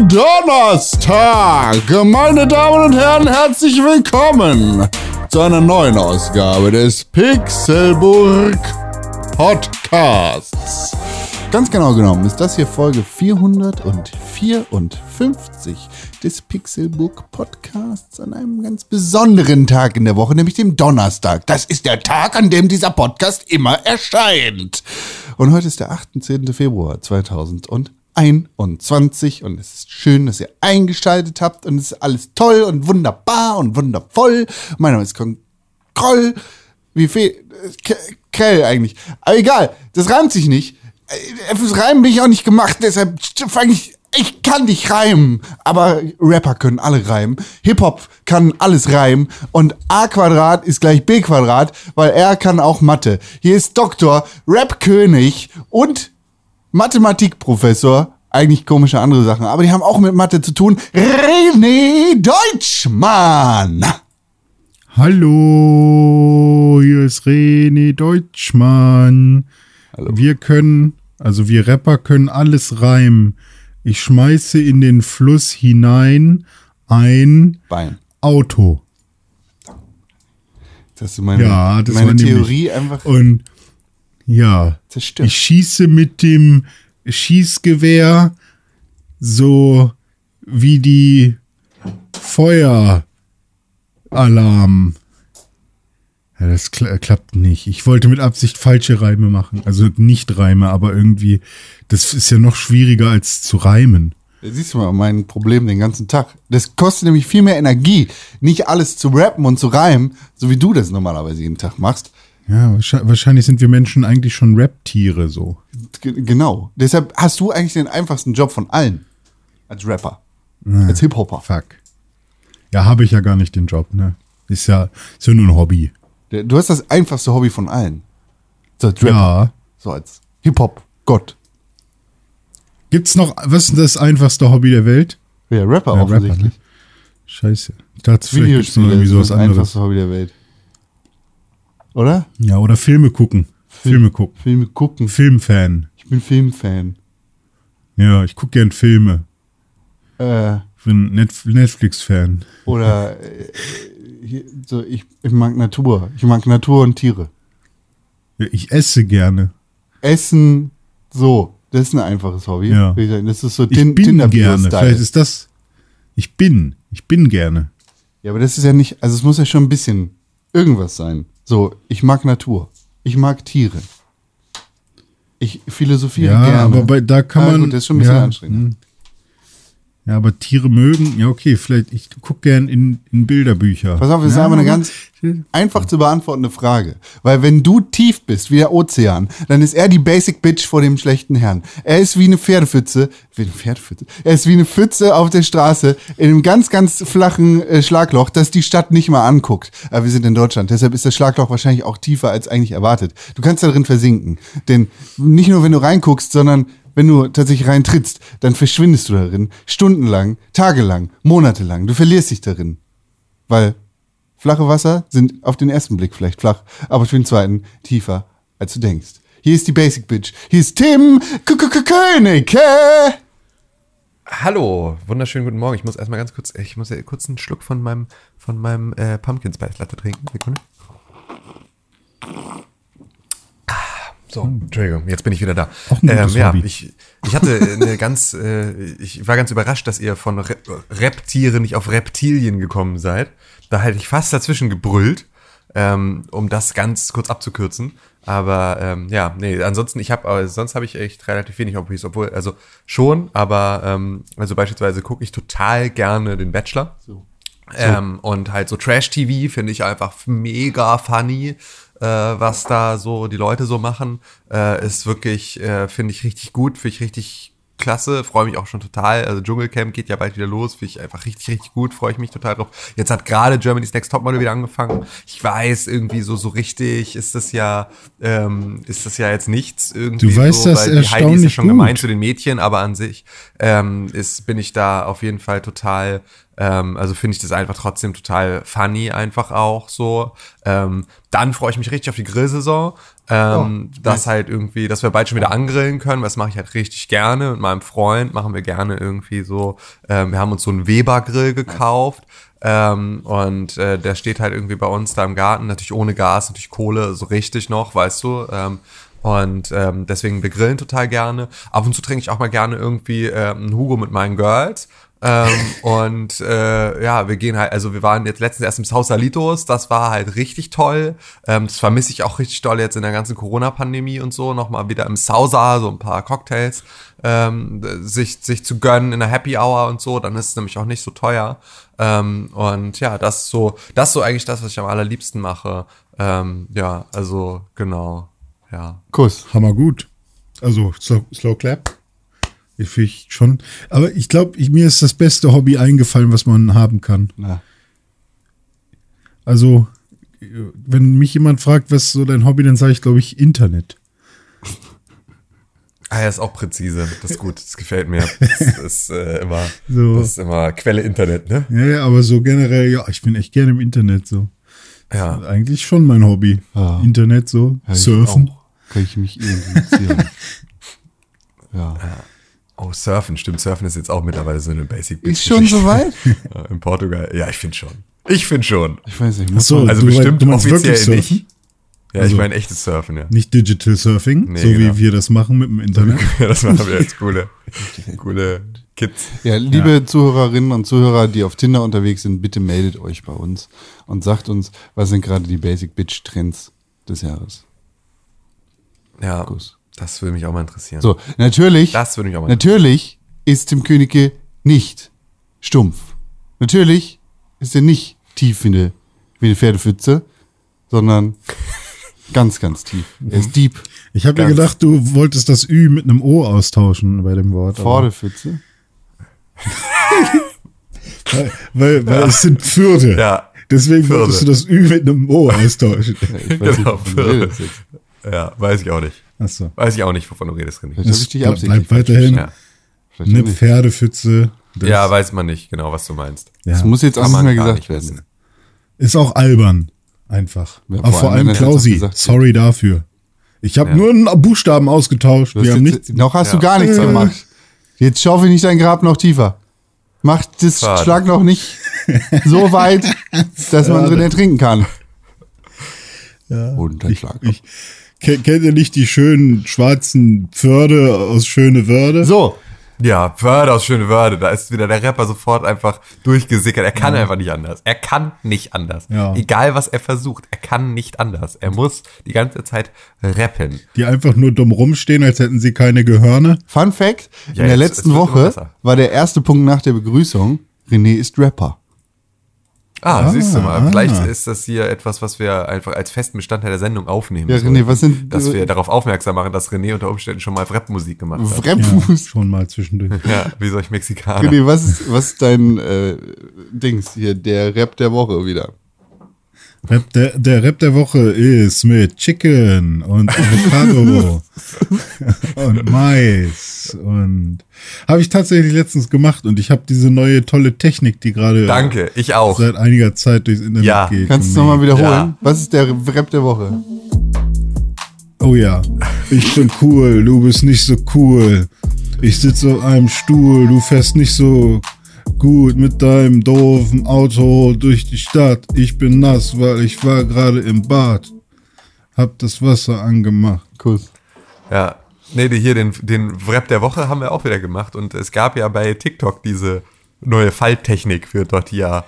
Donnerstag. Meine Damen und Herren, herzlich willkommen zu einer neuen Ausgabe des Pixelburg Podcasts. Ganz genau genommen ist das hier Folge 454 des Pixelbook Podcasts an einem ganz besonderen Tag in der Woche, nämlich dem Donnerstag. Das ist der Tag, an dem dieser Podcast immer erscheint. Und heute ist der 18. Februar 2021 und es ist schön, dass ihr eingeschaltet habt und es ist alles toll und wunderbar und wundervoll. Mein Name ist Kroll. Wie viel? Krell eigentlich. Aber egal, das reimt sich nicht. Fürs Reimen bin ich auch nicht gemacht, deshalb fange ich. Ich kann nicht reimen, aber Rapper können alle reimen. Hip-Hop kann alles reimen und A Quadrat ist gleich B Quadrat, weil er kann auch Mathe. Hier ist Doktor, Rap-König und Mathematikprofessor. Eigentlich komische andere Sachen, aber die haben auch mit Mathe zu tun. René Deutschmann. Hallo, hier ist René Deutschmann. Hallo. Wir können, also wir Rapper können alles reimen. Ich schmeiße in den Fluss hinein ein Bein. Auto. Das du meine, Ja, das meine war nämlich- Theorie einfach Und ja, zerstört. ich schieße mit dem Schießgewehr so wie die Feueralarm. Ja, das kla klappt nicht. Ich wollte mit Absicht falsche Reime machen. Also nicht Reime, aber irgendwie, das ist ja noch schwieriger als zu reimen. Siehst du mal mein Problem den ganzen Tag. Das kostet nämlich viel mehr Energie, nicht alles zu rappen und zu reimen, so wie du das normalerweise jeden Tag machst. Ja, wahrscheinlich, sind wir Menschen eigentlich schon Rap-Tiere so. G genau. Deshalb hast du eigentlich den einfachsten Job von allen. Als Rapper. Als Hip-Hopper. Fuck. Ja, habe ich ja gar nicht den Job, ne? Ist ja, ist ja nur ein Hobby. Du hast das einfachste Hobby von allen. So als Rapper. Ja. So als Hip-Hop-Gott. Gibt's noch, was ist das einfachste Hobby der Welt? Ja, Rapper Ja, offensichtlich. Rapper, Scheiße. Ich dachte, vielleicht gibt's noch irgendwie ist sowas das anderes. einfachste Hobby der Welt. Oder? Ja, oder Filme gucken. Filme gucken. Filme gucken. Filmfan. Ich bin Filmfan. Ja, ich gucke gern Filme. Äh, Ich bin Netf Netflix-Fan. oder äh, so, ich, ich mag Natur. Ich mag Natur und Tiere. Ja, Ich esse gerne. Essen, so. Das ist ein einfaches Hobby. Ja. ich. Das ist so Ich Tin bin gerne. Vielleicht ist das. Ich bin. Ich bin gerne. Ja, aber das ist ja nicht, also es muss ja schon ein bisschen irgendwas sein. So, ich mag Natur. Ich mag Tiere. Ich philosophiere Ja, gerne. aber bei, da kann Ah, man. gut, das ist schon ein bisschen ja, anstrengend. Ja, aber Tiere mögen. Ja, okay, vielleicht. Ich gucke gern in, in Bilderbücher. Pass auf, das ist ja, aber eine ganz einfach zu beantwortende Frage. Weil wenn du tief bist, wie der Ozean, dann ist er die Basic Bitch vor dem schlechten Herrn. Er ist wie eine Pferdepfütze, wie eine Pferdepfütze, er ist wie eine Pfütze auf der Straße in einem ganz, ganz flachen äh, Schlagloch, das die Stadt nicht mal anguckt. Aber wir sind in Deutschland, deshalb ist das Schlagloch wahrscheinlich auch tiefer als eigentlich erwartet. Du kannst da drin versinken. Denn nicht nur, wenn du reinguckst, sondern wenn du tatsächlich reintrittst, dann verschwindest du darin. Stundenlang, tagelang, monatelang. Du verlierst dich darin. Weil flache Wasser sind auf den ersten Blick vielleicht flach, aber für den zweiten tiefer, als du denkst. Hier ist die Basic Bitch. Hier ist Tim K -K -K König. Hallo, wunderschönen guten Morgen. Ich muss erstmal ganz kurz, ich muss ja kurz einen Schluck von meinem, von meinem äh, Pumpkin Spice Latte trinken. Sekunde. So, Entschuldigung, jetzt bin ich wieder da. Ähm, ja, ich, ich hatte eine ganz, äh, ich war ganz überrascht, dass ihr von Re Reptiere nicht auf Reptilien gekommen seid. Da hätte ich fast dazwischen gebrüllt, ähm, um das ganz kurz abzukürzen. Aber ähm, ja, nee, ansonsten, ich habe, sonst habe ich echt relativ wenig Hobbys, obwohl, also schon, aber ähm, also beispielsweise gucke ich total gerne den Bachelor. So. Ähm, und halt so Trash-TV finde ich einfach mega funny, äh, was da so die Leute so machen. Äh, ist wirklich, äh, finde ich richtig gut, finde ich richtig klasse, freue mich auch schon total. Also Dschungelcamp geht ja bald wieder los, finde ich einfach richtig, richtig gut, freue ich mich total drauf. Jetzt hat gerade Germany's Next Topmodel wieder angefangen. Ich weiß, irgendwie so, so richtig ist das ja, ähm, ist das ja jetzt nichts irgendwie Du weißt so, das weil die Heidi ist ja erstaunlich schon gemein gut. zu den Mädchen, aber an sich ähm, ist, bin ich da auf jeden Fall total Ähm, also finde ich das einfach trotzdem total funny, einfach auch so. Ähm, dann freue ich mich richtig auf die Grillsaison. Ähm, Oh, dass halt irgendwie, dass wir bald schon wieder angrillen können, das mache ich halt richtig gerne. Mit meinem Freund machen wir gerne irgendwie so. Ähm, wir haben uns so einen Weber-Grill gekauft. Ähm, und äh, der steht halt irgendwie bei uns da im Garten, natürlich ohne Gas, natürlich Kohle, so richtig noch, weißt du. Ähm, und ähm, deswegen, wir grillen total gerne. Ab und zu trinke ich auch mal gerne irgendwie ähm, einen Hugo mit meinen Girls. Ähm, und äh, ja, wir gehen halt, also wir waren jetzt letztens erst im Sausalitos, das war halt richtig toll. Ähm, das vermisse ich auch richtig doll jetzt in der ganzen Corona-Pandemie und so. Nochmal wieder im Sausa, so ein paar Cocktails ähm, sich, sich zu gönnen in der Happy Hour und so, dann ist es nämlich auch nicht so teuer. Ähm, und ja, das ist so, das ist so eigentlich das, was ich am allerliebsten mache. Ähm, ja, also genau, ja. Kuss. Hammer gut. Also Slow, Slow Clap. Ich finde ich schon. Aber ich glaube, ich, mir ist das beste Hobby eingefallen, was man haben kann. Na. Also, äh, wenn mich jemand fragt, was ist so dein Hobby, dann sage ich, glaube ich, Internet. Ah, er ist auch präzise. Das ist gut. Das gefällt mir. Das ist äh, immer, So. das ist immer Quelle Internet, ne? Ja, ja, aber so generell, ja, ich bin echt gerne im Internet so. Ja. Eigentlich schon mein Hobby. Ja. Internet so, Ja, ich surfen. auch. Kann ich mich identifizieren. ja. Oh, Surfen, stimmt. Surfen ist jetzt auch mittlerweile so eine Basic Ist schon soweit? Ja, In Portugal. Ja, ich finde schon. Ich finde schon. Ich weiß nicht. Ach Muss so, Also du, bestimmt du meinst offiziell wirklich nicht. surfen? Ja, Also- ich meine echtes Surfen, ja. Nicht Digital Surfing, Nee, so genau. wie wir das machen mit dem Internet. Ja, das machen wir jetzt coole, coole Kids. Ja, liebe Zuhörerinnen und Zuhörer, die auf Tinder unterwegs sind, bitte meldet euch bei uns und sagt uns, was sind gerade die Basic Bitch Trends des Jahres. Ja, Kuss. Das würde mich auch mal interessieren. So, natürlich, Das würde mich auch mal natürlich ist Tim Königke nicht stumpf. Natürlich ist er nicht tief wie eine, wie eine Pferdepfütze, sondern ganz, ganz tief. Er ist deep. Ich habe ja Ganz- gedacht, du wolltest das Ü mit einem O austauschen bei dem Wort. Vorderpfütze. Weil, weil, weil es sind Pfürde. Ja. Deswegen wolltest du das Ü mit einem O austauschen. Ich weiß Genau, nicht. Ja, weiß ich auch nicht. Achso. Weiß ich auch nicht, wovon du redest, René. Ich dich Bleib, absichtlich. bleib weiterhin Ja. Eine. Pferdepfütze. Das ja, weiß man nicht genau, was du meinst. ja. Das muss jetzt auch nicht mehr gesagt nicht werden. ist auch albern. Einfach. Ja, Aber vor allem, allem das Klausi. Sorry dafür. Ich habe Ja. nur einen Buchstaben ausgetauscht. Wir haben nichts. noch hast Ja. du gar nichts Äh. gemacht. Jetzt schaufel nicht dein Grab noch tiefer. Mach das Schade. Schlag noch nicht so weit, dass man drin ertrinken kann. Und ein Ich, Schlag. ich, kennt ihr nicht die schönen schwarzen Pförde aus Schöne Wörde? So, Ja, Wörde aus schöne Wörde. Da ist wieder der Rapper sofort einfach durchgesickert. Er kann einfach nicht anders. Er kann nicht anders. Ja. Egal, was er versucht. Er kann nicht anders. Er muss die ganze Zeit rappen. Die einfach nur dumm rumstehen, als hätten sie keine Gehörne. Fun Fact: Ja, In der jetzt- letzten Woche war der erste Punkt nach der Begrüßung: René ist Rapper. Ah, siehst du mal. ah. Vielleicht ist das hier etwas, was wir einfach als festen Bestandteil der Sendung aufnehmen. Ja. René, was sind- Dass wir darauf aufmerksam machen, dass René unter Umständen schon mal Rapmusik gemacht hat. Ja, Rapfuß. schon mal zwischendurch. Ja, wie solch Mexikaner. René, was ist, was ist dein äh, Dings hier, der Rap der Woche wieder? Rap der, der Rap der Woche ist mit Chicken und Avocado und Mais und habe ich tatsächlich letztens gemacht und ich habe diese neue tolle Technik, die gerade Danke, ich auch. seit einiger Zeit durchs Internet Ja. geht. Kannst du es nochmal wiederholen? Ja. Was ist der Rap der Woche? Oh ja, ich bin cool, du bist nicht so cool. Ich sitze auf einem Stuhl, du fährst nicht so gut mit deinem doofen Auto durch die Stadt. Ich bin nass, weil ich war gerade im Bad. Hab das Wasser angemacht. Kuss. Ja. Nee, hier den, den Rap der Woche haben wir auch wieder gemacht. Und es gab ja bei TikTok diese neue Falttechnik für Tortilla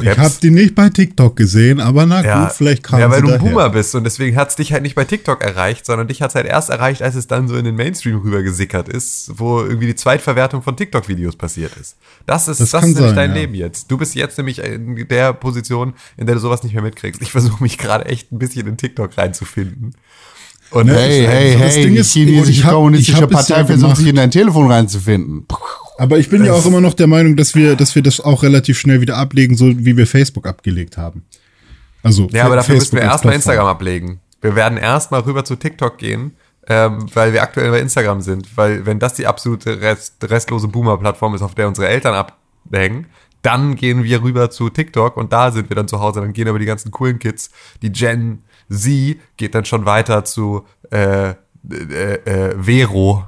Ich Raps. hab die nicht bei TikTok gesehen, aber na ja, gut, vielleicht kam ja, weil du ein. Boomer bist und deswegen hat's dich halt nicht bei TikTok erreicht, sondern dich hat's halt erst erreicht, als es dann so in den Mainstream rübergesickert ist, wo irgendwie die Zweitverwertung von TikTok-Videos passiert ist. Das ist, das Das ist nämlich sein, dein ja. Leben jetzt. Du bist jetzt nämlich in der Position, in der du sowas nicht mehr mitkriegst. Ich versuche mich gerade echt ein bisschen in TikTok reinzufinden. Und Hey, hey, das hey, Ding die ist, chinesische ich hab- kommunistische Partei versucht sich in dein Telefon reinzufinden. Aber ich bin ja auch immer noch der Meinung, dass wir, dass wir das auch relativ schnell wieder ablegen, so wie wir Facebook abgelegt haben. Also Ja, aber dafür müssen wir erstmal. Instagram ablegen. Wir werden erstmal rüber zu TikTok gehen, ähm, weil wir aktuell bei Instagram sind. Weil wenn das die absolute Rest, restlose Boomer-Plattform ist, auf der unsere Eltern abhängen, Dann gehen wir rüber zu TikTok und da sind wir dann zu Hause. Dann gehen aber die ganzen coolen Kids, die Gen Z geht dann schon weiter zu äh, äh, äh, Vero.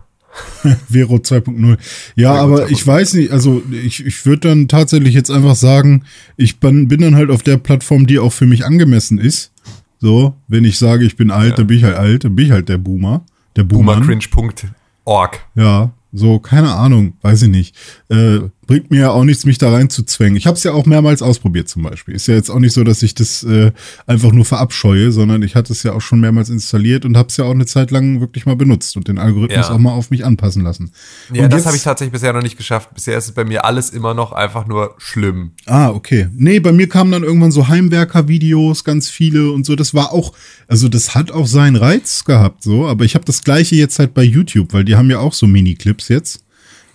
Vero 2.0. Ja, Vero aber 2.0. ich weiß nicht, also ich, ich würde dann tatsächlich jetzt einfach sagen, ich bin, bin dann halt auf der Plattform, die auch für mich angemessen ist. So, wenn ich sage, ich bin alt, dann bin ich halt alt, dann bin ich halt der Boomer. Der Boomer. Boomercringe.org. Ja, so, keine Ahnung, weiß ich nicht. Äh, bringt mir ja auch nichts, mich da rein zu zwängen. Ich habe es ja auch mehrmals ausprobiert zum Beispiel. Ist ja jetzt auch nicht so, dass ich das äh, einfach nur verabscheue, sondern ich hatte es ja auch schon mehrmals installiert und habe es ja auch eine Zeit lang wirklich mal benutzt und den Algorithmus Ja. auch mal auf mich anpassen lassen. Ja, und das habe ich tatsächlich bisher noch nicht geschafft. Bisher ist es bei mir alles immer noch einfach nur schlimm. Ah, okay. Nee, bei mir kamen dann irgendwann so Heimwerker-Videos, ganz viele und so. Das war auch, also das hat auch seinen Reiz gehabt, so. Aber ich habe das gleiche jetzt halt bei YouTube, weil die haben ja auch so Mini-Clips jetzt.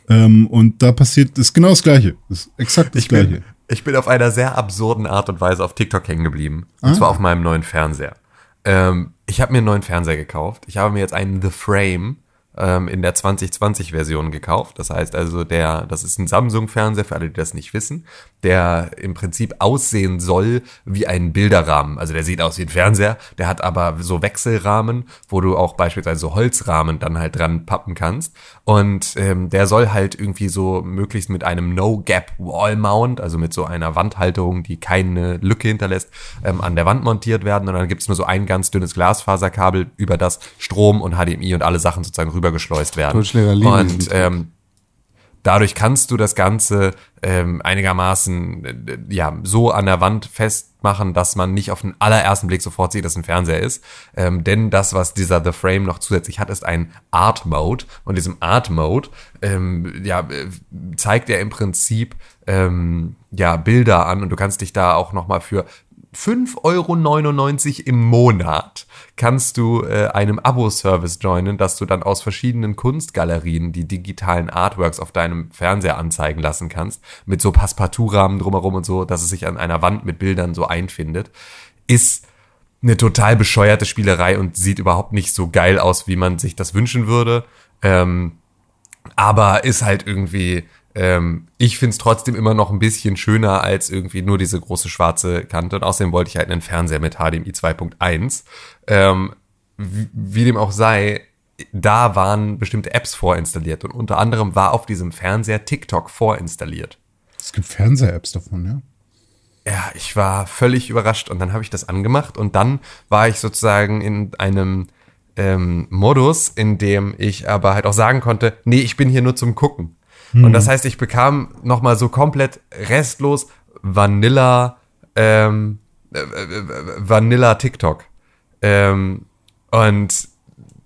Ähm, und da passiert, ist genau das Gleiche. Das ist exakt das Ich Gleiche. bin, ich bin auf einer sehr absurden Art und Weise auf TikTok hängen geblieben. Und Ah. zwar auf meinem neuen Fernseher. Ähm, ich habe mir einen neuen Fernseher gekauft. Ich habe mir jetzt einen The Frame ähm, in der 2020-Version gekauft. Das heißt also, der, das ist ein Samsung-Fernseher, für alle, die das nicht wissen, der im Prinzip aussehen soll wie ein Bilderrahmen. Also der sieht aus wie ein Fernseher, der hat aber so Wechselrahmen, wo du auch beispielsweise so Holzrahmen dann halt dran pappen kannst. Und ähm, der soll halt irgendwie so möglichst mit einem No-Gap-Wall-Mount, also mit so einer Wandhalterung, die keine Lücke hinterlässt, ähm, an der Wand montiert werden. Und dann gibt's nur so ein ganz dünnes Glasfaserkabel, über das Strom und HDMI und alle Sachen sozusagen rübergeschleust werden. Und ähm, dadurch kannst du das Ganze ähm, einigermaßen äh, ja so an der Wand festmachen, dass man nicht auf den allerersten Blick sofort sieht, dass ein Fernseher ist. Ähm, denn das, was dieser The Frame noch zusätzlich hat, ist ein Art Mode. Und diesem Art Mode ähm, ja, äh, zeigt er im Prinzip ähm, ja Bilder an und du kannst dich da auch noch mal für 5,99 Euro im Monat kannst du äh, einem Abo-Service joinen, dass du dann aus verschiedenen Kunstgalerien die digitalen Artworks auf deinem Fernseher anzeigen lassen kannst, mit so Passepartout-Rahmen drumherum und so, dass es sich an einer Wand mit Bildern so einfindet, ist eine total bescheuerte Spielerei und sieht überhaupt nicht so geil aus, wie man sich das wünschen würde. Ähm, aber ist halt irgendwie, ähm, ich find's trotzdem immer noch ein bisschen schöner als irgendwie nur diese große schwarze Kante. Und außerdem wollte ich halt einen Fernseher mit HDMI 2.1. Ähm, wie, wie dem auch sei, da waren bestimmte Apps vorinstalliert und unter anderem war auf diesem Fernseher TikTok vorinstalliert. Es gibt Fernseh-Apps davon, ja. Ja, ich war völlig überrascht und dann habe ich das angemacht und dann war ich sozusagen in einem ähm, Modus, in dem ich aber halt auch sagen konnte, nee, ich bin hier nur zum Gucken. Und das heißt, ich bekam noch mal so komplett restlos Vanilla ähm, äh, äh, Vanilla TikTok. Ähm, und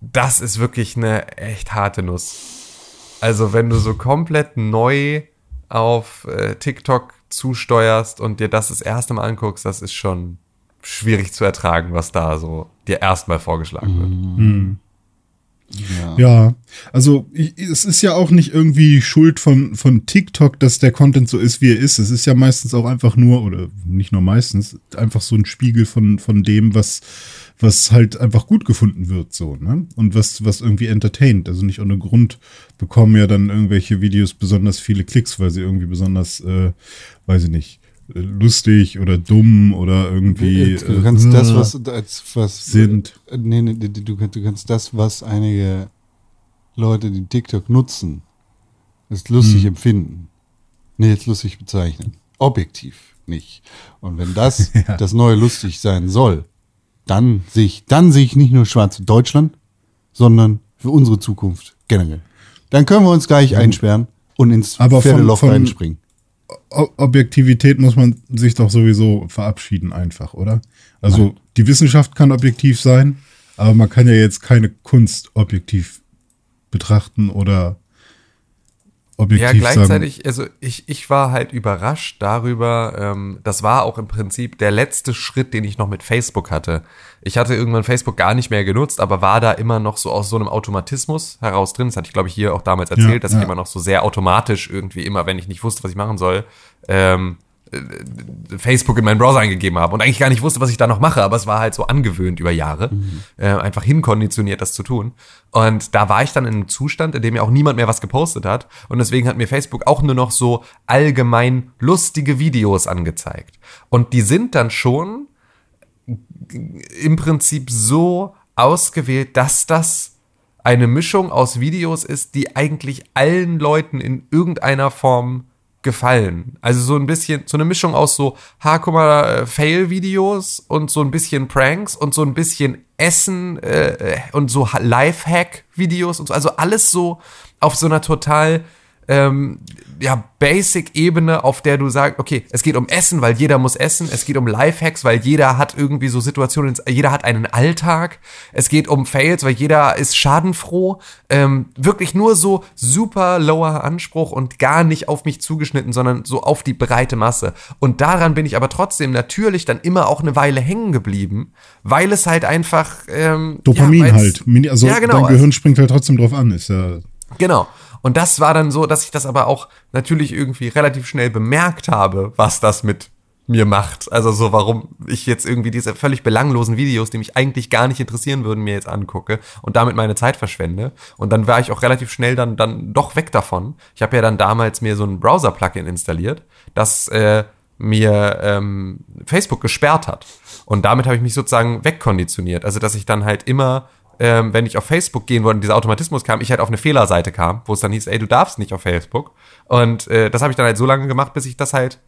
das ist wirklich eine echt harte Nuss. Also wenn du so komplett neu auf äh, TikTok zusteuerst und dir das das erste Mal anguckst, das ist schon schwierig zu ertragen, was da so dir erstmal vorgeschlagen wird. Ja, also ich, es ist ja auch nicht irgendwie Schuld von, von TikTok, dass der Content so ist, wie er ist. Es ist ja meistens auch einfach nur, oder nicht nur meistens, einfach so ein Spiegel von, von dem, was, was halt einfach gut gefunden wird, so, ne? Und was, was irgendwie entertaint. Also nicht ohne Grund bekommen ja dann irgendwelche Videos besonders viele Klicks, weil sie irgendwie besonders, äh, weiß ich nicht, lustig oder dumm oder irgendwie. Du kannst äh, das, was, als, was sind. äh, Nee, nee, du, du kannst- das, was einige Leute, die TikTok nutzen, als lustig Hm. empfinden, nicht als lustig bezeichnen. Objektiv nicht. Und wenn das Ja. das neue lustig sein soll, dann sehe ich, dann sehe ich nicht nur schwarz für Deutschland, sondern für unsere Zukunft generell. Dann können wir uns gleich einsperren und ins Aber von- Pferdeloch von- reinspringen. Objektivität muss man sich doch sowieso verabschieden einfach, oder? Also die Wissenschaft kann objektiv sein, aber man kann ja jetzt keine Kunst objektiv betrachten oder Ja, objektiv sagen. gleichzeitig, also ich, ich war halt überrascht darüber, ähm, das war auch im Prinzip der letzte Schritt, den ich noch mit Facebook hatte. Ich hatte irgendwann Facebook gar nicht mehr genutzt, aber war da immer noch so aus so einem Automatismus heraus drin. Das hatte ich, glaube ich, hier auch damals erzählt, Ja, dass ja. ich immer noch so sehr automatisch irgendwie immer, wenn ich nicht wusste, was ich machen soll, ähm, äh, Facebook in meinen Browser eingegeben habe und eigentlich gar nicht wusste, was ich da noch mache, aber es war halt so angewöhnt über Jahre, mhm. äh, einfach hinkonditioniert, das zu tun. Und da war ich dann in einem Zustand, in dem ja auch niemand mehr was gepostet hat. Und deswegen hat mir Facebook auch nur noch so allgemein lustige Videos angezeigt. Und die sind dann schon im Prinzip so ausgewählt, dass das eine Mischung aus Videos ist, die eigentlich allen Leuten in irgendeiner Form gefallen. Also so ein bisschen, so eine Mischung aus so, ha, guck mal, äh, Fail-Videos und so ein bisschen Pranks und so ein bisschen Essen äh, äh und so Lifehack-Videos und so. Also alles so auf so einer total ähm, ja, Basic-Ebene, auf der du sagst, okay, es geht um Essen, weil jeder muss essen, es geht um Lifehacks, weil jeder hat irgendwie so Situationen, jeder hat einen Alltag, es geht um Fails, weil jeder ist schadenfroh, ähm, wirklich nur so super lower Anspruch und gar nicht auf mich zugeschnitten, sondern so auf die breite Masse. Und daran bin ich aber trotzdem natürlich dann immer auch eine Weile hängen geblieben, weil es halt einfach ähm, Dopamin ja, halt, also ja, genau, dein Gehirn springt halt trotzdem drauf an, ist ja Genau. Und das war dann so, dass ich das aber auch natürlich irgendwie relativ schnell bemerkt habe, was das mit mir macht. Also so, warum ich jetzt irgendwie diese völlig belanglosen Videos, die mich eigentlich gar nicht interessieren würden, mir jetzt angucke und damit meine Zeit verschwende. Und dann war ich auch relativ schnell dann, dann doch weg davon. Ich habe ja dann damals mir so ein Browser-Plugin installiert, das äh, mir ähm, Facebook gesperrt hat. Und damit habe ich mich sozusagen wegkonditioniert. Also dass ich dann halt immer ähm, wenn ich auf Facebook gehen wollte und dieser Automatismus kam, ich halt auf eine Fehlerseite kam, wo es dann hieß, ey, du darfst nicht auf Facebook. Und äh, das habe ich dann halt so lange gemacht, bis ich das halt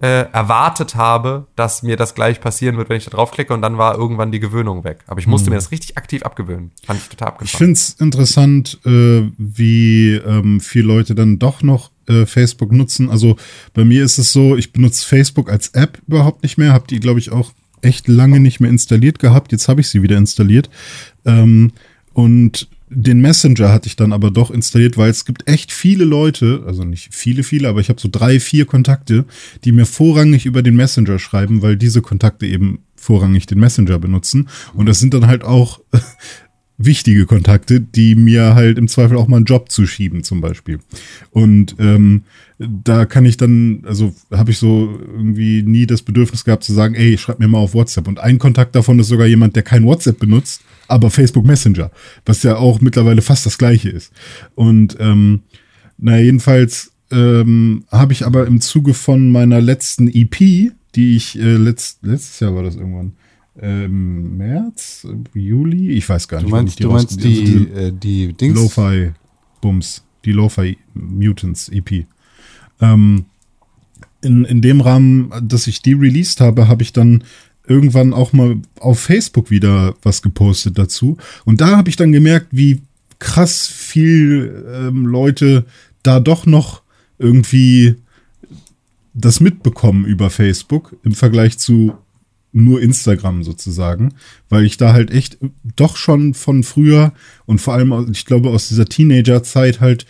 äh, erwartet habe, dass mir das gleich passieren wird, wenn ich da draufklicke und dann war irgendwann die Gewöhnung weg. Aber ich musste hm. mir das richtig aktiv abgewöhnen. Fand ich total abgefahren. Ich finde es interessant, äh, wie ähm, viele Leute dann doch noch äh, Facebook nutzen. Also bei mir ist es so, ich benutze Facebook als App überhaupt nicht mehr, habe die, glaube ich, auch echt lange nicht mehr installiert gehabt. Jetzt habe ich sie wieder installiert. Ähm, und den Messenger hatte ich dann aber doch installiert, weil es gibt echt viele Leute, also nicht viele, viele, aber ich habe so drei, vier Kontakte, die mir vorrangig über den Messenger schreiben, weil diese Kontakte eben vorrangig den Messenger benutzen. Und das sind dann halt auch wichtige Kontakte, die mir halt im Zweifel auch mal einen Job zuschieben, zum Beispiel. Und ähm, da kann ich dann, also habe ich so irgendwie nie das Bedürfnis gehabt zu sagen, ey, schreib mir mal auf WhatsApp. Und ein Kontakt davon ist sogar jemand, der kein WhatsApp benutzt, aber Facebook Messenger, was ja auch mittlerweile fast das gleiche ist. Und ähm, na jedenfalls ähm, habe ich aber im Zuge von meiner letzten EP, die ich äh, letzt, letztes Jahr war das irgendwann, ähm, März, Juli, ich weiß gar nicht. Du meinst, die, du meinst die, also die, äh, die Dings? Lo-Fi Bums, die Lo-Fi Mutants EP. Ähm, in, in dem Rahmen, dass ich die released habe, habe ich dann irgendwann auch mal auf Facebook wieder was gepostet dazu. Und da habe ich dann gemerkt, wie krass viel ähm, Leute da doch noch irgendwie das mitbekommen über Facebook im Vergleich zu nur Instagram sozusagen, weil ich da halt echt doch schon von früher und vor allem, ich glaube, aus dieser Teenager-Zeit halt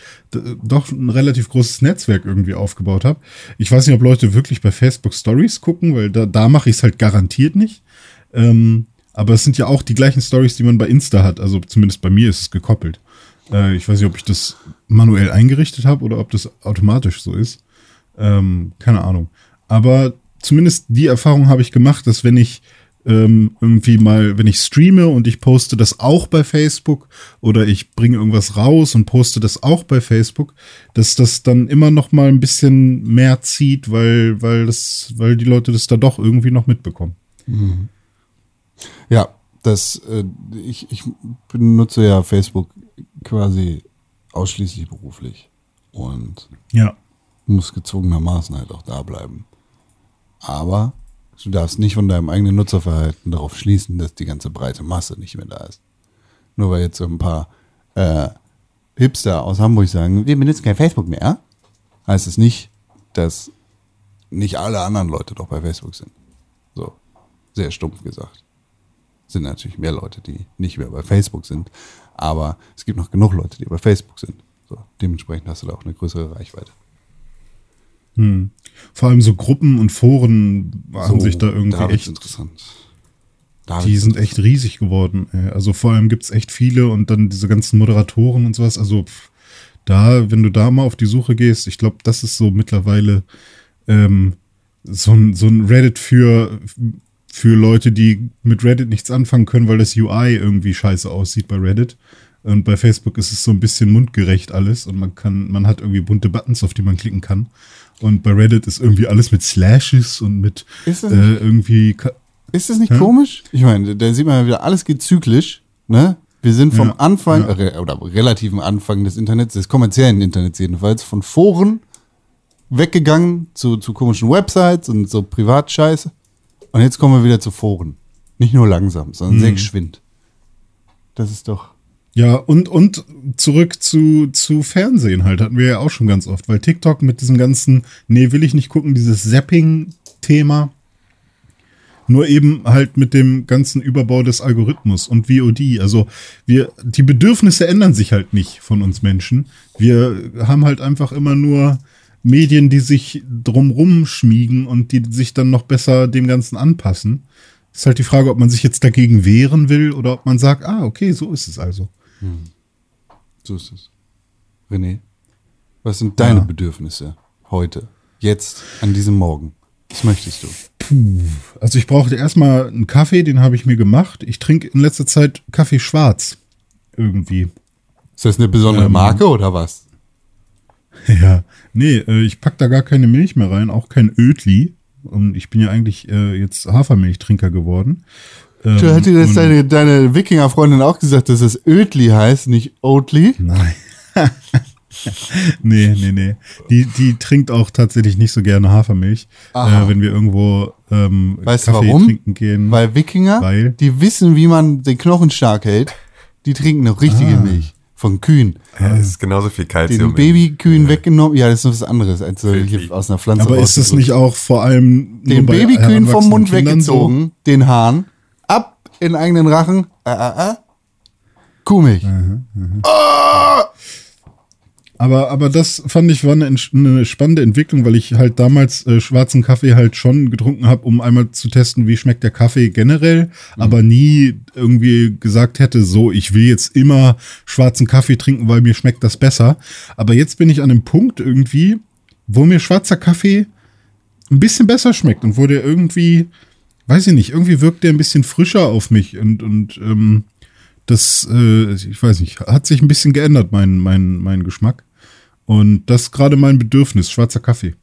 doch ein relativ großes Netzwerk irgendwie aufgebaut habe. Ich weiß nicht, ob Leute wirklich bei Facebook Stories gucken, weil da, da mache ich es halt garantiert nicht. Ähm, aber es sind ja auch die gleichen Stories, die man bei Insta hat. Also zumindest bei mir ist es gekoppelt. Äh, ich weiß nicht, ob ich das manuell eingerichtet habe oder ob das automatisch so ist. Ähm, keine Ahnung. Aber zumindest die Erfahrung habe ich gemacht, dass wenn ich ähm, irgendwie mal, wenn ich streame und ich poste das auch bei Facebook oder ich bringe irgendwas raus und poste das auch bei Facebook, dass das dann immer noch mal ein bisschen mehr zieht, weil, weil das, weil die Leute das da doch irgendwie noch mitbekommen. Mhm. Ja, das, äh, ich, ich benutze ja Facebook quasi ausschließlich beruflich und ja. muss gezwungenermaßen halt auch da bleiben. Aber du darfst nicht von deinem eigenen Nutzerverhalten darauf schließen, dass die ganze breite Masse nicht mehr da ist. Nur weil jetzt so ein paar äh, Hipster aus Hamburg sagen, wir benutzen kein Facebook mehr, heißt es nicht, dass nicht alle anderen Leute doch bei Facebook sind. So, sehr stumpf gesagt. Sind natürlich mehr Leute, die nicht mehr bei Facebook sind, aber es gibt noch genug Leute, die bei Facebook sind. So, dementsprechend hast du da auch eine größere Reichweite. Hm. Vor allem so Gruppen und Foren waren so, sich da irgendwie da echt interessant. Da die sind echt riesig geworden. Also vor allem gibt es echt viele und dann diese ganzen Moderatoren und sowas. Also da, wenn du da mal auf die Suche gehst, ich glaube, das ist so mittlerweile ähm, so ein, so ein Reddit für, für Leute, die mit Reddit nichts anfangen können, weil das UI irgendwie scheiße aussieht bei Reddit. Und bei Facebook ist es so ein bisschen mundgerecht alles und man kann, man hat irgendwie bunte Buttons, auf die man klicken kann. Und bei Reddit ist irgendwie alles mit Slashes und mit Ist das äh, nicht- irgendwie. Ist das nicht komisch? Ich meine, da sieht man ja wieder, alles geht zyklisch, ne? Wir sind vom Ja, Anfang, ja. äh, oder relativen Anfang des Internets, des kommerziellen Internets jedenfalls, von Foren weggegangen zu, zu komischen Websites und so Privatscheiße. Und jetzt kommen wir wieder zu Foren. Nicht nur langsam, sondern Mhm. sehr geschwind. Das ist doch. Ja, und, und zurück zu, zu Fernsehen halt, hatten wir ja auch schon ganz oft, weil TikTok mit diesem ganzen, nee, will ich nicht gucken, dieses Zapping-Thema, nur eben halt mit dem ganzen Überbau des Algorithmus und VOD. Also wir, die Bedürfnisse ändern sich halt nicht von uns Menschen. Wir haben halt einfach immer nur Medien, die sich drumrum schmiegen und die sich dann noch besser dem Ganzen anpassen. Ist halt die Frage, ob man sich jetzt dagegen wehren will oder ob man sagt, ah, okay, so ist es also. So ist es. René, was sind deine Ja. Bedürfnisse heute, jetzt, an diesem Morgen? Was möchtest du? Also ich brauchte erstmal einen Kaffee, den habe ich mir gemacht. Ich trinke in letzter Zeit Kaffee schwarz. Irgendwie. Ist das eine besondere Ähm, Marke oder was? Ja. Nee, äh, ich pack da gar keine Milch mehr rein, auch kein Ödli. Und ich bin ja eigentlich äh, jetzt Hafermilchtrinker geworden. Ähm, Du hätte das und- deine, deine Wikinger-Freundin auch gesagt, dass es Ödli heißt, nicht Oatly? Nein. nee, nee, nee. Die, die trinkt auch tatsächlich nicht so gerne Hafermilch, äh, wenn wir irgendwo ähm, Weißt du Kaffee warum? trinken gehen. Weil Wikinger, Weil? die wissen, wie man den Knochen stark hält. Die trinken noch richtige Ah. Milch. Von Kühen. Ja, es ist genauso viel Kalzium. Den Babykühen weggenommen. Ja, das ist was anderes, als so hier aus einer Pflanze Aber ist es nicht auch vor allem Den Babykühen vom Mund Kindern so? weggezogen, den Hahn, in eigenen Rachen, äh, äh, äh, Kuhmilch. Aber, aber das fand ich war eine, eine spannende Entwicklung, weil ich halt damals äh, schwarzen Kaffee halt schon getrunken habe, um einmal zu testen, wie schmeckt der Kaffee generell, aber nie irgendwie gesagt hätte, so, ich will jetzt immer schwarzen Kaffee trinken, weil mir schmeckt das besser. Aber jetzt bin ich an einem Punkt irgendwie, wo mir schwarzer Kaffee ein bisschen besser schmeckt und wo der irgendwie, weiß ich nicht, irgendwie wirkt der ein bisschen frischer auf mich und, und ähm, das, äh, ich weiß nicht, hat sich ein bisschen geändert, mein, mein, mein Geschmack. Und das ist gerade mein Bedürfnis, schwarzer Kaffee.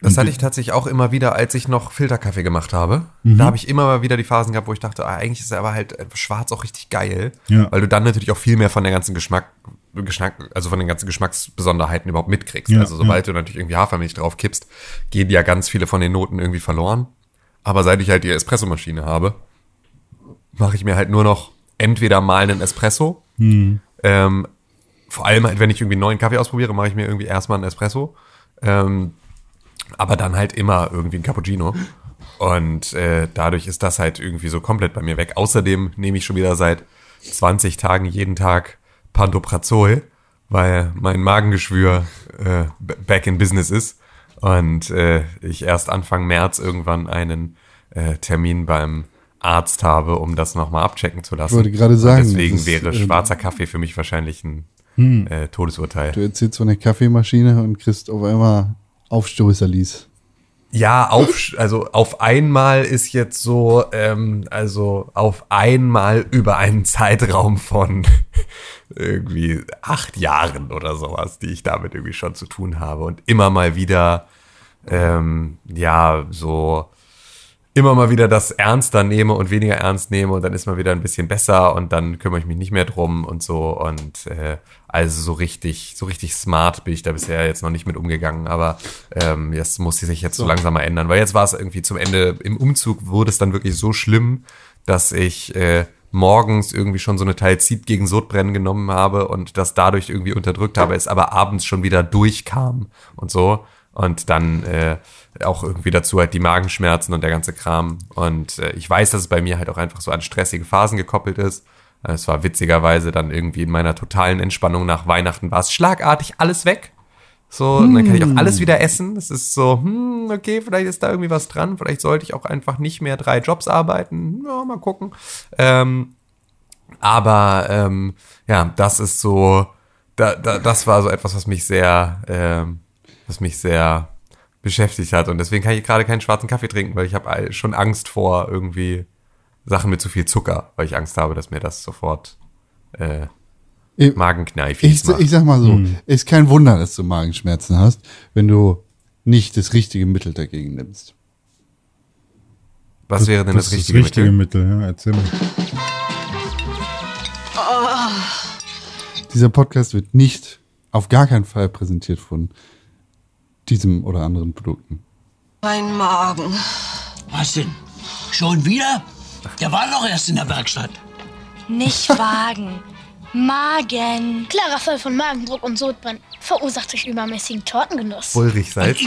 Das hatte ich tatsächlich auch immer wieder, als ich noch Filterkaffee gemacht habe. Mhm. Da habe ich immer mal wieder die Phasen gehabt, wo ich dachte, ah, eigentlich ist aber halt äh, schwarz auch richtig geil, Ja. weil du dann natürlich auch viel mehr von der ganzen Geschmack, Geschmack also von den ganzen Geschmacksbesonderheiten überhaupt mitkriegst. Ja, also sobald du natürlich irgendwie Hafermilch drauf kippst, gehen ja ganz viele von den Noten irgendwie verloren. Aber seit ich halt die Espressomaschine habe, mache ich mir halt nur noch entweder mal einen Espresso, Mhm. ähm, vor allem halt, wenn ich irgendwie einen neuen Kaffee ausprobiere, mache ich mir irgendwie erstmal einen Espresso. Ähm, aber dann halt immer irgendwie ein Cappuccino. Und äh, dadurch ist das halt irgendwie so komplett bei mir weg. Außerdem nehme ich schon wieder seit 20 Tagen jeden Tag Pantoprazol, weil mein Magengeschwür äh, back in business ist. Und äh, ich erst Anfang März irgendwann einen äh, Termin beim Arzt habe, um das nochmal abchecken zu lassen. wollte gerade sagen, Und deswegen ist, wäre ähm, schwarzer Kaffee für mich wahrscheinlich ein äh, Todesurteil. Du erzählst von der Kaffeemaschine und kriegst auf einmal Aufstoßerlies. Ja, auf, also auf einmal ist jetzt so, ähm, also auf einmal über einen Zeitraum von irgendwie acht Jahren oder sowas, die ich damit irgendwie schon zu tun habe. Und immer mal wieder, ähm, ja, so immer mal wieder das ernster nehme und weniger ernst nehme und dann ist mal wieder ein bisschen besser und dann kümmere ich mich nicht mehr drum und so und äh, also so richtig, so richtig smart bin ich da bisher jetzt noch nicht mit umgegangen, aber ähm, das muss sich jetzt so, langsam mal ändern, weil jetzt war es irgendwie zum Ende. Im Umzug wurde es dann wirklich so schlimm, dass ich äh, morgens irgendwie schon so eine Teilzit gegen Sodbrennen genommen habe und das dadurch irgendwie unterdrückt habe, es aber abends schon wieder durchkam und so und dann äh, auch irgendwie dazu halt die Magenschmerzen und der ganze Kram. Und äh, ich weiß, dass es bei mir halt auch einfach so an stressige Phasen gekoppelt ist. Es war witzigerweise dann irgendwie in meiner totalen Entspannung nach Weihnachten war es schlagartig alles weg. So, und dann kann ich auch alles wieder essen. Es ist so, hm, okay, vielleicht ist da irgendwie was dran. Vielleicht sollte ich auch einfach nicht mehr drei Jobs arbeiten. Ja, mal gucken. Ähm, aber ähm, ja, das ist so, da, da, das war so etwas, was mich sehr, ähm, was mich sehr beschäftigt hat. Und deswegen kann ich gerade keinen schwarzen Kaffee trinken, weil ich habe schon Angst vor irgendwie Sachen mit zu viel Zucker, weil ich Angst habe, dass mir das sofort äh, Ich- Magenkneifig Ich, macht. ich sag mal so, ist kein Wunder, dass du Magenschmerzen hast, wenn du nicht das richtige Mittel dagegen nimmst. Was wäre denn das, ist richtige, Mittel? Mittel? Ja, erzähl mal. Dieser Podcast wird nicht auf gar keinen Fall präsentiert von diesem oder anderen Produkten. Mein Magen. Was denn? Schon wieder? Der war doch erst in der Werkstatt. Nicht wagen. Magen. Klarer Fall von Magendruck und Sodbrennen verursacht durch übermäßigen Tortengenuss. Ulrichsalz.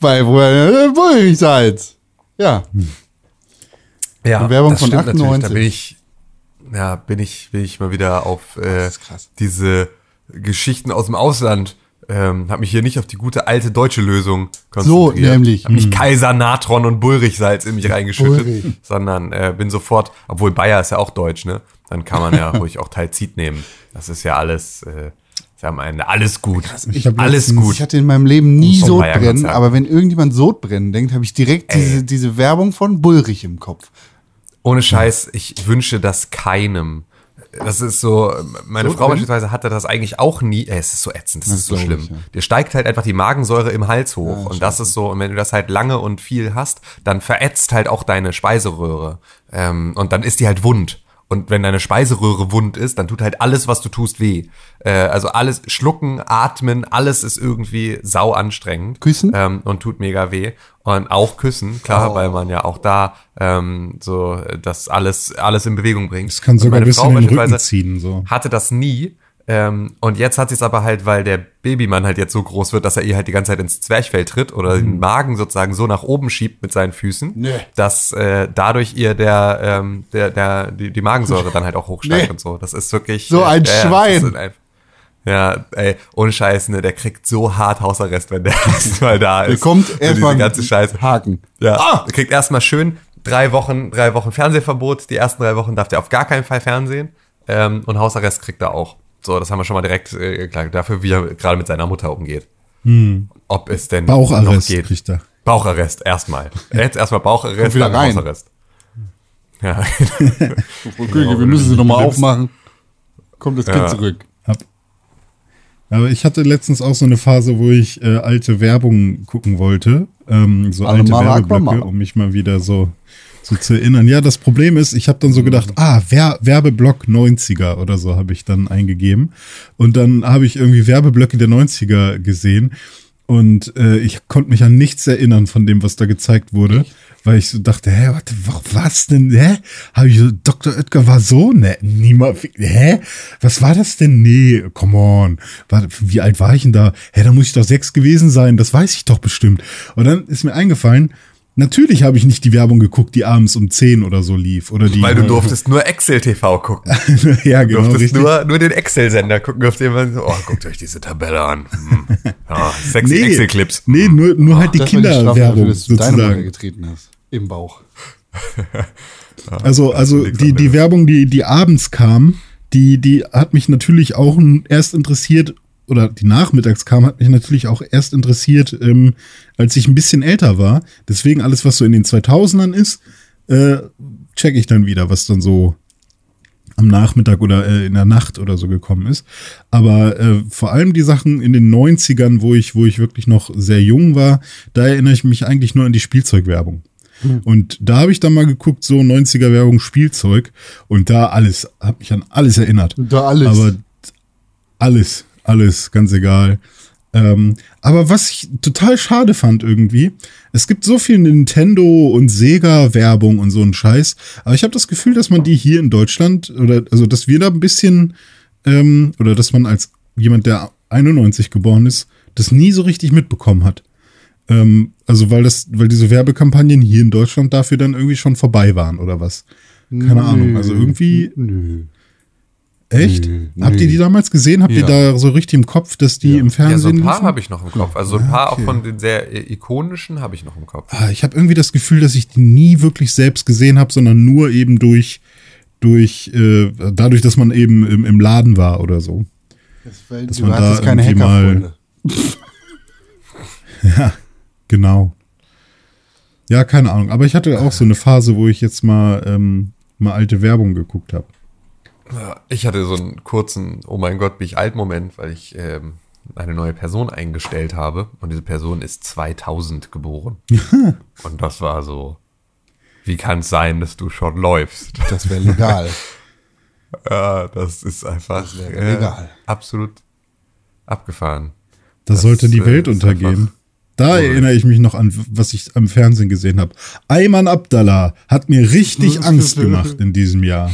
Weil woher äh, Bulligsalz. Ja. Ja, Und Werbung das von stimmt natürlich. 98. Da bin ich, ja, bin ich, bin ich mal wieder auf äh, diese Geschichten aus dem Ausland. Ähm, hab mich hier nicht auf die gute alte deutsche Lösung So, konzentriert. nämlich. Hab nicht Kaiser Natron und Bullrichsalz in mich reingeschüttet, Bullrich. sondern äh, bin sofort, obwohl Bayer ist ja auch deutsch, ne? Dann kann man ja ruhig auch Talzit nehmen. Das ist ja alles, äh, ist ja am Ende alles gut. Ich hab alles letztens- gut. Ich hatte in meinem Leben nie Sodbrennen, aber wenn irgendjemand Sodbrennen denkt, habe ich direkt diese, diese Werbung von Bullrich im Kopf. Ohne Scheiß, ich wünsche das keinem. Das ist so, meine So Frau drin? beispielsweise hatte das eigentlich auch nie. Ey, es ist so ätzend, das, Das ist so schlimm. ich, ja. Dir steigt halt einfach die Magensäure im Hals hoch. und das ist so, und wenn du das halt lange und viel hast, dann verätzt halt auch deine Speiseröhre. Ähm, und dann ist die halt wund. Und wenn deine Speiseröhre wund ist, dann tut halt alles, was du tust, weh. Äh, also alles, schlucken, atmen, alles ist irgendwie sau anstrengend. Küssen? Ähm, und tut mega weh. Und auch küssen, klar, Oh. weil man ja auch da ähm, so äh, das alles, alles in Bewegung bringt. Das kann Und sogar meine bis Frau in den Rücken ziehen. So. Hatte das nie. Ähm, und jetzt hat sie es aber halt, weil der Babymann halt jetzt so groß wird, dass er ihr halt die ganze Zeit ins Zwerchfell tritt oder den Magen sozusagen so nach oben schiebt mit seinen Füßen, Nee. dass äh, dadurch ihr der, ähm, der, der, die, die Magensäure dann halt auch hochsteigt Nee. und so. Das ist wirklich. So ein ja, Schwein. ein- Ja, ey, ohne Scheiß, ne, der kriegt so hart Hausarrest, wenn der erstmal da ist. Der kommt erstmal ganze Scheiße. Haken. Ja, er kriegt erstmal schön drei Wochen, drei Wochen Fernsehverbot. Die ersten drei Wochen darf der auf gar keinen Fall fernsehen. Ähm, und Hausarrest kriegt er auch. So, das haben wir schon mal direkt äh, geklagt. Dafür, wie er gerade mit seiner Mutter umgeht. Ob es denn noch Baucharrest geht. kriegt er. Baucharrest, erstmal. Jetzt erstmal Baucharrest, wieder dann rein. Hausarrest. Ja. Okay, wir müssen sie nochmal aufmachen. Kommt das Kind Ja. zurück. Hab. Aber ich hatte letztens auch so eine Phase, wo ich äh, alte Werbung gucken wollte. Ähm, so Alle alte Mama Werbeblöcke, um mich mal wieder so, so zu erinnern. Ja, das Problem ist, ich habe dann so gedacht, ah, Wer Werbeblock 90er oder so habe ich dann eingegeben. Und dann habe ich irgendwie Werbeblöcke der 90er gesehen. Und äh, ich konnte mich an nichts erinnern von dem, was da gezeigt wurde. Weil ich so dachte, hä, warte, wa- was denn, hä? Habe ich so, Dr. Oetker war so, ne, niemand, hä? Was war das denn? Nee, come on. Warte, wie alt war ich denn da? Hä, da muss ich doch sechs gewesen sein, das weiß ich doch bestimmt. Und dann ist mir eingefallen, natürlich habe ich nicht die Werbung geguckt, die abends um zehn oder so lief. Oder die, Weil du durftest nur Excel-TV gucken. ja, Du genau, durftest richtig. nur, nur den Excel-Sender gucken, auf dem man so, oh, guckt euch diese Tabelle an. Hm. Ja, sexy Nee, Excel-Clips. nee, nur, nur halt die die Kinderwerbung dass du deine Mutter sozusagen. getreten hast. Im Bauch. Also, also die, die Werbung, die, die abends kam, die, die hat mich natürlich auch erst interessiert, oder die nachmittags kam, hat mich natürlich auch erst interessiert, ähm, als ich ein bisschen älter war. Deswegen alles, was so in den 2000ern ist, äh, check ich dann wieder, was dann so am Nachmittag oder äh, in der Nacht oder so gekommen ist. Aber äh, vor allem die Sachen in den 90ern, wo ich, wo ich wirklich noch sehr jung war, da erinnere ich mich eigentlich nur an die Spielzeugwerbung. Und da habe ich dann mal geguckt, so 90er Werbung Spielzeug und da alles, hat mich an alles erinnert. Da alles. Aber alles, alles, ganz egal. Ähm, aber was ich total schade fand irgendwie, es gibt so viel Nintendo und Sega Werbung und so ein Scheiß, aber ich habe das Gefühl, dass man die hier in Deutschland oder also dass wir da ein bisschen ähm, oder dass man als jemand, der 91 geboren ist, das nie so richtig mitbekommen hat. Ähm, also weil das, weil diese Werbekampagnen hier in Deutschland dafür dann irgendwie schon vorbei waren oder was? Keine Ahnung. Also irgendwie Nö. Echt? Nö, Habt nö. ihr die damals gesehen? Habt ihr Ja. da so richtig im Kopf, dass die im Ja, Fernsehen so ein paar habe ich noch im Kopf. Also ein paar auch von den sehr äh, ikonischen habe ich noch im Kopf. Ah, Ich habe irgendwie das Gefühl, dass ich die nie wirklich selbst gesehen habe, sondern nur eben durch, durch äh, dadurch, dass man eben im, im Laden war oder so. Das, weil Dass du man da hattest keine irgendwie mal- Hackerfreunde. Genau. Ja, keine Ahnung. Aber ich hatte auch so eine Phase, wo ich jetzt mal, ähm, mal alte Werbung geguckt habe. Ja, Ich hatte so einen kurzen, oh mein Gott, bin ich alt Moment, weil ich ähm, eine neue Person eingestellt habe und diese Person ist 2000 geboren. und das war so, wie kann es sein, dass du schon läufst? Das wäre legal. Ja, das ist einfach Das äh, legal. absolut abgefahren. Da Das, sollte die Welt untergehen. Da cool. erinnere ich mich noch an, was ich am Fernsehen gesehen habe. Ayman Abdallah hat mir richtig Angst gemacht in diesem Jahr.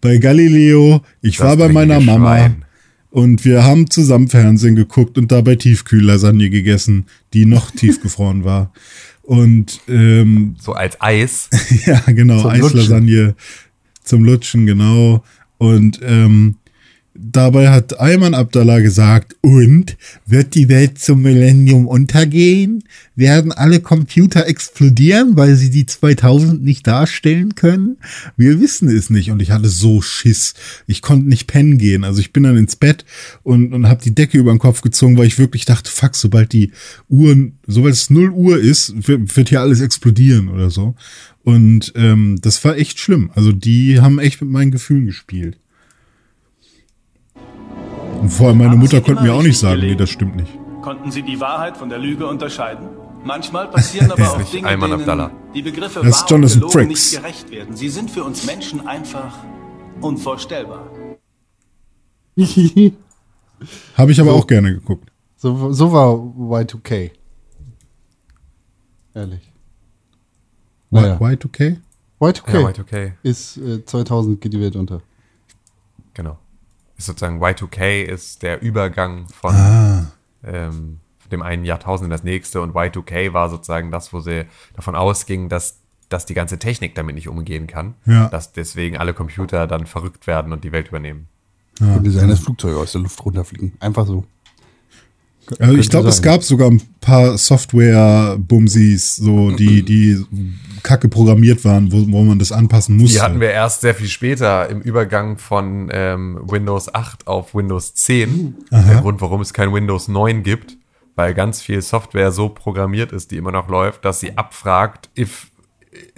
Bei Galileo, ich Das war bei meiner Mama Schwein. und wir haben zusammen Fernsehen geguckt und dabei Tiefkühllasagne gegessen, die noch tiefgefroren war. Und ähm, So als Eis. ja, genau, Zum Eislasagne zum Lutschen, genau. Und ähm, dabei hat Ayman Abdallah gesagt, und wird die Welt zum Millennium untergehen? Werden alle Computer explodieren, weil sie die 2000 nicht darstellen können? Wir wissen es nicht. Und ich hatte so Schiss. Ich konnte nicht pennen gehen. Also ich bin dann ins Bett und, und habe die Decke über den Kopf gezogen, weil ich wirklich dachte, fuck, sobald die Uhren, sobald es 0 Uhr ist, wird, wird hier alles explodieren oder so. Und ähm, das war echt schlimm. Also die haben echt mit meinen Gefühlen gespielt. Und vor allem meine Haben Mutter konnte mir auch nicht sagen, nee, gelegen? das stimmt nicht. Konnten Sie die Wahrheit von der Lüge unterscheiden? Manchmal passieren aber auch nicht Dinge, Ayman denen Abdallah. die Begriffe Das ist Jonathan und gelogen Frakes. nicht gerecht werden. Sie sind für uns Menschen einfach unvorstellbar. Habe ich aber auch gerne geguckt. So, so war Y2K. Ehrlich. Naja. Y2K? Y2K Ja, Y2K, ist äh, 2000 geht die Welt unter. genau. Ist sozusagen Y2K ist der Übergang von Ah. ähm, dem einen Jahrtausend in das nächste und Y2K war sozusagen das, wo sie davon ausgingen, dass, dass die ganze Technik damit nicht umgehen kann. Ja. Dass deswegen alle Computer dann verrückt werden und die Welt übernehmen. Könnte sein, dass Flugzeuge aus der Luft runterfliegen. Einfach so. Also ich glaube, es gab sogar ein paar Software-Bumsis, so, die, die kacke programmiert waren, wo, wo man das anpassen musste. Die hatten wir erst sehr viel später im Übergang von ähm, Windows 8 auf Windows 10. Der Grund, warum es kein Windows 9 gibt, weil ganz viel Software so programmiert ist, die immer noch läuft, dass sie abfragt, if,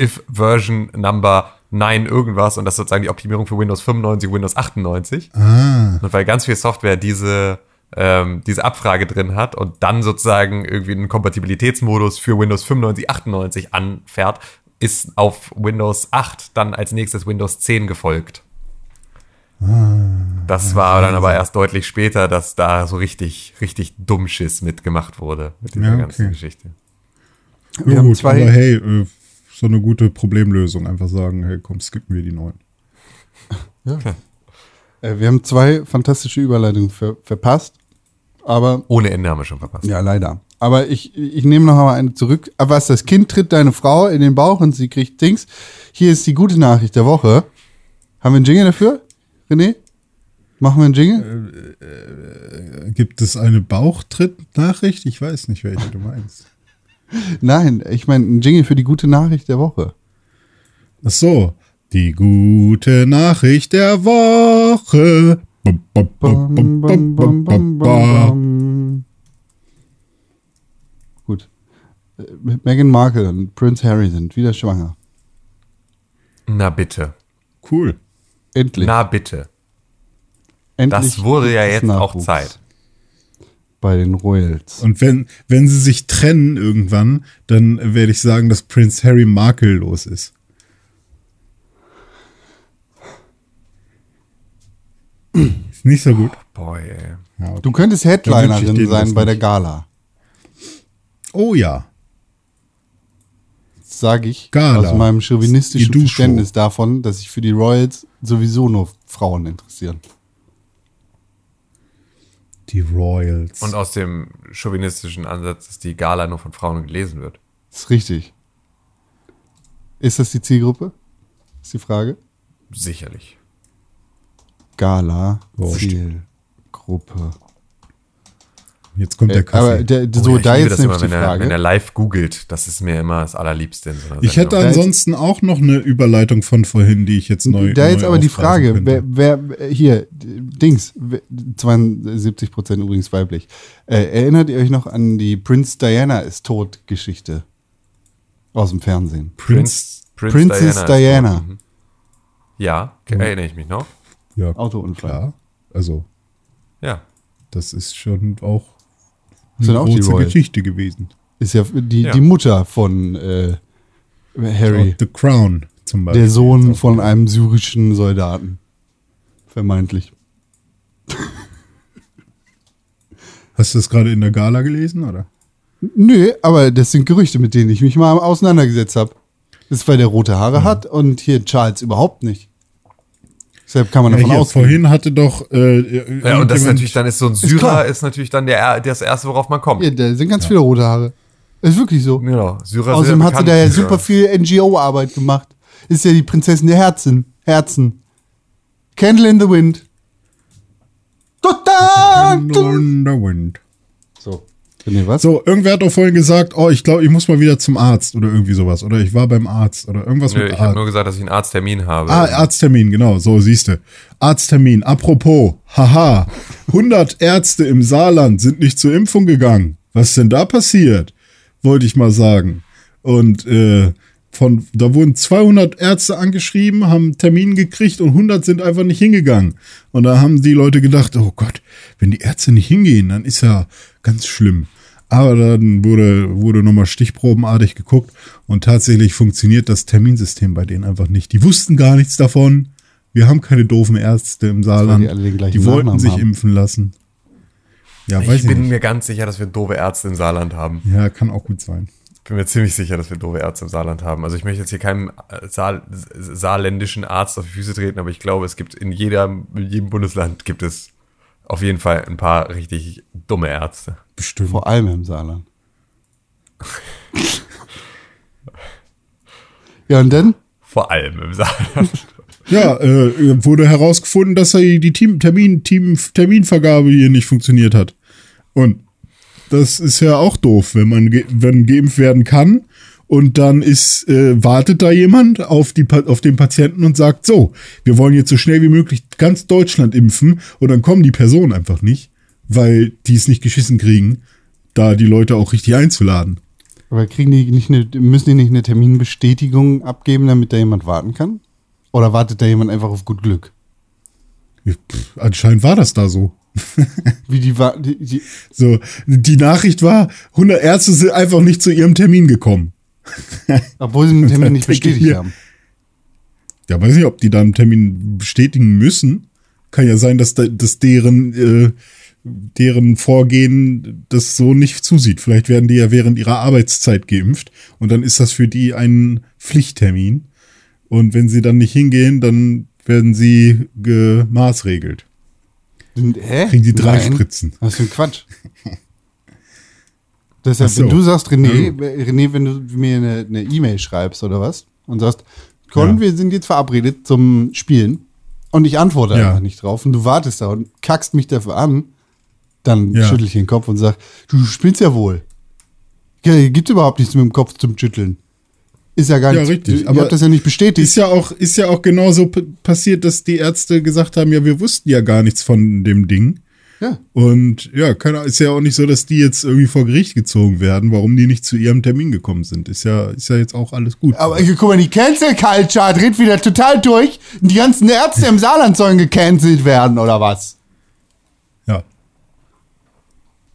if Version Number 9 irgendwas und das ist sozusagen die Optimierung für Windows 95, Windows 98. ah, Und weil ganz viel Software diese, ähm, diese Abfrage drin hat und dann sozusagen irgendwie einen Kompatibilitätsmodus für Windows 95, 98 anfährt, ist auf Windows 8 dann als nächstes Windows 10 gefolgt. Das war dann aber erst deutlich später, dass da so richtig, richtig Dummschiss mitgemacht wurde mit dieser Ja, ganzen okay. Geschichte. Wir ja, haben gut, zwei- aber hey, äh, so eine gute Problemlösung. Einfach sagen, hey, komm, skippen wir die neuen. Äh, wir haben zwei fantastische Überleitungen ver verpasst. Aber, Ohne Ende haben wir schon verpasst. ja, leider. Aber ich, ich nehme noch mal eine zurück. Aber was, das Kind tritt deine Frau in den Bauch und sie kriegt Dings. Hier ist die gute Nachricht der Woche. Haben wir einen Jingle dafür, René? Machen wir einen Jingle? Gibt es eine Bauchtritt-Nachricht? Ich weiß nicht, welche du meinst. Nein, ich meine einen Jingle für die gute Nachricht der Woche. Ach so. Die gute Nachricht der Woche. Gut. Äh, Meghan Markle und Prince Harry sind wieder schwanger. Na bitte. Cool. Endlich. Na bitte. Endlich Das wurde ja jetzt auch Nachwuchs Zeit. Bei den Royals. Und wenn, wenn sie sich trennen irgendwann, dann werde ich sagen, dass Prince Harry makellos ist. Ist nicht so gut. Boy, ey. Ja, okay. Du könntest Headlinerin sein bei der. Gala. Oh ja. Sage ich Gala. aus meinem chauvinistischen. Verständnis davon, dass sich für die Royals sowieso nur Frauen interessieren. Die Royals. Und aus dem chauvinistischen Ansatz, dass die Gala nur von Frauen gelesen wird. Das ist richtig. Ist das die Zielgruppe? Ist die Frage. Sicherlich. Gala, Wurscht. Zielgruppe. Jetzt kommt der Äh, aber Kaffee. der, Oh so, ja, ich da jetzt nämlich immer, die wenn er, Frage. wenn er live googelt. Das ist mir immer das Allerliebste in so einer ich hätte ansonsten auch noch eine Überleitung von vorhin, die ich jetzt neu. da jetzt neu aber die Frage, wer, wer hier, Dings, 72 Prozent übrigens weiblich. Äh, erinnert ihr euch noch an die Prince Diana ist tot Geschichte aus dem Fernsehen? Prince, Prince Princess Diana. tot. Mhm. Ja, erinnere ich mich noch. Ja, Autounfall. klar. Also, Ja. das ist schon auch Das eine auch die große Royal. Geschichte gewesen. Ist ja die, Ja. die Mutter von äh, Harry, The Crown zum Beispiel. der Sohn von einem syrischen Soldaten. Vermeintlich. Hast du das gerade in der Gala gelesen, oder? Nö, aber das sind Gerüchte, mit denen ich mich mal auseinandergesetzt habe. Das ist, weil der rote Haare Mhm. hat und hier Charles überhaupt nicht. Deshalb kann man Ja, davon hier, ausgehen. vorhin hatte doch. Äh, Ja, und das ist natürlich, dann ist so ein. Syrer, ist, natürlich dann der, das erste, worauf man kommt. Ja, da sind ganz viele rote Haare. Ist wirklich so. Genau, Syrer sind Außerdem ja hat sie da ja super viel NGO-Arbeit gemacht. Ist ja die Prinzessin der Herzen. Herzen. Candle in the Wind. Total. In the wind. So. Nee, was? So, irgendwer hat doch vorhin gesagt, oh, ich glaube, ich muss mal wieder zum Arzt oder irgendwie sowas. Oder ich war beim Arzt oder irgendwas Nö, mit ich habe Arzt. nur gesagt, dass ich einen Arzttermin habe. Ah, Arzttermin, genau, so siehste. Arzttermin, apropos, haha, 100 Ärzte im Saarland sind nicht zur Impfung gegangen. Was ist denn da passiert? Wollte ich mal sagen. Und äh, von, da wurden 200 Ärzte angeschrieben, haben einen Termin gekriegt und 100 sind einfach nicht hingegangen. Und da haben die Leute gedacht, oh Gott, wenn die Ärzte nicht hingehen, dann ist ja ganz schlimm. Aber dann wurde, wurde nochmal stichprobenartig geguckt und tatsächlich funktioniert das Terminsystem bei denen einfach nicht. Die wussten gar nichts davon. Wir haben keine doofen Ärzte im Saarland. die gleichen Die wollten sich haben. impfen lassen. Ja, ich, bin nicht. mir ganz sicher, dass wir doofe Ärzte im Saarland haben. Ja, kann auch gut sein. Ich bin mir ziemlich sicher, dass wir doofe Ärzte im Saarland haben. Also ich möchte jetzt hier keinem äh, Saar, saarländischen Arzt auf die Füße treten, aber ich glaube, es gibt in jeder, in jedem Bundesland gibt es auf jeden Fall ein paar richtig dumme Ärzte. Bestimmt. Vor allem im Saarland. ja, und dann? Vor allem im Saarland. Ja, äh, wurde herausgefunden, dass er die Team, Termin, Team, Terminvergabe hier nicht funktioniert hat. Und das ist ja auch doof, wenn man ge wenn geimpft werden kann und dann ist, äh, wartet da jemand auf, die, auf den Patienten und sagt, so, wir wollen jetzt so schnell wie möglich ganz Deutschland impfen und dann kommen die Personen einfach nicht, weil die es nicht geschissen kriegen, da die Leute auch richtig einzuladen. Aber kriegen die nicht eine, müssen die nicht eine Terminbestätigung abgeben, damit da jemand warten kann? Oder wartet da jemand einfach auf gut Glück? Pff, anscheinend war das da so. Wie die, wa- die, die So, die Nachricht war, 100 Ärzte sind einfach nicht zu ihrem Termin gekommen. Obwohl sie den Termin nicht ich bestätigt mir. haben. Ja, weiß nicht, ob die da einen Termin bestätigen müssen. Kann ja sein, dass, da, dass deren, äh, deren Vorgehen das so nicht zusieht. Vielleicht werden die ja während ihrer Arbeitszeit geimpft und dann ist das für die ein Pflichttermin. Und wenn sie dann nicht hingehen, dann werden sie gemaßregelt. Hä? Kriegen die drei Nein. Spritzen. Was für ein Quatsch. Deshalb, so. wenn du sagst, René, René, wenn du mir eine E-Mail schreibst oder was und sagst, Con, Ja. wir sind jetzt verabredet zum Spielen und ich antworte Ja. einfach nicht drauf und du wartest da und kackst mich dafür an, dann Ja. schüttel ich den Kopf und sag, du spielst ja wohl. Ja, Gibt überhaupt nichts mit dem Kopf zum Schütteln. Ist ja gar Ja, nicht. richtig, Ich aber das ja nicht bestätigt. Ist ja auch, ist ja auch genauso passiert, dass die Ärzte gesagt haben, ja, wir wussten ja gar nichts von dem Ding. Ja. Und ja, keine, ist ja auch nicht so, dass die jetzt irgendwie vor Gericht gezogen werden, warum die nicht zu ihrem Termin gekommen sind. Ist ja, ist ja jetzt auch alles gut. Aber guck mal, die Cancel Culture dreht wieder total durch. Die ganzen Ärzte im Saarland sollen gecancelt werden, oder was? ja.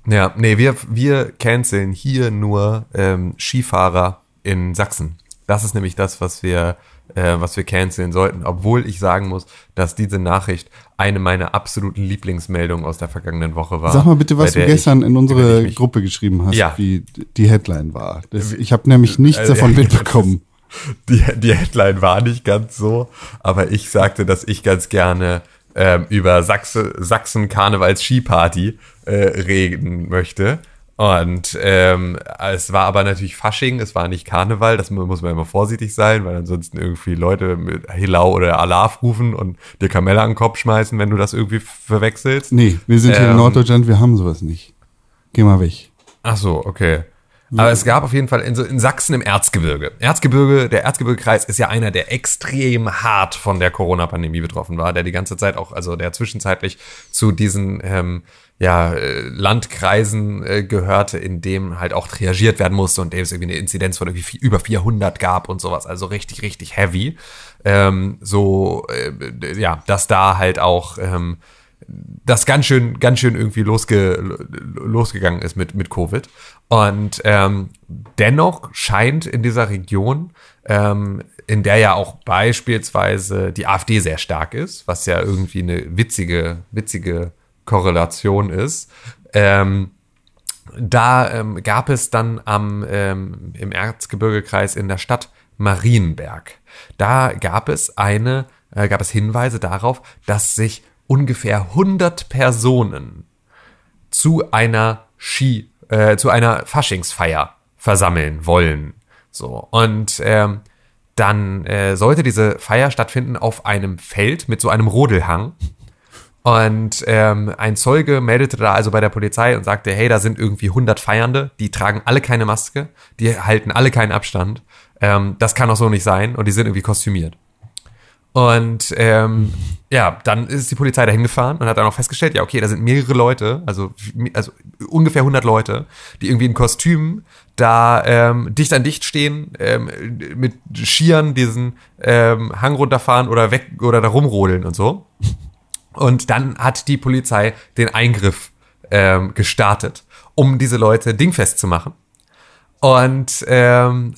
Ja, nee, wir, wir canceln hier nur ähm, Skifahrer in Sachsen. Das ist nämlich das, was wir, äh, was wir canceln sollten. Obwohl ich sagen muss, dass diese Nachricht eine meiner absoluten Lieblingsmeldungen aus der vergangenen Woche war. Sag mal bitte, was du gestern ich- in unsere ich mich- Gruppe geschrieben hast, Ja. wie die Headline war. Das, ich habe nämlich nichts äh, davon ja, mitbekommen. Die, die Headline war nicht ganz so, aber ich sagte, dass ich ganz gerne ähm, über Sachse, Sachsen Karnevals Skiparty äh, reden möchte. Und ähm, es war aber natürlich Fasching, es war nicht Karneval, das mu- muss man immer vorsichtig sein, weil ansonsten irgendwie Leute mit Hilau oder Alarv rufen und dir Kamelle an den Kopf schmeißen, wenn du das irgendwie verwechselst. Nee, wir sind hier in Ähm, Norddeutschland, wir haben sowas nicht. Geh mal weg. Ach so, okay. Aber es gab auf jeden Fall in, in Sachsen im Erzgebirge. Erzgebirge, der Erzgebirgekreis ist ja einer, der extrem hart von der Corona-Pandemie betroffen war, der die ganze Zeit auch, also der zwischenzeitlich zu diesen ähm, ja, äh, Landkreisen äh, gehörte, in dem halt auch reagiert werden musste und dem es irgendwie eine Inzidenz von irgendwie über 400 gab und sowas. Also richtig, richtig heavy. Ähm, so, äh, ja, dass da halt auch ähm, das ganz schön, ganz schön irgendwie losge, losgegangen ist mit, mit Covid. Und ähm, dennoch scheint in dieser Region, ähm, in der ja auch beispielsweise die AfD sehr stark ist, was ja irgendwie eine witzige, witzige Korrelation ist, ähm, da ähm, gab es dann am, ähm, im Erzgebirgekreis in der Stadt Marienberg. Da gab es eine, äh, gab es Hinweise darauf, dass sich ungefähr 100 Personen zu einer Ski, äh, zu einer Faschingsfeier versammeln wollen. So und ähm, dann äh, sollte diese Feier stattfinden auf einem Feld mit so einem Rodelhang. Und ähm, ein Zeuge meldete da also bei der Polizei und sagte, hey, da sind irgendwie 100 Feiernde, die tragen alle keine Maske, die halten alle keinen Abstand. Ähm, das kann doch so nicht sein und die sind irgendwie kostümiert. Und ähm, ja, dann ist die Polizei dahin gefahren und hat dann auch festgestellt, ja, okay, da sind mehrere Leute, also, also ungefähr 100 Leute, die irgendwie in Kostümen da ähm, dicht an dicht stehen, ähm, mit Skiern diesen ähm, Hang runterfahren oder weg oder da rumrodeln und so. Und dann hat die Polizei den Eingriff ähm, gestartet, um diese Leute dingfest zu machen. Und ähm,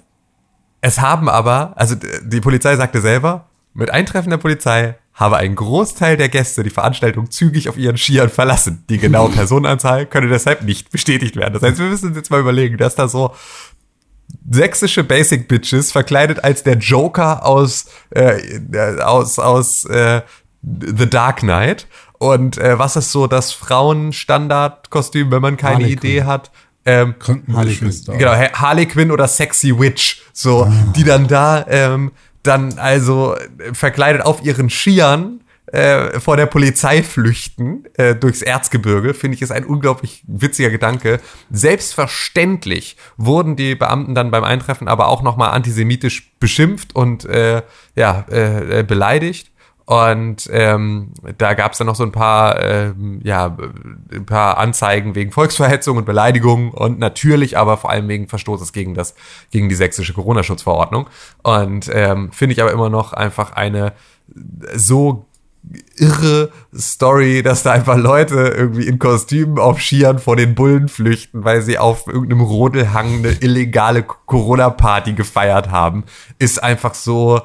es haben aber, also die Polizei sagte selber, mit Eintreffen der Polizei habe ein Großteil der Gäste die Veranstaltung zügig auf ihren Skiern verlassen. Die genaue Personenanzahl könne deshalb nicht bestätigt werden. Das heißt, wir müssen uns jetzt mal überlegen, dass da so sächsische Basic Bitches verkleidet als der Joker aus äh, aus aus äh, The Dark Knight und äh, was ist so das Frauenstandardkostüm, wenn man keine Harley Idee Quinn. hat? Ähm, Krankenschwester. Genau, Ha- Harley Quinn oder Sexy Witch, so, Ah. die dann da ähm, dann also äh, verkleidet auf ihren Skiern äh, vor der Polizei flüchten äh, durchs Erzgebirge, finde ich ist ein unglaublich witziger Gedanke. Selbstverständlich wurden die Beamten dann beim Eintreffen aber auch nochmal antisemitisch beschimpft und äh, ja, äh, äh, beleidigt. Und ähm, da gab es dann noch so ein paar, ähm, ja, ein paar Anzeigen wegen Volksverhetzung und Beleidigung und natürlich aber vor allem wegen Verstoßes gegen das, gegen die sächsische Corona-Schutzverordnung. Und ähm, finde ich aber immer noch einfach eine so irre Story, dass da einfach Leute irgendwie in Kostümen auf Skiern vor den Bullen flüchten, weil sie auf irgendeinem Rodelhang eine illegale Corona-Party gefeiert haben, ist einfach so,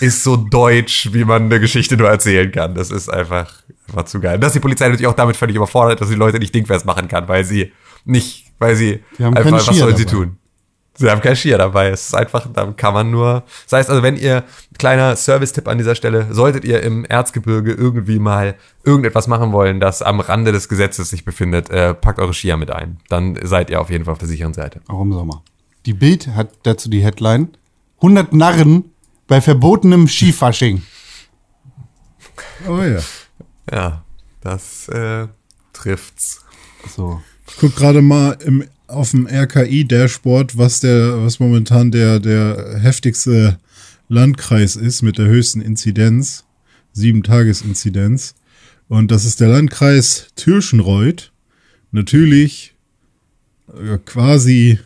ist so deutsch, wie man eine Geschichte nur erzählen kann. Das ist einfach, einfach zu geil. Dass die Polizei natürlich auch damit völlig überfordert, dass sie Leute nicht dingfest machen kann, weil sie nicht, weil sie Die haben einfach, was sollen sie tun? Sie haben kein Skier dabei. Es ist einfach, da kann man nur. Das heißt also, wenn ihr, kleiner Service-Tipp an dieser Stelle, solltet ihr im Erzgebirge irgendwie mal irgendetwas machen wollen, das am Rande des Gesetzes sich befindet, äh, packt eure Skier mit ein. Dann seid ihr auf jeden Fall auf der sicheren Seite. Auch im Sommer. Die Bild hat dazu die Headline 100 Narren bei verbotenem Skifasching. Oh ja. Ja, das äh, trifft's. So. Ich guck gerade mal im, auf dem RKI-Dashboard, was der, was momentan der, der heftigste Landkreis ist mit der höchsten Inzidenz. Sieben Tages-Inzidenz. Und das ist der Landkreis Tirschenreuth. Natürlich äh, quasi,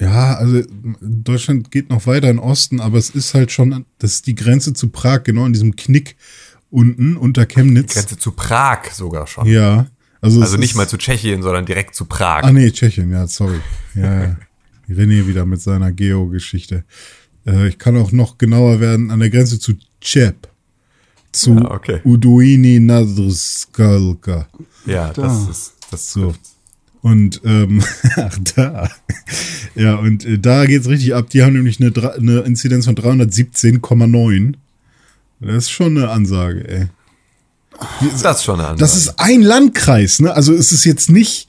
ja, also Deutschland geht noch weiter in den Osten, aber es ist halt schon, das ist die Grenze zu Prag, genau in diesem Knick unten unter Chemnitz. Grenze zu Prag sogar schon. Ja. Also, Also nicht ist- mal zu Tschechien, sondern direkt zu Prag. Ah nee, Tschechien, ja, sorry. Ja, ja. René wieder mit seiner Geo-Geschichte. Äh, ich kann auch noch genauer werden an der Grenze zu Czep. Zu Ah, okay. Uduini Nadrskalka. Ja, das ist das So. trifft's. Und ähm, ach da. Ja, und äh, da geht's richtig ab. Die haben nämlich eine, eine Inzidenz von 317,9. Das ist schon eine Ansage, ey. Das ist schon eine andere. Das ist ein Landkreis, ne? Also es ist jetzt nicht,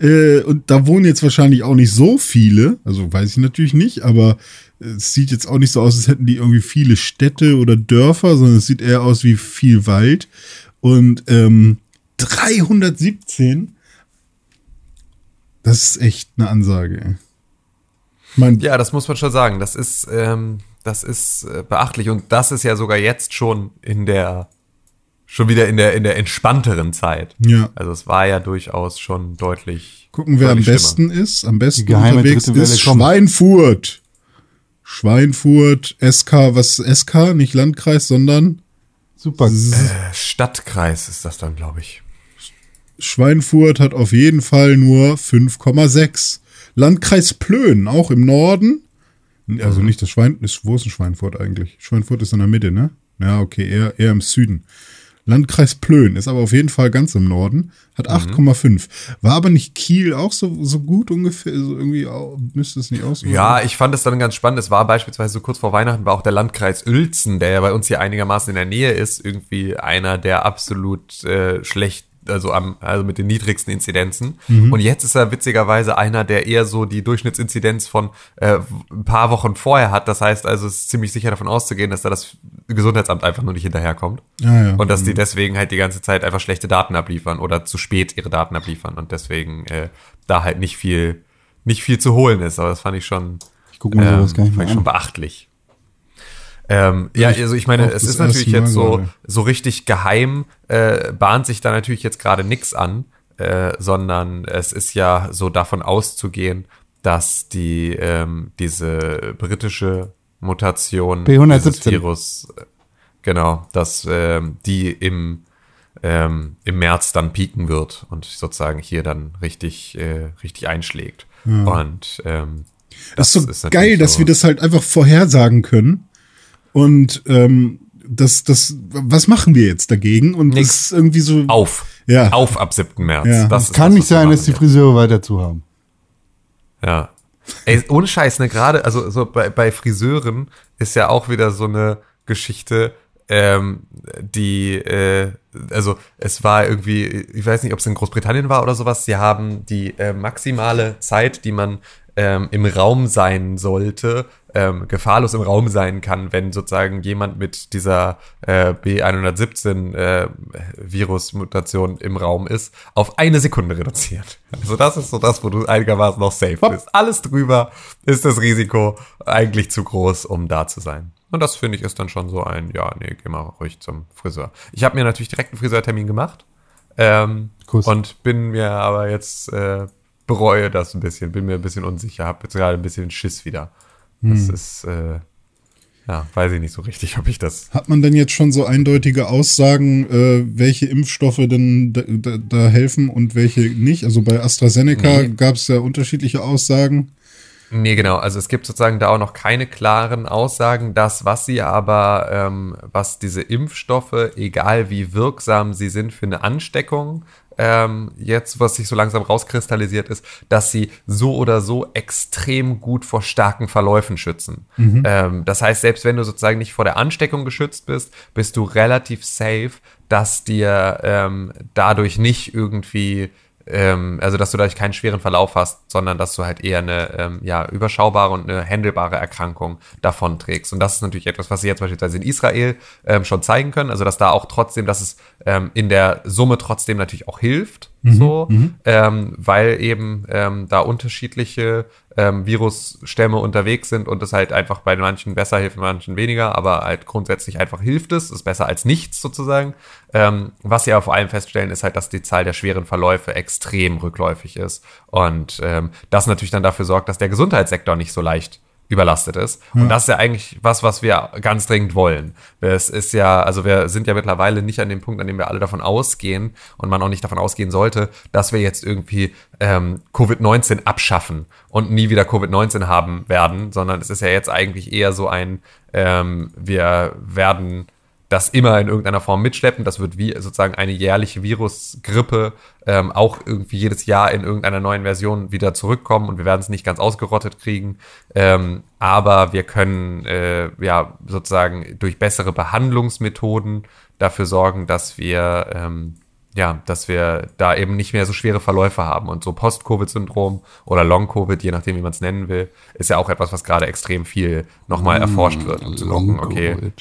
äh, und da wohnen jetzt wahrscheinlich auch nicht so viele, also weiß ich natürlich nicht, aber es sieht jetzt auch nicht so aus, als hätten die irgendwie viele Städte oder Dörfer, sondern es sieht eher aus wie viel Wald. Und ähm, 317 Das ist echt eine Ansage. ey. Mein, Ja, das muss man schon sagen. Das ist, ähm, das ist äh, beachtlich und das ist ja sogar jetzt schon in der, schon wieder in der in der entspannteren Zeit. Ja. Also es war ja durchaus schon deutlich. Gucken, wer am deutlich besten ist. Am besten unterwegs ist kommt. Schweinfurt. Schweinfurt, SK, was ist SK? Nicht Landkreis, sondern Super. schlimmer. Äh, Stadtkreis ist das dann, glaube ich. Schweinfurt hat auf jeden Fall nur 5,6. Landkreis Plön, auch im Norden. Also nicht das Schwein, ist, wo ist denn Schweinfurt eigentlich? Schweinfurt ist in der Mitte, ne? Ja, okay, eher, eher im Süden. Landkreis Plön ist aber auf jeden Fall ganz im Norden, hat 8,5. War aber nicht Kiel auch so, so gut ungefähr? So irgendwie auch, müsste es nicht so Ja, ich fand es dann ganz spannend. Es war beispielsweise so kurz vor Weihnachten war auch der Landkreis Uelzen, der ja bei uns hier einigermaßen in der Nähe ist, irgendwie einer der absolut äh, schlecht, also am, also mit den niedrigsten Inzidenzen. Und jetzt ist er witzigerweise einer, der eher so die Durchschnittsinzidenz von äh, ein paar Wochen vorher hat. Das heißt also, es ist ziemlich sicher davon auszugehen, dass da das Gesundheitsamt einfach nur nicht hinterherkommt. Ah, ja. Und dass die deswegen halt die ganze Zeit einfach schlechte Daten abliefern oder zu spät ihre Daten abliefern und deswegen äh, da halt nicht viel, nicht viel zu holen ist. Aber das fand ich schon, Ich guck mir sowas gar nicht fand ich schon beachtlich. Ähm, ja, also ich meine, auch es das ist natürlich jetzt so, so richtig geheim, äh, bahnt sich da natürlich jetzt gerade nichts an, äh, sondern es ist ja so davon auszugehen, dass die ähm, diese britische Mutation B117. dieses Virus, äh, genau, dass ähm, die im ähm, im März dann pieken wird und sozusagen hier dann richtig äh, richtig einschlägt. Und ähm, Das ist so natürlich geil, dass so- wir das halt einfach vorhersagen können. Und ähm, das, das, was machen wir jetzt dagegen? Und Nix. das ist irgendwie so. auf. Ja. Auf ab 7. März. Ja. Das kann das, nicht sein, dass die. Friseure weiter zu haben. Ja. Ey, ohne Scheiß, ne, gerade, also so bei, bei Friseuren ist ja auch wieder so eine Geschichte, ähm, die, äh, also es war irgendwie, ich weiß nicht, ob es in Großbritannien war oder sowas, sie haben die äh, maximale Zeit, die man ähm, im Raum sein sollte, ähm, gefahrlos im Raum sein kann, wenn sozusagen jemand mit dieser äh, B117 äh, im Raum ist, auf eine Sekunde reduziert. Also das ist so das, wo du einigermaßen noch safe bist. Alles drüber ist das Risiko eigentlich zu groß, um da zu sein. Und das finde ich ist dann schon so ein, ja, nee, geh mal ruhig zum Friseur. Ich habe mir natürlich direkt einen Friseurtermin gemacht ähm, Kuss. und bin mir aber jetzt äh, bereue das ein bisschen, bin mir ein bisschen unsicher, habe jetzt gerade ein bisschen Schiss wieder. Das ist, äh, ja, weiß ich nicht so richtig, ob ich das. Hat man denn jetzt schon so eindeutige Aussagen, äh, welche Impfstoffe denn da, da, da helfen und welche nicht? Also bei AstraZeneca Nee. gab es ja unterschiedliche Aussagen. Nee, genau. Also es gibt sozusagen da auch noch keine klaren Aussagen. Das, was sie aber, ähm, was diese Impfstoffe, egal wie wirksam sie sind für eine Ansteckung, ähm, jetzt, was sich so langsam rauskristallisiert ist, dass sie so oder so extrem gut vor starken Verläufen schützen. Ähm, das heißt, selbst wenn du sozusagen nicht vor der Ansteckung geschützt bist, bist du relativ safe, dass dir ähm, dadurch nicht irgendwie ähm, also dass du dadurch keinen schweren Verlauf hast, sondern dass du halt eher eine ähm, ja, überschaubare und eine handelbare Erkrankung davon trägst. Und das ist natürlich etwas, was sie jetzt beispielsweise in Israel ähm, schon zeigen können, also dass da auch trotzdem, dass es ähm, in der Summe trotzdem natürlich auch hilft, so, ähm, weil eben ähm, da unterschiedliche ähm, Virusstämme unterwegs sind und es halt einfach bei manchen besser hilft, bei manchen weniger, aber halt grundsätzlich einfach hilft es, ist besser als nichts sozusagen. Ähm, was sie aber vor allem feststellen, ist halt, dass die Zahl der schweren Verläufe extrem rückläufig ist und ähm, das natürlich dann dafür sorgt, dass der Gesundheitssektor nicht so leicht überlastet ist. Und das ist ja eigentlich was, was wir ganz dringend wollen. Es ist ja, also wir sind ja mittlerweile nicht an dem Punkt, an dem wir alle davon ausgehen und man auch nicht davon ausgehen sollte, dass wir jetzt irgendwie ähm, Covid-19 abschaffen und nie wieder Covid-19 haben werden, sondern es ist ja jetzt eigentlich eher so ein, ähm, wir werden das immer in irgendeiner Form mitschleppen. Das wird wie sozusagen eine jährliche Virusgrippe ähm, auch irgendwie jedes Jahr in irgendeiner neuen Version wieder zurückkommen und wir werden es nicht ganz ausgerottet kriegen. Ähm, aber wir können äh, ja sozusagen durch bessere Behandlungsmethoden dafür sorgen, dass wir ähm, ja, dass wir da eben nicht mehr so schwere Verläufe haben. Und so Post-Covid-Syndrom oder Long-Covid, je nachdem, wie man es nennen will, ist ja auch etwas, was gerade extrem viel nochmal erforscht wird, um zu gucken, okay.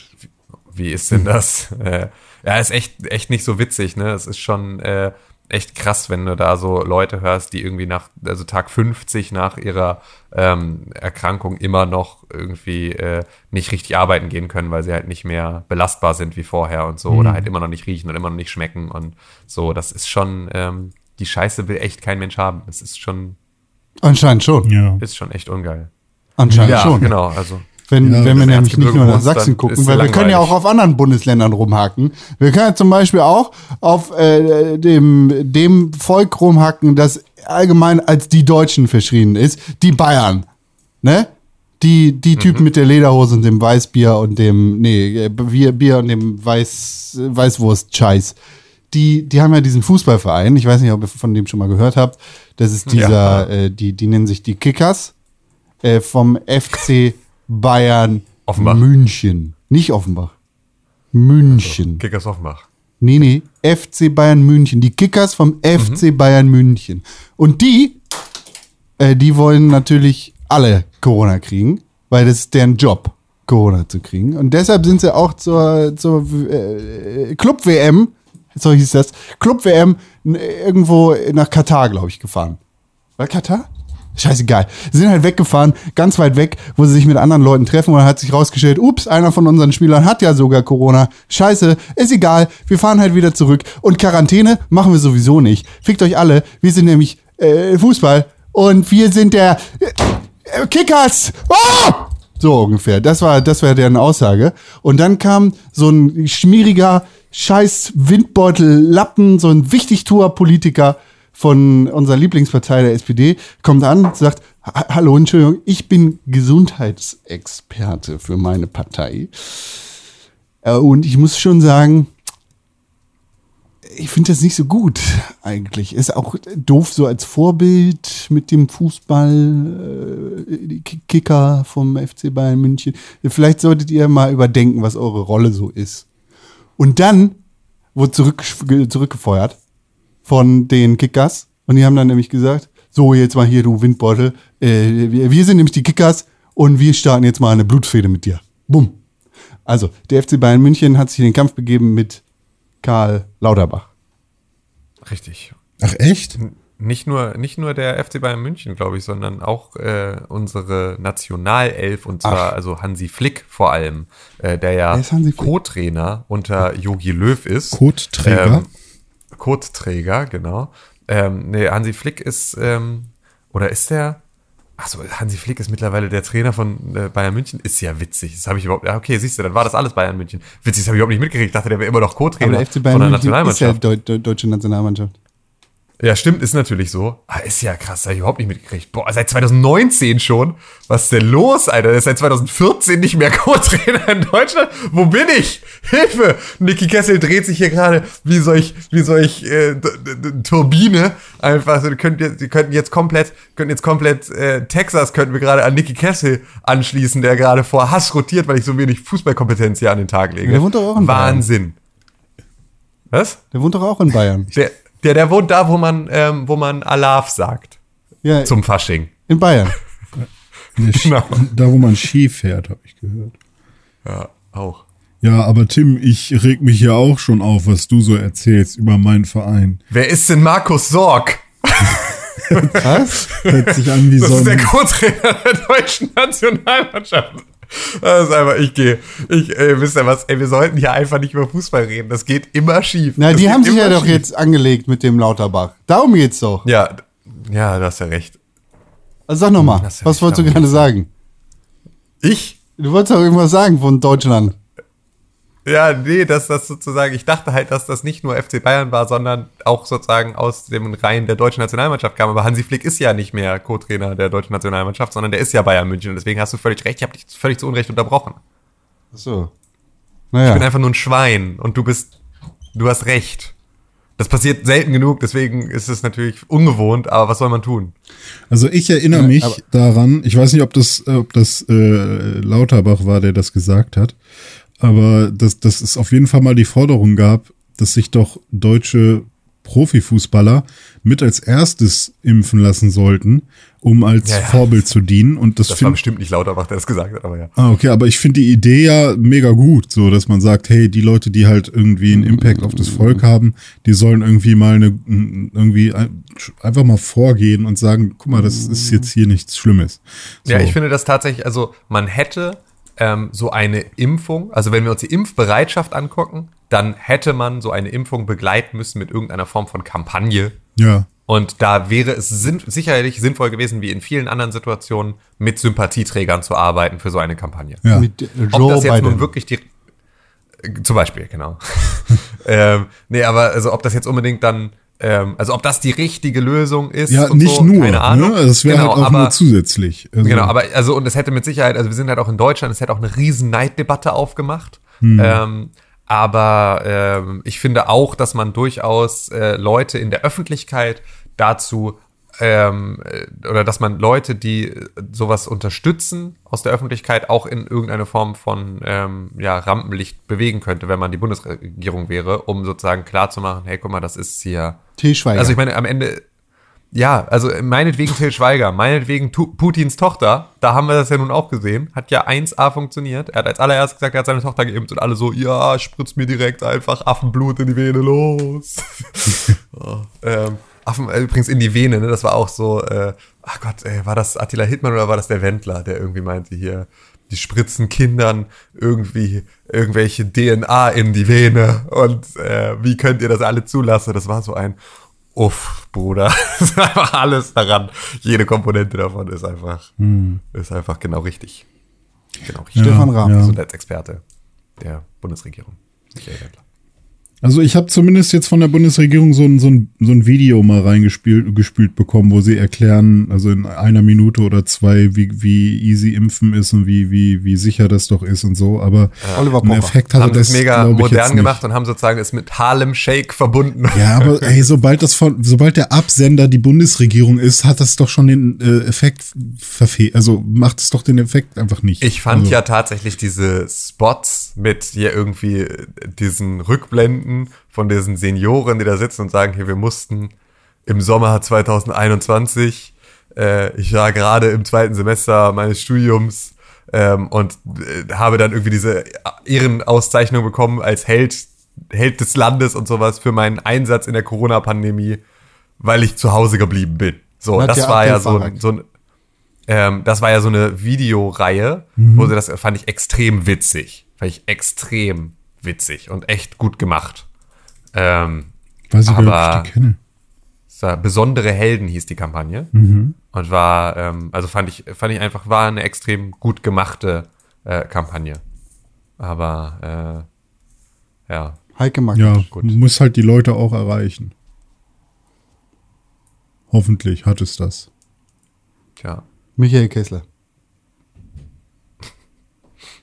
Wie ist denn das? Äh, ja, ist echt, echt nicht so witzig, ne? Es ist schon, äh, echt krass, wenn du da so Leute hörst, die irgendwie nach, also Tag 50 nach ihrer ähm, Erkrankung immer noch irgendwie äh, nicht richtig arbeiten gehen können, weil sie halt nicht mehr belastbar sind wie vorher und so oder halt immer noch nicht riechen und immer noch nicht schmecken und so. Das ist schon, ähm, die Scheiße will echt kein Mensch haben. Das ist schon, Anscheinend schon. Ja. ist schon echt ungeil. Anscheinend Ja, schon. genau. Also Wenn, Ja, wenn wir nämlich nicht nur nach Sachsen gucken, weil wir können ja auch langweilig. auf anderen Bundesländern rumhaken. Wir können ja zum Beispiel auch auf äh, dem, dem Volk rumhacken, das allgemein als die Deutschen verschrien ist, die Bayern. Ne? Die, die Typen mit der Lederhose und dem Weißbier und dem, nee, Bier, Bier und dem Weiß, Weißwurst-Scheiß. Die, die haben ja diesen Fußballverein, ich weiß nicht, ob ihr von dem schon mal gehört habt. Das ist dieser, Ja. äh, die, die nennen sich die Kickers äh, vom FC Bayern Offenbach. München. Nicht Offenbach. München. Kickers Offenbach. Nee, nee. FC Bayern München. Die Kickers vom FC Bayern München. Und die, äh, die wollen natürlich alle Corona kriegen, weil das ist deren Job, Corona zu kriegen. Und deshalb sind sie auch zur, zur äh, Club-WM, so hieß das, Club-WM irgendwo nach Katar, glaube ich, gefahren. War Katar? Scheißegal. Sie sind halt weggefahren, ganz weit weg, wo sie sich mit anderen Leuten treffen und dann hat sich rausgestellt, ups, einer von unseren Spielern hat ja sogar Corona. Scheiße, ist egal, wir fahren halt wieder zurück. Und Quarantäne machen wir sowieso nicht. Fickt euch alle, wir sind nämlich äh, Fußball und wir sind der äh, Kickers. Oh! So ungefähr. Das war, das war deren Aussage. Und dann kam so ein schmieriger scheiß Windbeutel-Lappen, so ein Wichtigtuer-Politiker von unserer Lieblingspartei, der SPD, kommt an, sagt, "Ha- hallo, Entschuldigung, ich bin Gesundheitsexperte für meine Partei. Äh, Und ich muss schon sagen, ich finde das nicht so gut eigentlich. Ist auch doof so als Vorbild mit dem Fußball, äh, die Ki- Kicker vom FC Bayern München. Vielleicht solltet ihr mal überdenken, was eure Rolle so ist. Und dann wurde zurück, zurückgefeuert von den Kickers. Und die haben dann nämlich gesagt, so jetzt mal hier, du Windbeutel, äh, wir, wir sind nämlich die Kickers und wir starten jetzt mal eine Blutfehde mit dir. Bumm. Also, der FC Bayern München hat sich in den Kampf begeben mit Karl Lauterbach. Richtig. Ach echt? Nicht nur, nicht nur der FC Bayern München, glaube ich, sondern auch äh, unsere Nationalelf und zwar also Hansi Flick vor allem, äh, der ja? Co-Trainer unter Yogi Löw ist. Kotträger? Ähm, Kotträger, genau. Ähm, nee, Hansi Flick ist, ähm, oder ist der? Achso, Hansi Flick ist mittlerweile der Trainer von äh, Bayern München. Ist ja witzig. Das habe ich überhaupt. Ja, okay, siehst du, dann war das alles Bayern München. Witzig, das habe ich überhaupt nicht mitgekriegt. Ich dachte, der wäre immer noch Aber Co-Trainer der FC von Bayern der München ist ja. Deu Deu deutsche Nationalmannschaft. Ja, stimmt, ist natürlich so. Ah, ist ja krass, habe ich überhaupt nicht mitgekriegt. Boah, seit 2019 schon. Was ist denn los, Alter? Der ist seit 2014 nicht mehr Co-Trainer in Deutschland. Wo bin ich? Hilfe! Niki Kessel dreht sich hier gerade wie solch, wie solch äh, Turbine. Einfach, so, die könnten jetzt, die könnten jetzt komplett, könnten jetzt komplett äh, Texas könnten wir gerade an Niki Kessel anschließen, der gerade vor Hass rotiert, weil ich so wenig Fußballkompetenz hier an den Tag lege. Der wohnt doch auch in Bayern. Wahnsinn. Was? Der wohnt doch auch in Bayern. Der, der, der wohnt da, wo man, ähm, wo man Alaf sagt. Ja, Zum Fasching. in Bayern. Nee, Genau. Da, wo man Ski fährt, habe ich gehört. Ja, auch. Ja, aber Tim, ich reg mich ja auch schon auf, was du so erzählst über meinen Verein. Wer ist denn Markus Sorg? Was? Hört sich an wie Das so ist der Co-Trainer der deutschen Nationalmannschaft. Das ist einfach, ich gehe. Ich, ey, wisst ihr was? Ey, wir sollten hier einfach nicht über Fußball reden. Das geht immer schief. Na, das die haben sich ja immer doch schief. jetzt angelegt mit dem Lauterbach. Darum geht's doch. Ja, ja, du hast ja recht. Also sag nochmal, was wolltest du gerade sagen? Ich? Du wolltest doch irgendwas sagen von Deutschland. Ja, nee, dass das sozusagen, ich dachte halt, dass das nicht nur FC Bayern war, sondern auch sozusagen aus dem Reihen der deutschen Nationalmannschaft kam. Aber Hansi Flick ist ja nicht mehr Co-Trainer der deutschen Nationalmannschaft, sondern der ist ja Bayern München. Und deswegen hast du völlig recht. Ich habe dich völlig zu Unrecht unterbrochen. Ach so. Ich bin Naja. einfach nur ein Schwein und du bist, du hast recht. Das passiert selten genug, deswegen ist es natürlich ungewohnt, aber was soll man tun? Also ich erinnere Ja, mich daran, ich weiß nicht, ob das, ob das äh, Lauterbach war, der das gesagt hat, aber dass, dass es auf jeden Fall mal die Forderung gab, dass sich doch deutsche Profifußballer mit als erstes impfen lassen sollten, um als Ja, ja. Vorbild zu dienen. Und das, Das war bestimmt nicht Lauterbach, der das gesagt hat, aber ja. Ah, okay, aber ich finde die Idee ja mega gut, so dass man sagt, hey, die Leute, die halt irgendwie einen Impact auf das Volk haben, die sollen irgendwie mal eine irgendwie ein- einfach mal vorgehen und sagen, guck mal, das ist jetzt hier nichts Schlimmes. So. Ja, ich finde das tatsächlich, also man hätte ähm, so eine Impfung, also wenn wir uns die Impfbereitschaft angucken, dann hätte man so eine Impfung begleiten müssen mit irgendeiner Form von Kampagne. ja, Und da wäre es sinn sicherlich sinnvoll gewesen, wie in vielen anderen Situationen, mit Sympathieträgern zu arbeiten für so eine Kampagne. ja. Mit äh, Ob Joe das jetzt Biden. nun wirklich die. äh, Zum Beispiel, genau. ähm, nee, aber also ob das jetzt unbedingt dann. Ähm, also ob das die richtige Lösung ist. ja, nicht so, nur, Keine Ahnung. ne? Das wäre genau, halt auch aber, nur zusätzlich. Also, Genau, aber also und es hätte mit Sicherheit, also wir sind halt auch in Deutschland, es hätte auch eine riesen Neiddebatte aufgemacht. Hm. Ähm, aber ähm, ich finde auch, dass man durchaus äh, Leute in der Öffentlichkeit dazu ähm, äh, oder dass man Leute, die äh, sowas unterstützen aus der Öffentlichkeit, auch in irgendeine Form von ähm, ja, Rampenlicht bewegen könnte, wenn man die Bundesregierung wäre, um sozusagen klarzumachen, hey, guck mal, das ist hier. Til Schweiger. Also ich meine, am Ende, ja, also meinetwegen Till Schweiger, meinetwegen tu Putins Tochter, da haben wir das ja nun auch gesehen, hat ja 1A funktioniert. Er hat als allererstes gesagt, er hat seine Tochter geimpft und alle so, ja, spritzt mir direkt einfach Affenblut in die Vene, los. oh, ähm, Affen, äh, übrigens in die Vene, ne, das war auch so, äh, ach Gott, ey, war das Attila Hildmann oder war das der Wendler, der irgendwie meinte hier, die spritzen Kindern irgendwie irgendwelche DNA in die Vene und äh, wie könnt ihr das alle zulassen? Das war so ein Uff, Bruder. Das ist einfach alles daran. Jede Komponente davon ist einfach, ist einfach genau richtig. Genau richtig. Stefan Raab. ja. Gesundheitsexperte der Bundesregierung. Michael Wendler. Also ich habe zumindest jetzt von der Bundesregierung so ein, so ein, so ein Video mal reingespielt gespült bekommen, wo sie erklären, also in einer Minute oder zwei, wie, wie easy Impfen ist und wie, wie, wie sicher das doch ist und so. Aber Oliver einen Pocher. Effekt hatte Haben das das mega modern nicht. gemacht und haben sozusagen es mit Harlem Shake verbunden. Ja, aber ey, sobald das von, sobald der Absender die Bundesregierung ist, hat das doch schon den äh, Effekt verfehlt. Also macht es doch den Effekt einfach nicht. Ich fand also, ja tatsächlich diese Spots mit hier irgendwie diesen Rückblenden von diesen Senioren, die da sitzen und sagen, hier, wir mussten im Sommer 2021, äh, ich war gerade im zweiten Semester meines Studiums ähm, und äh, habe dann irgendwie diese Ehrenauszeichnung bekommen als Held, Held des Landes und sowas für meinen Einsatz in der Corona-Pandemie, weil ich zu Hause geblieben bin. So, Hat das ja war ja so, ein- so ein ähm, das war ja so eine Videoreihe, wo sie das fand ich extrem witzig. Fand ich extrem witzig und echt gut gemacht. Ähm, weiß ich aber- ich die kenne. es war Besondere Helden hieß die Kampagne. Und war, ähm, also fand ich, fand ich einfach, war eine extrem gut gemachte äh, Kampagne. Aber äh, ja. Heike Mack. Ja, gut. muss halt die Leute auch erreichen. Hoffentlich hat es das. Tja. Michael Kessler.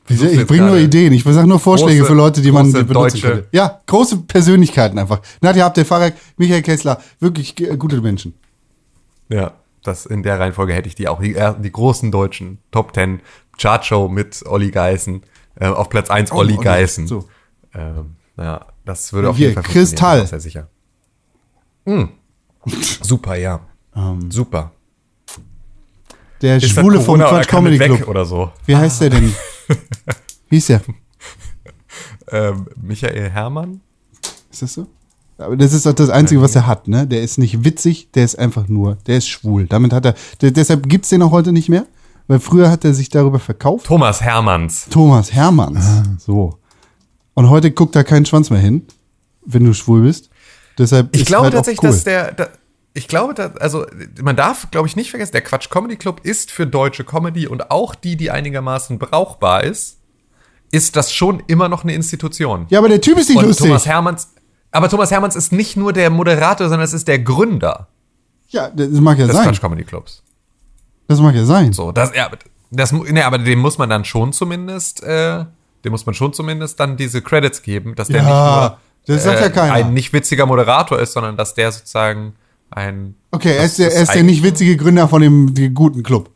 Du ich bringe nur Ideen. Ich sage nur Vorschläge große- für Leute, die man große benutzen deutsche- könnte. Ja, große Persönlichkeiten einfach. Nadja Abdel Farag, Michael Kessler, wirklich gute Menschen. Ja, das in der Reihenfolge hätte ich die auch. Die, die großen deutschen Top Ten Chartshow mit Olli Geißen. Äh, auf Platz 1 Oh, Olli Olli, Geißen. so. Ähm, ja, das würde auf Hier, jeden Fall Kristall. Sehr sicher. Mm. Super, ja. Super. Der Ist Schwule vom Quatsch Comedy Club. oder so? Wie heißt der denn? Wie ist der? Ähm, Michael Herrmann? Ist das so? Aber das ist doch das Einzige, was er hat, ne? Der ist nicht witzig, der ist einfach nur, der ist schwul. Damit hat er, der, deshalb gibt's den auch heute nicht mehr, weil früher hat er sich darüber verkauft. Thomas Hermanns. Thomas Hermanns. So. Und heute guckt da kein Schwanz mehr hin, wenn du schwul bist. Deshalb Ich ist glaube halt auch tatsächlich, cool. dass der, da, ich glaube, dass, also man darf, glaube ich, nicht vergessen, der Quatsch Comedy Club ist für deutsche Comedy und auch die, die einigermaßen brauchbar ist, ist das schon immer noch eine Institution. Ja, aber der Typ ist nicht und lustig. Thomas Hermanns, aber Thomas Hermanns ist nicht nur der Moderator, sondern es ist der Gründer ja, das mag ja des sein. Quatsch Comedy Clubs. Das mag ja sein. So, das, ja, das, ne, aber dem muss man dann schon zumindest, äh, dem muss man schon zumindest dann diese Credits geben, dass der Ja, nicht nur das sagt ja keiner. ein nicht witziger Moderator ist, sondern dass der sozusagen ein Okay, er ist der, er ist der nicht witzige Gründer von dem, dem guten Club.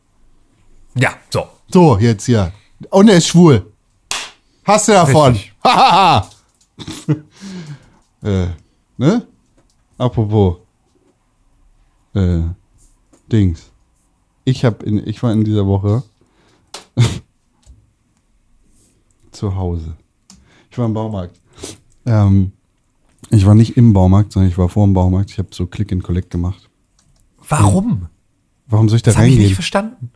ja, so. So, jetzt hier. Und er ist schwul. Hast du davon? Hahaha. äh, ne? apropos äh, Dings. Ich hab in, ich war in dieser Woche zu Hause. Ich war im Baumarkt. Ähm, ich war nicht im Baumarkt, sondern ich war vor dem Baumarkt. Ich habe so Click and Collect gemacht. Warum? Warum soll ich da Das habe ich nicht reingehen? verstanden.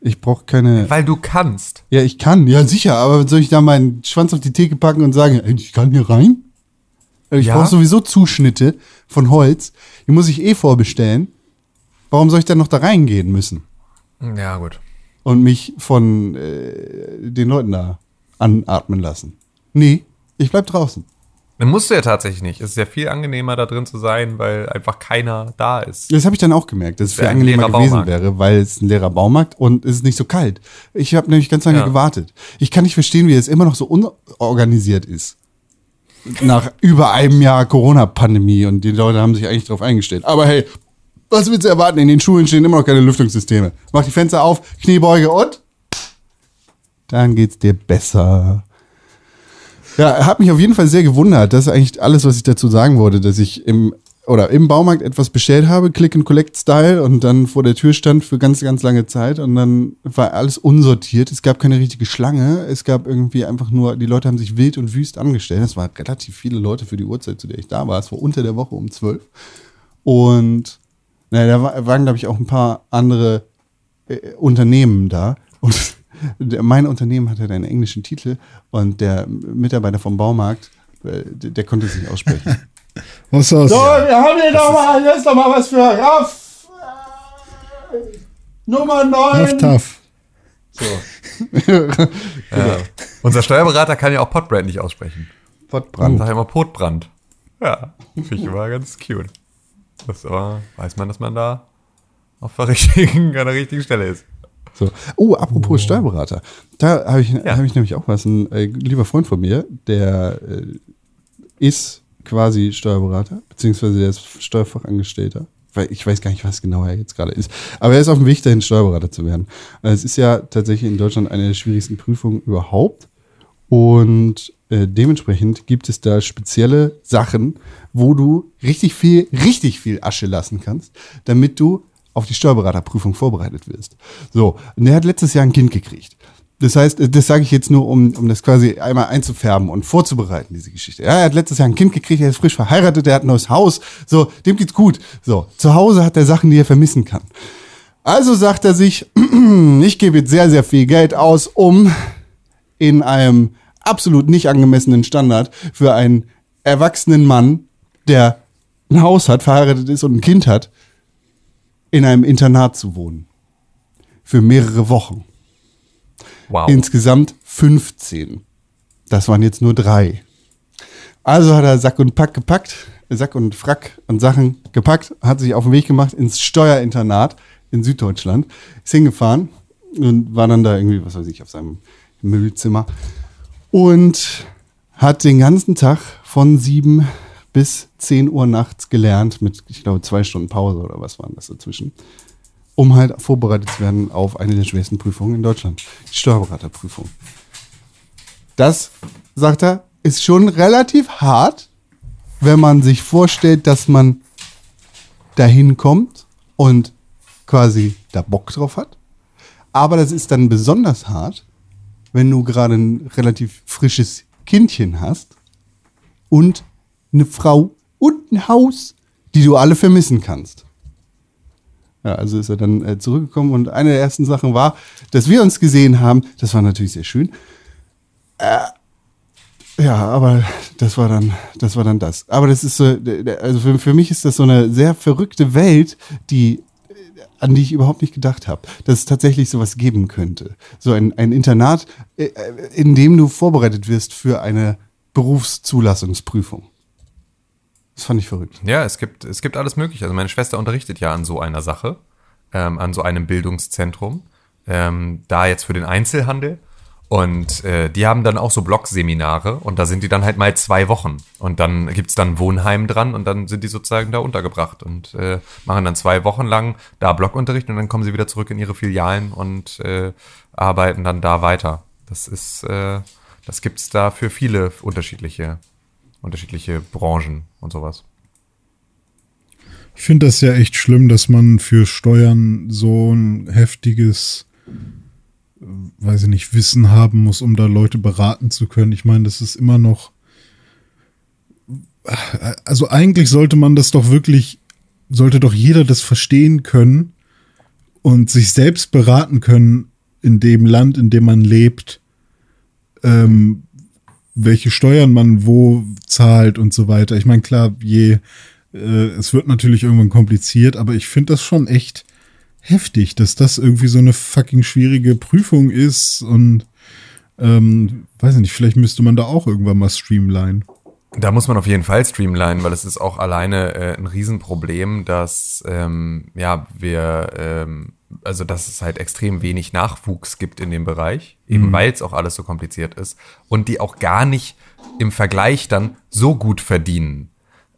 Ich brauche keine. Weil du kannst. Ja, ich kann, ja sicher, aber soll ich da meinen Schwanz auf die Theke packen und sagen, ey, ich kann hier rein? Ich Ja. brauche sowieso Zuschnitte von Holz. Die muss ich eh vorbestellen. Warum soll ich dann noch da reingehen müssen? Ja, gut. Und mich von äh, den Leuten da anatmen lassen? Nee, ich bleib draußen. Dann musst du ja tatsächlich nicht. Es ist ja viel angenehmer, da drin zu sein, weil einfach keiner da ist. Das habe ich dann auch gemerkt, dass es viel angenehmer gewesen Baumarkt. wäre, weil es ein leerer Baumarkt und es ist nicht so kalt. Ich habe nämlich ganz lange Ja. gewartet. Ich kann nicht verstehen, wie es immer noch so unorganisiert ist. Nach über einem Jahr Corona-Pandemie und die Leute haben sich eigentlich darauf eingestellt. Aber hey, was willst du erwarten? In den Schulen stehen immer noch keine Lüftungssysteme. Mach die Fenster auf, Kniebeuge und dann geht's dir besser. Ja, hat mich auf jeden Fall sehr gewundert. Das ist eigentlich alles, was ich dazu sagen wollte, dass ich im oder im Baumarkt etwas bestellt habe, Click and Collect Style und dann vor der Tür stand für ganz, ganz lange Zeit und dann war alles unsortiert. Es gab keine richtige Schlange. Es gab irgendwie einfach nur, die Leute haben sich wild und wüst angestellt. Es waren relativ viele Leute für die Uhrzeit, zu der ich da war. Es war unter der Woche um zwölf. Und naja, da war- waren, glaube ich, auch ein paar andere äh, Unternehmen da. Und mein Unternehmen hatte einen englischen Titel und der Mitarbeiter vom Baumarkt, äh, der, der konnte es nicht aussprechen. Was du? wir haben hier nochmal, hier ist nochmal was für Raff. Äh, Nummer 9. Tough, tough. Ja. Unser Steuerberater kann ja auch Potbrand nicht aussprechen. Pottbrand. Sag immer Potbrand. Ja, finde ich immer ganz cute. Das aber weiß man, dass man da auf der richtigen, an der richtigen Stelle ist. So. Oh, apropos Steuerberater. Da habe ich, hab ich nämlich auch was. Ein äh, lieber Freund von mir, der äh, ist quasi Steuerberater, beziehungsweise der ist Steuerfachangestellter. Weil ich weiß gar nicht, was genau er jetzt gerade ist. Aber er ist auf dem Weg dahin, Steuerberater zu werden. Äh, Es ist ja tatsächlich in Deutschland eine der schwierigsten Prüfungen überhaupt. Und äh, dementsprechend gibt es da spezielle Sachen, wo du richtig viel, richtig viel Asche lassen kannst, damit du auf die Steuerberaterprüfung vorbereitet wirst. So, und der hat letztes Jahr ein Kind gekriegt. Das heißt, äh, das sage ich jetzt nur, um, um das quasi einmal einzufärben und vorzubereiten, diese Geschichte. Ja, er hat letztes Jahr ein Kind gekriegt, er ist frisch verheiratet, er hat ein neues Haus. So, dem geht's gut. So, zu Hause hat er Sachen, die er vermissen kann. Also sagt er sich, ich gebe jetzt sehr, sehr viel Geld aus, um in einem absolut nicht angemessenen Standard für einen erwachsenen Mann, der ein Haus hat, verheiratet ist und ein Kind hat, in einem Internat zu wohnen. Für mehrere Wochen. Wow. Insgesamt 15. Das waren jetzt nur drei. Also hat er Sack und Pack gepackt, Sack und Frack und Sachen gepackt, hat sich auf den Weg gemacht ins Steuerinternat in Süddeutschland, ist hingefahren und war dann da irgendwie, was weiß ich, auf seinem Müllzimmer und hat den ganzen Tag von sieben bis 10 Uhr nachts gelernt mit, ich glaube, zwei Stunden Pause oder was waren das dazwischen um halt vorbereitet zu werden auf eine der schwersten Prüfungen in Deutschland, die Steuerberaterprüfung. Das, sagt er, ist schon relativ hart, wenn man sich vorstellt, dass man dahin kommt und quasi da Bock drauf hat. Aber das ist dann besonders hart, wenn du gerade ein relativ frisches Kindchen hast und eine Frau und ein Haus, die du alle vermissen kannst. Ja, also ist er dann äh, zurückgekommen und eine der ersten Sachen war, dass wir uns gesehen haben. Das war natürlich sehr schön. Äh, ja, aber das war dann, das war dann das. Aber das ist so, also für, für mich ist das so eine sehr verrückte Welt, die äh, an die ich überhaupt nicht gedacht habe, dass es tatsächlich sowas geben könnte. So ein, ein Internat, äh, äh, in dem du vorbereitet wirst für eine Berufszulassungsprüfung. Das fand ich verrückt. Ja, es gibt, es gibt alles Mögliche. Also meine Schwester unterrichtet ja an so einer Sache, ähm, an so einem Bildungszentrum, ähm, da jetzt für den Einzelhandel. Und äh, die haben dann auch so Blog-Seminare und da sind die dann halt mal zwei Wochen. Und dann gibt's dann Wohnheim dran und dann sind die sozusagen da untergebracht und äh, machen dann zwei Wochen lang da Blogunterricht und dann kommen sie wieder zurück in ihre Filialen und äh, arbeiten dann da weiter. Das ist, äh, das gibt's da für viele unterschiedliche, unterschiedliche Branchen und sowas. Ich finde das ja echt schlimm, dass man für Steuern so ein heftiges, weiß ich nicht, Wissen haben muss, um da Leute beraten zu können. Ich meine, das ist immer noch. Also eigentlich sollte man das doch wirklich, sollte doch jeder das verstehen können und sich selbst beraten können in dem Land, in dem man lebt, ähm, welche Steuern man wo zahlt und so weiter. Ich meine, klar, je äh, es wird natürlich irgendwann kompliziert, aber ich finde das schon echt heftig, dass das irgendwie so eine fucking schwierige Prüfung ist und ähm, weiß ich nicht, vielleicht müsste man da auch irgendwann mal streamline. Da muss man auf jeden Fall streamlinen, weil es ist auch alleine äh, ein Riesenproblem, dass ähm, ja wir ähm, also dass es halt extrem wenig Nachwuchs gibt in dem Bereich, eben weil es auch alles so kompliziert ist und die auch gar nicht im Vergleich dann so gut verdienen.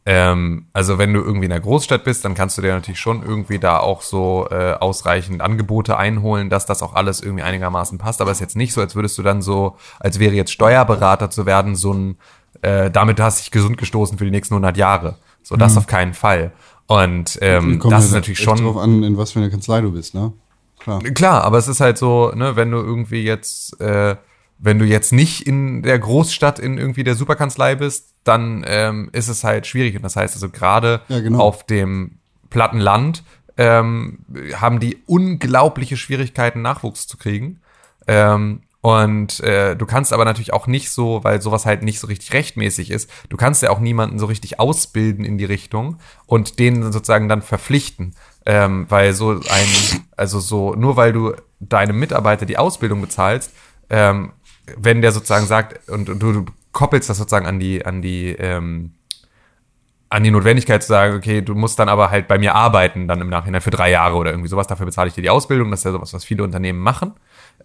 Ähm, also wenn du irgendwie in der Großstadt bist, dann kannst du dir natürlich schon irgendwie da auch so äh, ausreichend Angebote einholen, dass das auch alles irgendwie einigermaßen passt. Aber es ist jetzt nicht so, als würdest du dann so, als wäre jetzt Steuerberater zu werden, so ein, äh, damit hast du dich gesund gestoßen für die nächsten 100 Jahre. So, das auf keinen Fall. Und ähm, Kommt das ist natürlich schon drauf an, in was für eine Kanzlei du bist, ne? Klar. Klar, aber es ist halt so, ne, wenn du irgendwie jetzt, äh, wenn du jetzt nicht in der Großstadt in irgendwie der Superkanzlei bist, dann ähm, ist es halt schwierig. Und das heißt also gerade Ja, genau. auf dem platten Land ähm, haben die unglaubliche Schwierigkeiten, Nachwuchs zu kriegen. Ähm, und äh, du kannst aber natürlich auch nicht so, weil sowas halt nicht so richtig rechtmäßig ist, du kannst ja auch niemanden so richtig ausbilden in die Richtung und den sozusagen dann verpflichten. Ähm, weil so ein, also so, nur weil du deinem Mitarbeiter die Ausbildung bezahlst, ähm, wenn der sozusagen sagt, und, und du, koppelst das sozusagen an die, an die, ähm, an die Notwendigkeit zu sagen, okay, du musst dann aber halt bei mir arbeiten, dann im Nachhinein für drei Jahre oder irgendwie sowas, dafür bezahle ich dir die Ausbildung, das ist ja sowas, was viele Unternehmen machen.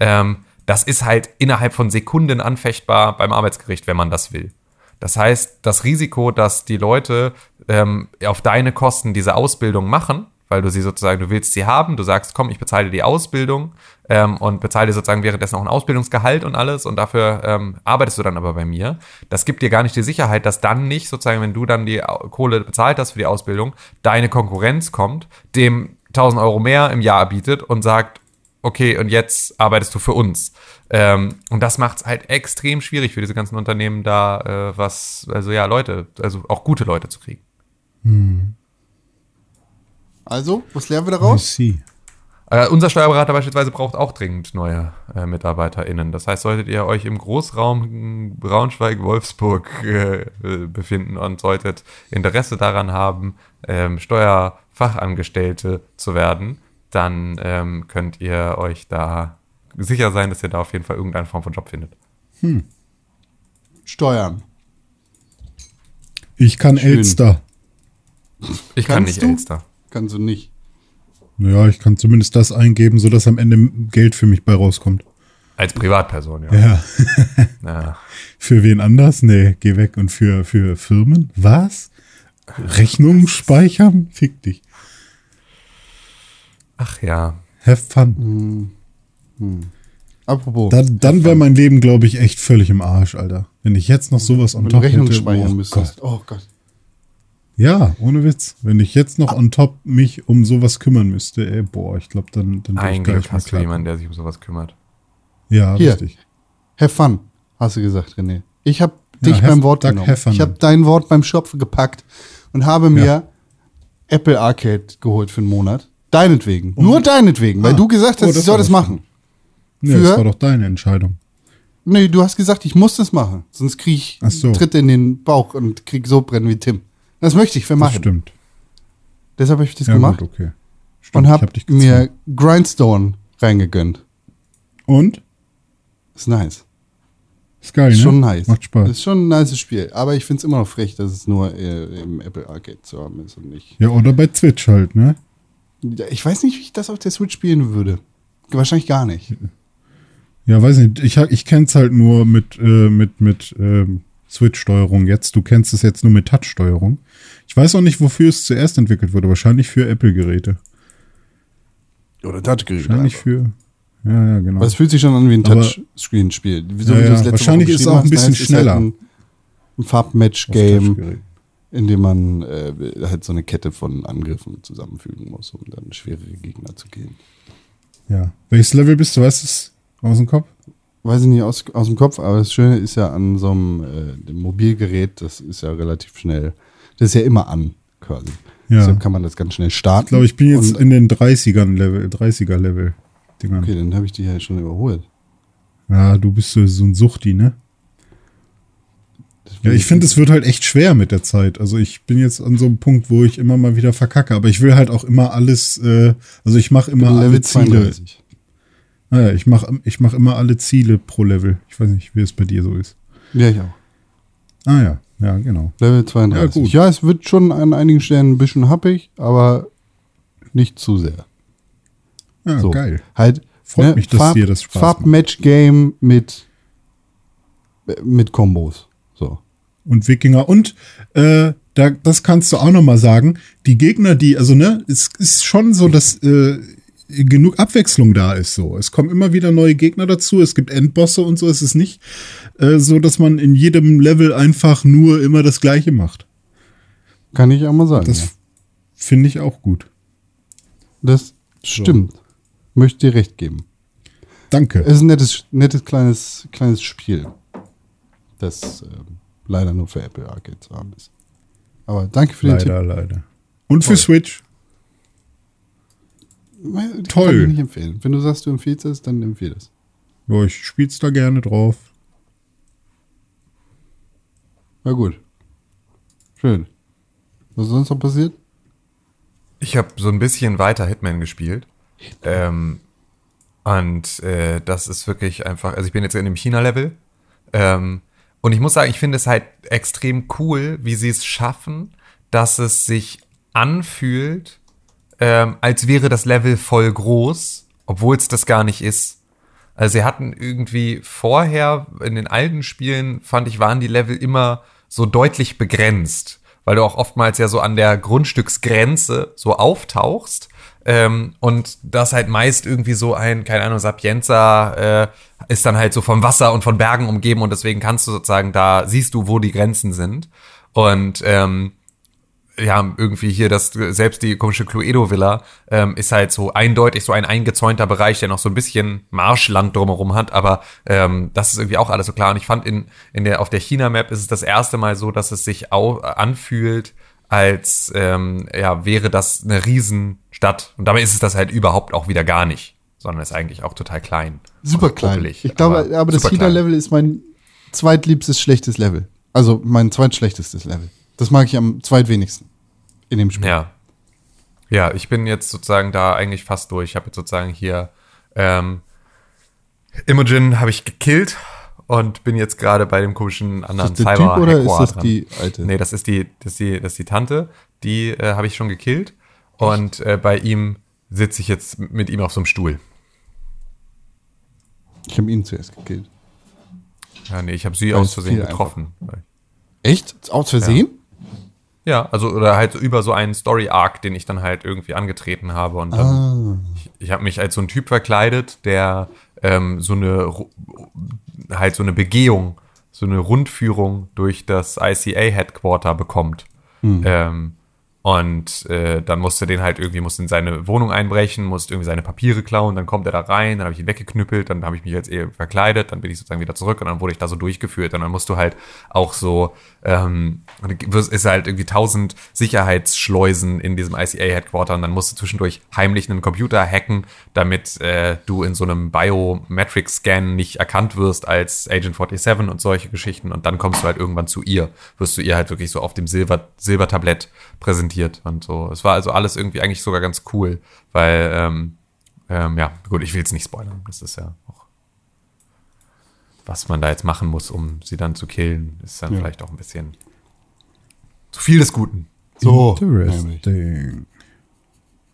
Ähm, das ist halt innerhalb von Sekunden anfechtbar beim Arbeitsgericht, wenn man das will. Das heißt, das Risiko, dass die Leute ähm, auf deine Kosten diese Ausbildung machen, weil du sie sozusagen, du willst sie haben, du sagst, komm, ich bezahle dir die Ausbildung ähm, und bezahle dir sozusagen währenddessen auch ein Ausbildungsgehalt und alles und dafür ähm, arbeitest du dann aber bei mir. Das gibt dir gar nicht die Sicherheit, dass dann nicht sozusagen, wenn du dann die Kohle bezahlt hast für die Ausbildung, deine Konkurrenz kommt, dem 1000 Euro mehr im Jahr bietet und sagt, okay, und jetzt arbeitest du für uns. Ähm, und das macht es halt extrem schwierig für diese ganzen Unternehmen da, äh, was, also ja, Leute, also auch gute Leute zu kriegen. Also, was lernen wir daraus? Äh, unser Steuerberater beispielsweise braucht auch dringend neue äh, MitarbeiterInnen. Das heißt, solltet ihr euch im Großraum Braunschweig-Wolfsburg äh, äh, befinden und solltet Interesse daran haben, ähm, Steuerfachangestellte zu werden, dann ähm, könnt ihr euch da sicher sein, dass ihr da auf jeden Fall irgendeine Form von Job findet. Steuern. Ich kann Schön. Elster. Ich kann nicht du? Elster. Kannst du nicht. Ja, ich kann zumindest das eingeben, sodass am Ende Geld für mich bei rauskommt. Als Privatperson, ja. Ja. ja. Für wen anders? Nee, geh weg. Und für, für Firmen? Was? Rechnungen speichern? Fick dich. Ach ja. Have fun. Apropos. Dann, dann wäre mein Leben, glaube ich, echt völlig im Arsch, Alter. Wenn ich jetzt noch sowas on wenn top Rechnung hätte. speichern oh müsstest. Gott. Oh Gott. Ja, ohne Witz. Wenn ich jetzt noch on top mich um sowas kümmern müsste, ey, boah, ich glaube, dann, dann ich Ein gar Glück hast du jemanden, der sich um sowas kümmert. Ja, Hier. richtig. Have fun, hast du gesagt, René. Ich habe Ja, dich have- beim Wort Doug genommen. Ich habe dein Wort beim Schopf gepackt und habe mir Apple Arcade geholt für einen Monat. Deinetwegen. Nur deinetwegen, weil Ah. du gesagt hast, Oh, ich das soll das machen. Nee, Für- das war doch deine Entscheidung. Nee, du hast gesagt, ich muss das machen. Sonst krieg ich Ach so. Tritte in den Bauch und krieg so brennen wie Tim. Das möchte ich Das vermachen. stimmt. Deshalb habe ich das Ja, gemacht gut, okay. und Stimmt, ich habe hab mir Grindstone reingegönnt. Und? Ist nice. Ist geil, Ist ne? schon nice. Macht Spaß. Ist schon ein nice Spiel. Aber ich finde es immer noch frech, dass es nur äh, im Apple Arcade zu haben ist und nicht. Ja, oder bei Twitch halt, ne? Ich weiß nicht, wie ich das auf der Switch spielen würde. Wahrscheinlich gar nicht. Ja, weiß nicht. Ich, ich kenn's halt nur mit, äh, mit, mit ähm, Switch-Steuerung jetzt. Du kennst es jetzt nur mit Touch-Steuerung. Ich weiß auch nicht, wofür es zuerst entwickelt wurde. Wahrscheinlich für Apple-Geräte. Oder Touchgerät. Wahrscheinlich für. Ja, ja, genau. Aber es fühlt sich schon an wie ein Touchscreen-Spiel. So Ja, ja, es wahrscheinlich Woche ist es auch ein bisschen? Es ist halt schneller. Ein, ein Auf Farbmatch-Game. Indem man äh, halt so eine Kette von Angriffen zusammenfügen muss, um dann schwerere Gegner zu gehen. Ja. Welches Level bist du? Weißt du es aus dem Kopf? Weiß ich nicht aus, aus dem Kopf, aber das Schöne ist ja an so einem äh, dem Mobilgerät, das ist ja relativ schnell, das ist ja immer an, quasi. Ja. Deshalb kann man das ganz schnell starten. Ich glaube, ich bin jetzt in den 30ern Level, 30er Level. Dingern. Okay, dann habe ich die ja schon überholt. Ja, du bist so, so ein Suchti, ne? Ja, ich finde, es wird halt echt schwer mit der Zeit. Also ich bin jetzt an so einem Punkt, wo ich immer mal wieder verkacke, aber ich will halt auch immer alles, äh, also ich mache immer alle Ziele. 32. Naja, ich mache ich mach immer alle Ziele pro Level. Ich weiß nicht, wie es bei dir so ist. Ja, ich auch. Ah ja, ja, genau. Level 32. Ja, gut. Ja, es wird schon an einigen Stellen ein bisschen happig, aber nicht zu sehr. Ja, So. geil. Halt, Freut mich, dass dir das Spaß macht. Farbmatch-Game mit, mit Kombos. So. Und Wikinger. Und äh, da, das kannst du auch noch mal sagen. Die Gegner, die, also ne, es ist schon so, dass äh, genug Abwechslung da ist. So, es kommen immer wieder neue Gegner dazu. Es gibt Endbosse und so. Es ist nicht äh, so, dass man in jedem Level einfach nur immer das Gleiche macht. Kann ich auch mal sagen. Das ja. finde ich auch gut. das stimmt. Möchte dir recht geben. Danke. Es ist ein nettes, nettes kleines, kleines Spiel, das ähm, leider nur für Apple Arcade zu haben ist. Aber danke für den leider, leider. Und für Switch. Tipp. Ich toll. Kann ich nicht empfehlen. Wenn du sagst, du empfiehlst es, dann empfehle es. Ja, ich spiel's da gerne drauf. Na gut. Schön. Was ist sonst noch passiert? Ich habe so ein bisschen weiter Hitman gespielt. Ähm, und äh, das ist wirklich einfach, also ich bin jetzt in dem China-Level. Ähm, und ich muss sagen, ich finde es halt extrem cool, wie sie es schaffen, dass es sich anfühlt, ähm, als wäre das Level voll groß, obwohl es das gar nicht ist. Also sie hatten irgendwie vorher in den alten Spielen, fand ich, waren die Level immer so deutlich begrenzt, weil du auch oftmals ja so an der Grundstücksgrenze so auftauchst ähm, und das halt meist irgendwie so ein, keine Ahnung, Sapienza äh, ist dann halt so vom Wasser und von Bergen umgeben und deswegen kannst du sozusagen da, siehst du, wo die Grenzen sind und ähm, ja, irgendwie hier das, selbst die komische Cluedo-Villa ähm, ist halt so eindeutig so ein eingezäunter Bereich, der noch so ein bisschen Marschland drumherum hat, aber ähm, das ist irgendwie auch alles so klar. Und ich fand in, in der, auf der China-Map ist es das erste Mal so, dass es sich au anfühlt, als ähm, ja, wäre das eine Riesenstadt. Und dabei ist es das halt überhaupt auch wieder gar nicht, sondern ist eigentlich auch total klein. Super klein. puppelig, Ich glaube, aber, das super klein. China-Level ist mein zweitliebstes schlechtes Level. Also mein zweitschlechtestes Level. Das mag ich am zweitwenigsten in dem Spiel. Ja. Ja, ich bin jetzt sozusagen da eigentlich fast durch. Ich habe jetzt sozusagen hier ähm, Imogen habe ich gekillt und bin jetzt gerade bei dem komischen anderen Ist das der Cyber Typ oder ist das dran. die alte? Nee, das ist die, das ist die, das ist die Tante. Die äh, habe ich schon gekillt. Und äh, bei ihm sitze ich jetzt mit ihm auf so einem Stuhl. Ich habe ihn zuerst gekillt. Ja, nee, ich habe sie Weil aus Versehen getroffen. Echt? Aus Versehen? Ja, also oder halt über so einen Story-Arc, den ich dann halt irgendwie angetreten habe. Und dann, Ah. ich, ich habe mich als so ein Typ verkleidet, der ähm, so eine halt so eine Begehung, so eine Rundführung durch das ICA-Headquarter bekommt. Ähm, und äh, dann musste den halt irgendwie, musste in seine Wohnung einbrechen, musste irgendwie seine Papiere klauen, dann kommt er da rein, dann habe ich ihn weggeknüppelt, dann habe ich mich als eh verkleidet, dann bin ich sozusagen wieder zurück und dann wurde ich da so durchgeführt. Und dann musst du halt auch so, ähm, ist halt irgendwie tausend Sicherheitsschleusen in diesem ICA-Headquarter und dann musst du zwischendurch heimlich einen Computer hacken, damit äh, du in so einem Biometric-Scan nicht erkannt wirst als Agent 47 und solche Geschichten. Und dann kommst du halt irgendwann zu ihr, wirst du ihr halt wirklich so auf dem Silber Silbertablett präsentiert und so. Es war also alles irgendwie eigentlich sogar ganz cool, weil, ähm, ähm, ja, gut, ich will jetzt nicht spoilern. Das ist ja auch, was man da jetzt machen muss, um sie dann zu killen, ist dann vielleicht auch ein bisschen zu viel des Guten. So. Interesting.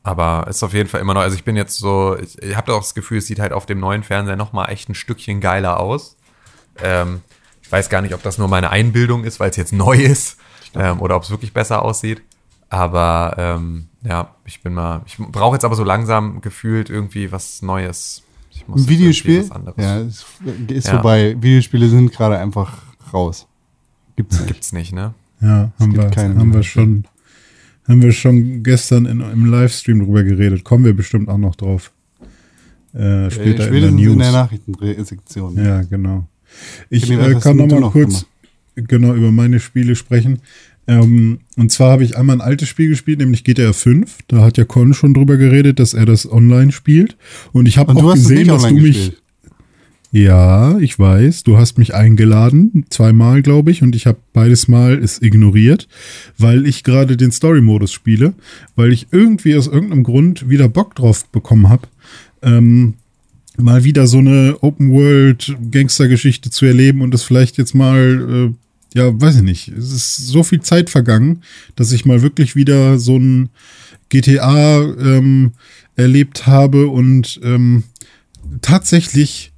Aber ist auf jeden Fall immer noch, also ich bin jetzt so, ich, ich habe auch das Gefühl, es sieht halt auf dem neuen Fernseher noch mal echt ein Stückchen geiler aus. Ähm, ich weiß gar nicht, ob das nur meine Einbildung ist, weil es jetzt neu ist, ähm, oder ob es wirklich besser aussieht. Aber ähm, ja, ich bin mal, ich brauche jetzt aber so langsam gefühlt irgendwie was Neues. Ich muss Ein Videospiel? was anderes. Ja, ist, ist Ja. vorbei. Videospiele sind gerade einfach raus. Gibt's nicht. Gibt's nicht, ne? Ja, haben wir, keine haben wir schon, haben wir schon gestern in, im Livestream drüber geredet. Kommen wir bestimmt auch noch drauf. Äh, später in der News. in der Nachrichtensektion. Ja, genau. Ich was äh, kann du noch mal noch kurz genau über meine Spiele sprechen. Ähm, und zwar habe ich einmal ein altes Spiel gespielt, nämlich GTA 5. Da hat ja Con schon drüber geredet, dass er das online spielt. Und ich habe auch gesehen, dass du mich. gespielt. Ja, ich weiß. Du hast mich eingeladen, zweimal, glaube ich, und ich habe beides Mal es ignoriert, weil ich gerade den Story-Modus spiele, weil ich irgendwie aus irgendeinem Grund wieder Bock drauf bekommen habe, ähm, mal wieder so eine Open-World-Gangster-Geschichte zu erleben und das vielleicht jetzt mal, äh, ja, weiß ich nicht. Es ist so viel Zeit vergangen, dass ich mal wirklich wieder so ein GTA ähm, erlebt habe und ähm, tatsächlich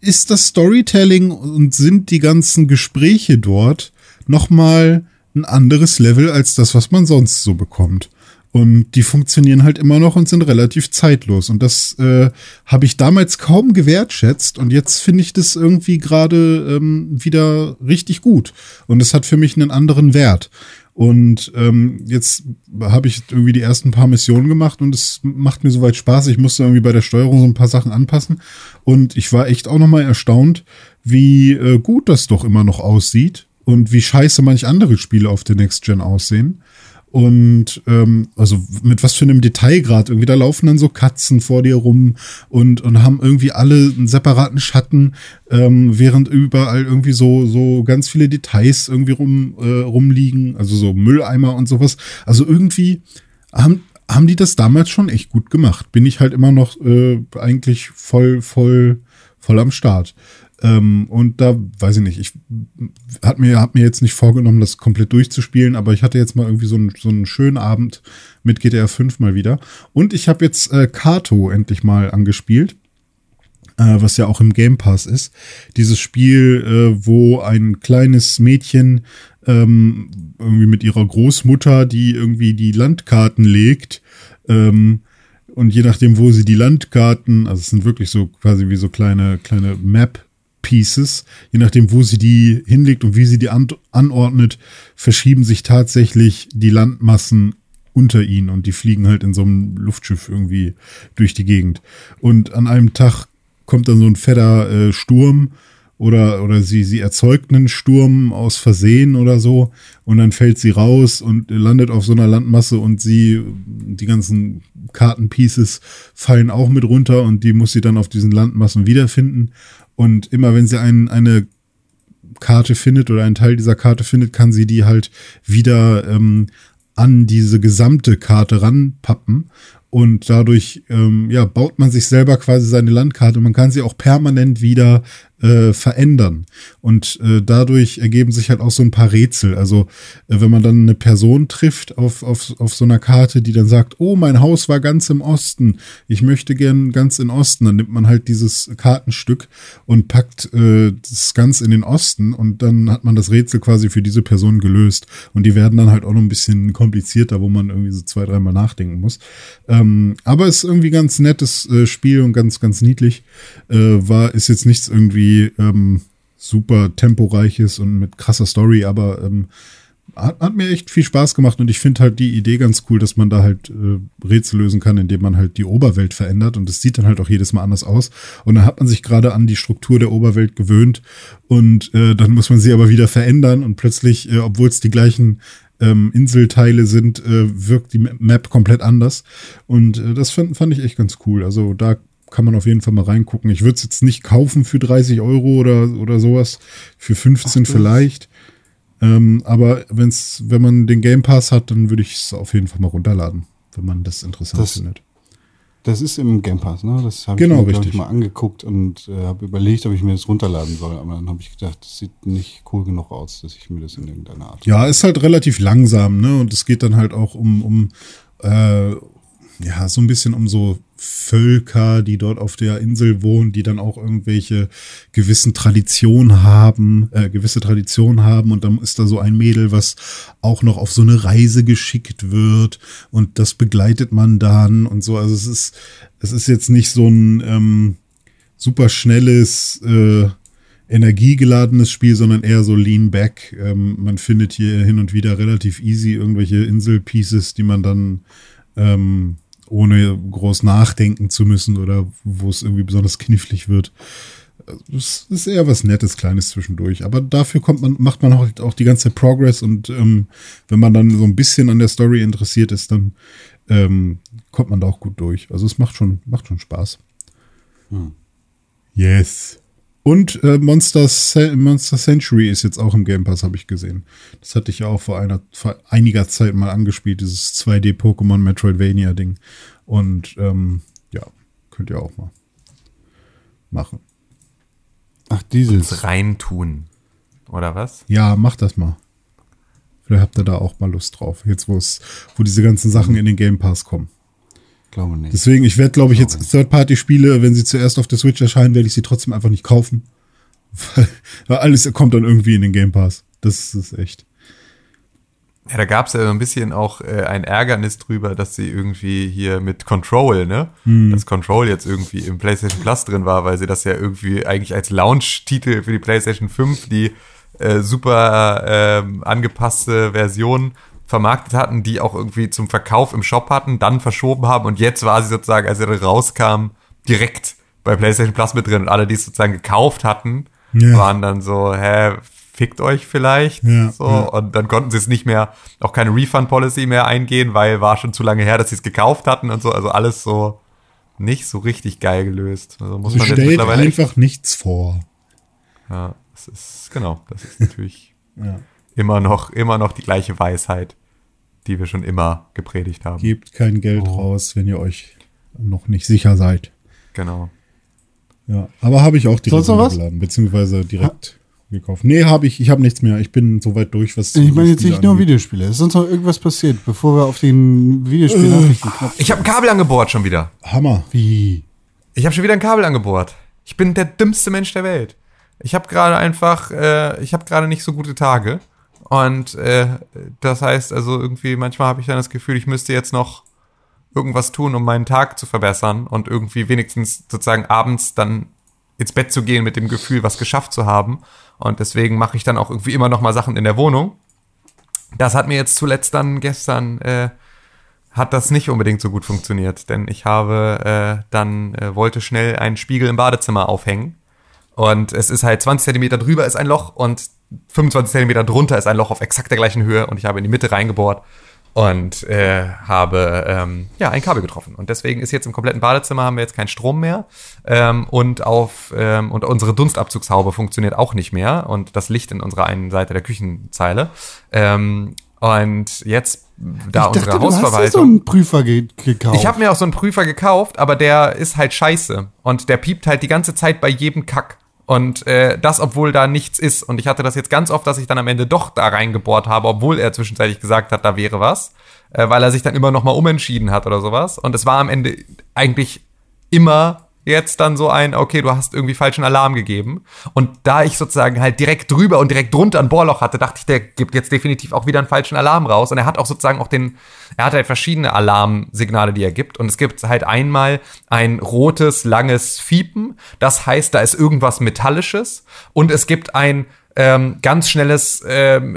ist das Storytelling und sind die ganzen Gespräche dort nochmal ein anderes Level als das, was man sonst so bekommt. Und die funktionieren halt immer noch und sind relativ zeitlos. Und das äh, habe ich damals kaum gewertschätzt. Und jetzt finde ich das irgendwie gerade ähm, wieder richtig gut. Und es hat für mich einen anderen Wert. Und ähm, jetzt habe ich irgendwie die ersten paar Missionen gemacht und es macht mir soweit Spaß. Ich musste irgendwie bei der Steuerung so ein paar Sachen anpassen. Und ich war echt auch nochmal erstaunt, wie äh, gut das doch immer noch aussieht und wie scheiße manch andere Spiele auf der Next Gen aussehen. Und ähm, also mit was für einem Detailgrad. Irgendwie da laufen dann so Katzen vor dir rum und, und haben irgendwie alle einen separaten Schatten, ähm, während überall irgendwie so, so ganz viele Details irgendwie rum, äh, rumliegen, also so Mülleimer und sowas. Also irgendwie haben, haben die das damals schon echt gut gemacht. Bin ich halt immer noch äh, eigentlich voll, voll, voll am Start. Ähm, und da weiß ich nicht, ich hat mir, hab mir jetzt nicht vorgenommen, das komplett durchzuspielen, aber ich hatte jetzt mal irgendwie so einen, so einen schönen Abend mit GTA 5 mal wieder. Und ich habe jetzt äh, Kato endlich mal angespielt, äh, was ja auch im Game Pass ist. Dieses Spiel, äh, wo ein kleines Mädchen ähm, irgendwie mit ihrer Großmutter, die irgendwie die Landkarten legt, ähm, und je nachdem, wo sie die Landkarten, also es sind wirklich so quasi wie so kleine, kleine Map Pieces, je nachdem, wo sie die hinlegt und wie sie die an anordnet, verschieben sich tatsächlich die Landmassen unter ihnen und die fliegen halt in so einem Luftschiff irgendwie durch die Gegend. Und an einem Tag kommt dann so ein fetter äh, Sturm oder, oder sie, sie erzeugt einen Sturm aus Versehen oder so und dann fällt sie raus und landet auf so einer Landmasse und sie, die ganzen Kartenpieces fallen auch mit runter und die muss sie dann auf diesen Landmassen wiederfinden. Und immer wenn sie ein, eine Karte findet oder einen Teil dieser Karte findet, kann sie die halt wieder ähm, an diese gesamte Karte ranpappen. Und dadurch ähm, ja, baut man sich selber quasi seine Landkarte. Man kann sie auch permanent wieder äh, verändern. Und äh, dadurch ergeben sich halt auch so ein paar Rätsel. Also äh, wenn man dann eine Person trifft auf, auf, auf so einer Karte, die dann sagt, oh, mein Haus war ganz im Osten, ich möchte gern ganz in Osten, dann nimmt man halt dieses Kartenstück und packt äh, das ganz in den Osten und dann hat man das Rätsel quasi für diese Person gelöst. Und die werden dann halt auch noch ein bisschen komplizierter, wo man irgendwie so zwei, dreimal nachdenken muss. Ähm, aber es ist irgendwie ganz nettes äh, Spiel und ganz, ganz niedlich. Äh, war, ist jetzt nichts irgendwie ähm, super temporeiches und mit krasser Story, aber ähm, hat, hat mir echt viel Spaß gemacht und ich finde halt die Idee ganz cool, dass man da halt äh, Rätsel lösen kann, indem man halt die Oberwelt verändert und es sieht dann halt auch jedes Mal anders aus und dann hat man sich gerade an die Struktur der Oberwelt gewöhnt und äh, dann muss man sie aber wieder verändern und plötzlich, äh, obwohl es die gleichen ähm, Inselteile sind, äh, wirkt die Map komplett anders und äh, das fand, fand ich echt ganz cool. Also da kann man auf jeden Fall mal reingucken. Ich würde es jetzt nicht kaufen für 30 Euro oder, oder sowas, für 15 Ach, vielleicht. Ähm, aber wenn's, wenn man den Game Pass hat, dann würde ich es auf jeden Fall mal runterladen, wenn man das interessant das, findet. Das ist im Game Pass, ne? Das habe genau, ich mir richtig. Ich, mal angeguckt und äh, habe überlegt, ob ich mir das runterladen soll. Aber dann habe ich gedacht, das sieht nicht cool genug aus, dass ich mir das in irgendeiner Art. Ja, ist halt relativ langsam, ne? Und es geht dann halt auch um, um äh, ja, so ein bisschen um so Völker, die dort auf der Insel wohnen, die dann auch irgendwelche gewissen Traditionen haben, äh, gewisse Traditionen haben und dann ist da so ein Mädel, was auch noch auf so eine Reise geschickt wird und das begleitet man dann und so. Also es ist, es ist jetzt nicht so ein ähm, super schnelles, äh, energiegeladenes Spiel, sondern eher so lean back. Ähm, man findet hier hin und wieder relativ easy irgendwelche Inselpieces, die man dann ähm, ohne groß nachdenken zu müssen oder wo es irgendwie besonders knifflig wird. Es ist eher was Nettes, Kleines zwischendurch. Aber dafür kommt man, macht man halt auch die ganze Progress und ähm, wenn man dann so ein bisschen an der Story interessiert ist, dann ähm, kommt man da auch gut durch. Also es macht schon, macht schon Spaß. Yes. Und äh, Monster, Ce- Monster Century ist jetzt auch im Game Pass, habe ich gesehen. Das hatte ich ja auch vor, einer, vor einiger Zeit mal angespielt, dieses 2D-Pokémon Metroidvania-Ding. Und ähm, ja, könnt ihr auch mal machen. Ach, dieses. Das reintun. Oder was? Ja, macht das mal. Vielleicht habt ihr da auch mal Lust drauf. Jetzt, wo es, wo diese ganzen Sachen in den Game Pass kommen. Glaube nicht. Deswegen, ich werde, glaube ich, jetzt Third-Party-Spiele, wenn sie zuerst auf der Switch erscheinen, werde ich sie trotzdem einfach nicht kaufen. Weil, weil alles kommt dann irgendwie in den Game Pass. Das ist echt. Ja, da gab es ja so ein bisschen auch äh, ein Ärgernis drüber, dass sie irgendwie hier mit Control, ne? Das Control jetzt irgendwie im PlayStation Plus drin war, weil sie das ja irgendwie eigentlich als Launch-Titel für die PlayStation 5, die äh, super ähm, angepasste Version vermarktet hatten, die auch irgendwie zum Verkauf im Shop hatten, dann verschoben haben und jetzt war sie sozusagen, als sie dann rauskam, direkt bei PlayStation Plus mit drin und alle, die es sozusagen gekauft hatten, Ja. waren dann so, hä, fickt euch vielleicht, Ja, so, ja. und dann konnten sie es nicht mehr, auch keine Refund-Policy mehr eingehen, weil war schon zu lange her, dass sie es gekauft hatten und so, also alles so nicht so richtig geil gelöst. Also muss man jetzt stellt mittlerweile echt, einfach nichts vor. ja, das ist, genau, das ist natürlich Ja. Immer noch, immer noch die gleiche Weisheit, die wir schon immer gepredigt haben. Gebt kein Geld raus, wenn ihr euch noch nicht sicher seid. Genau. Ja, aber habe ich auch direkt Sonst noch was? runtergeladen, beziehungsweise direkt gekauft. Nee, habe ich. Ich habe nichts mehr. Ich bin so weit durch, was Ich meine jetzt nicht nur angeht. Videospiele. Ist sonst noch irgendwas passiert, bevor wir auf den Videospiel-Nachrichtenknopf. Ich habe ein Kabel angebohrt schon wieder. Hammer. Wie? Ich habe schon wieder ein Kabel angebohrt. Ich bin der dümmste Mensch der Welt. Ich habe gerade einfach, äh, ich habe gerade nicht so gute Tage. Und äh, das heißt also irgendwie, manchmal habe ich dann das Gefühl, ich müsste jetzt noch irgendwas tun, um meinen Tag zu verbessern und irgendwie wenigstens sozusagen abends dann ins Bett zu gehen mit dem Gefühl, was geschafft zu haben. Und deswegen mache ich dann auch irgendwie immer noch mal Sachen in der Wohnung. Das hat mir jetzt zuletzt dann gestern äh, hat das nicht unbedingt so gut funktioniert, denn ich habe äh, dann äh, wollte schnell einen Spiegel im Badezimmer aufhängen und es ist halt 20 Zentimeter drüber ist ein Loch und 25 Zentimeter drunter ist ein Loch auf exakt der gleichen Höhe und ich habe in die Mitte reingebohrt und äh, habe ähm, ja ein Kabel getroffen und deswegen ist jetzt im kompletten Badezimmer haben wir jetzt keinen Strom mehr ähm, und auf ähm, und unsere Dunstabzugshaube funktioniert auch nicht mehr und das Licht in unserer einen Seite der Küchenzeile ähm, und jetzt da ich unsere dachte, du hast Hausverwaltung so einen Prüfer ge gekauft. ich habe mir auch so einen Prüfer gekauft, aber der ist halt scheiße. Und der piept halt die ganze Zeit bei jedem Kack. Und äh, das, obwohl da nichts ist. Und ich hatte das jetzt ganz oft, dass ich dann am Ende doch da reingebohrt habe, obwohl er zwischenzeitlich gesagt hat, da wäre was. Äh, weil er sich dann immer noch mal umentschieden hat oder sowas. Und es war am Ende eigentlich immer jetzt dann so ein, okay, du hast irgendwie falschen Alarm gegeben. Und da ich sozusagen halt direkt drüber und direkt drunter ein Bohrloch hatte, dachte ich, der gibt jetzt definitiv auch wieder einen falschen Alarm raus. Und er hat auch sozusagen auch den, er hat halt verschiedene Alarmsignale, die er gibt. Und es gibt halt einmal ein rotes, langes Fiepen. Das heißt, da ist irgendwas Metallisches. Und es gibt ein ähm, ganz schnelles ähm,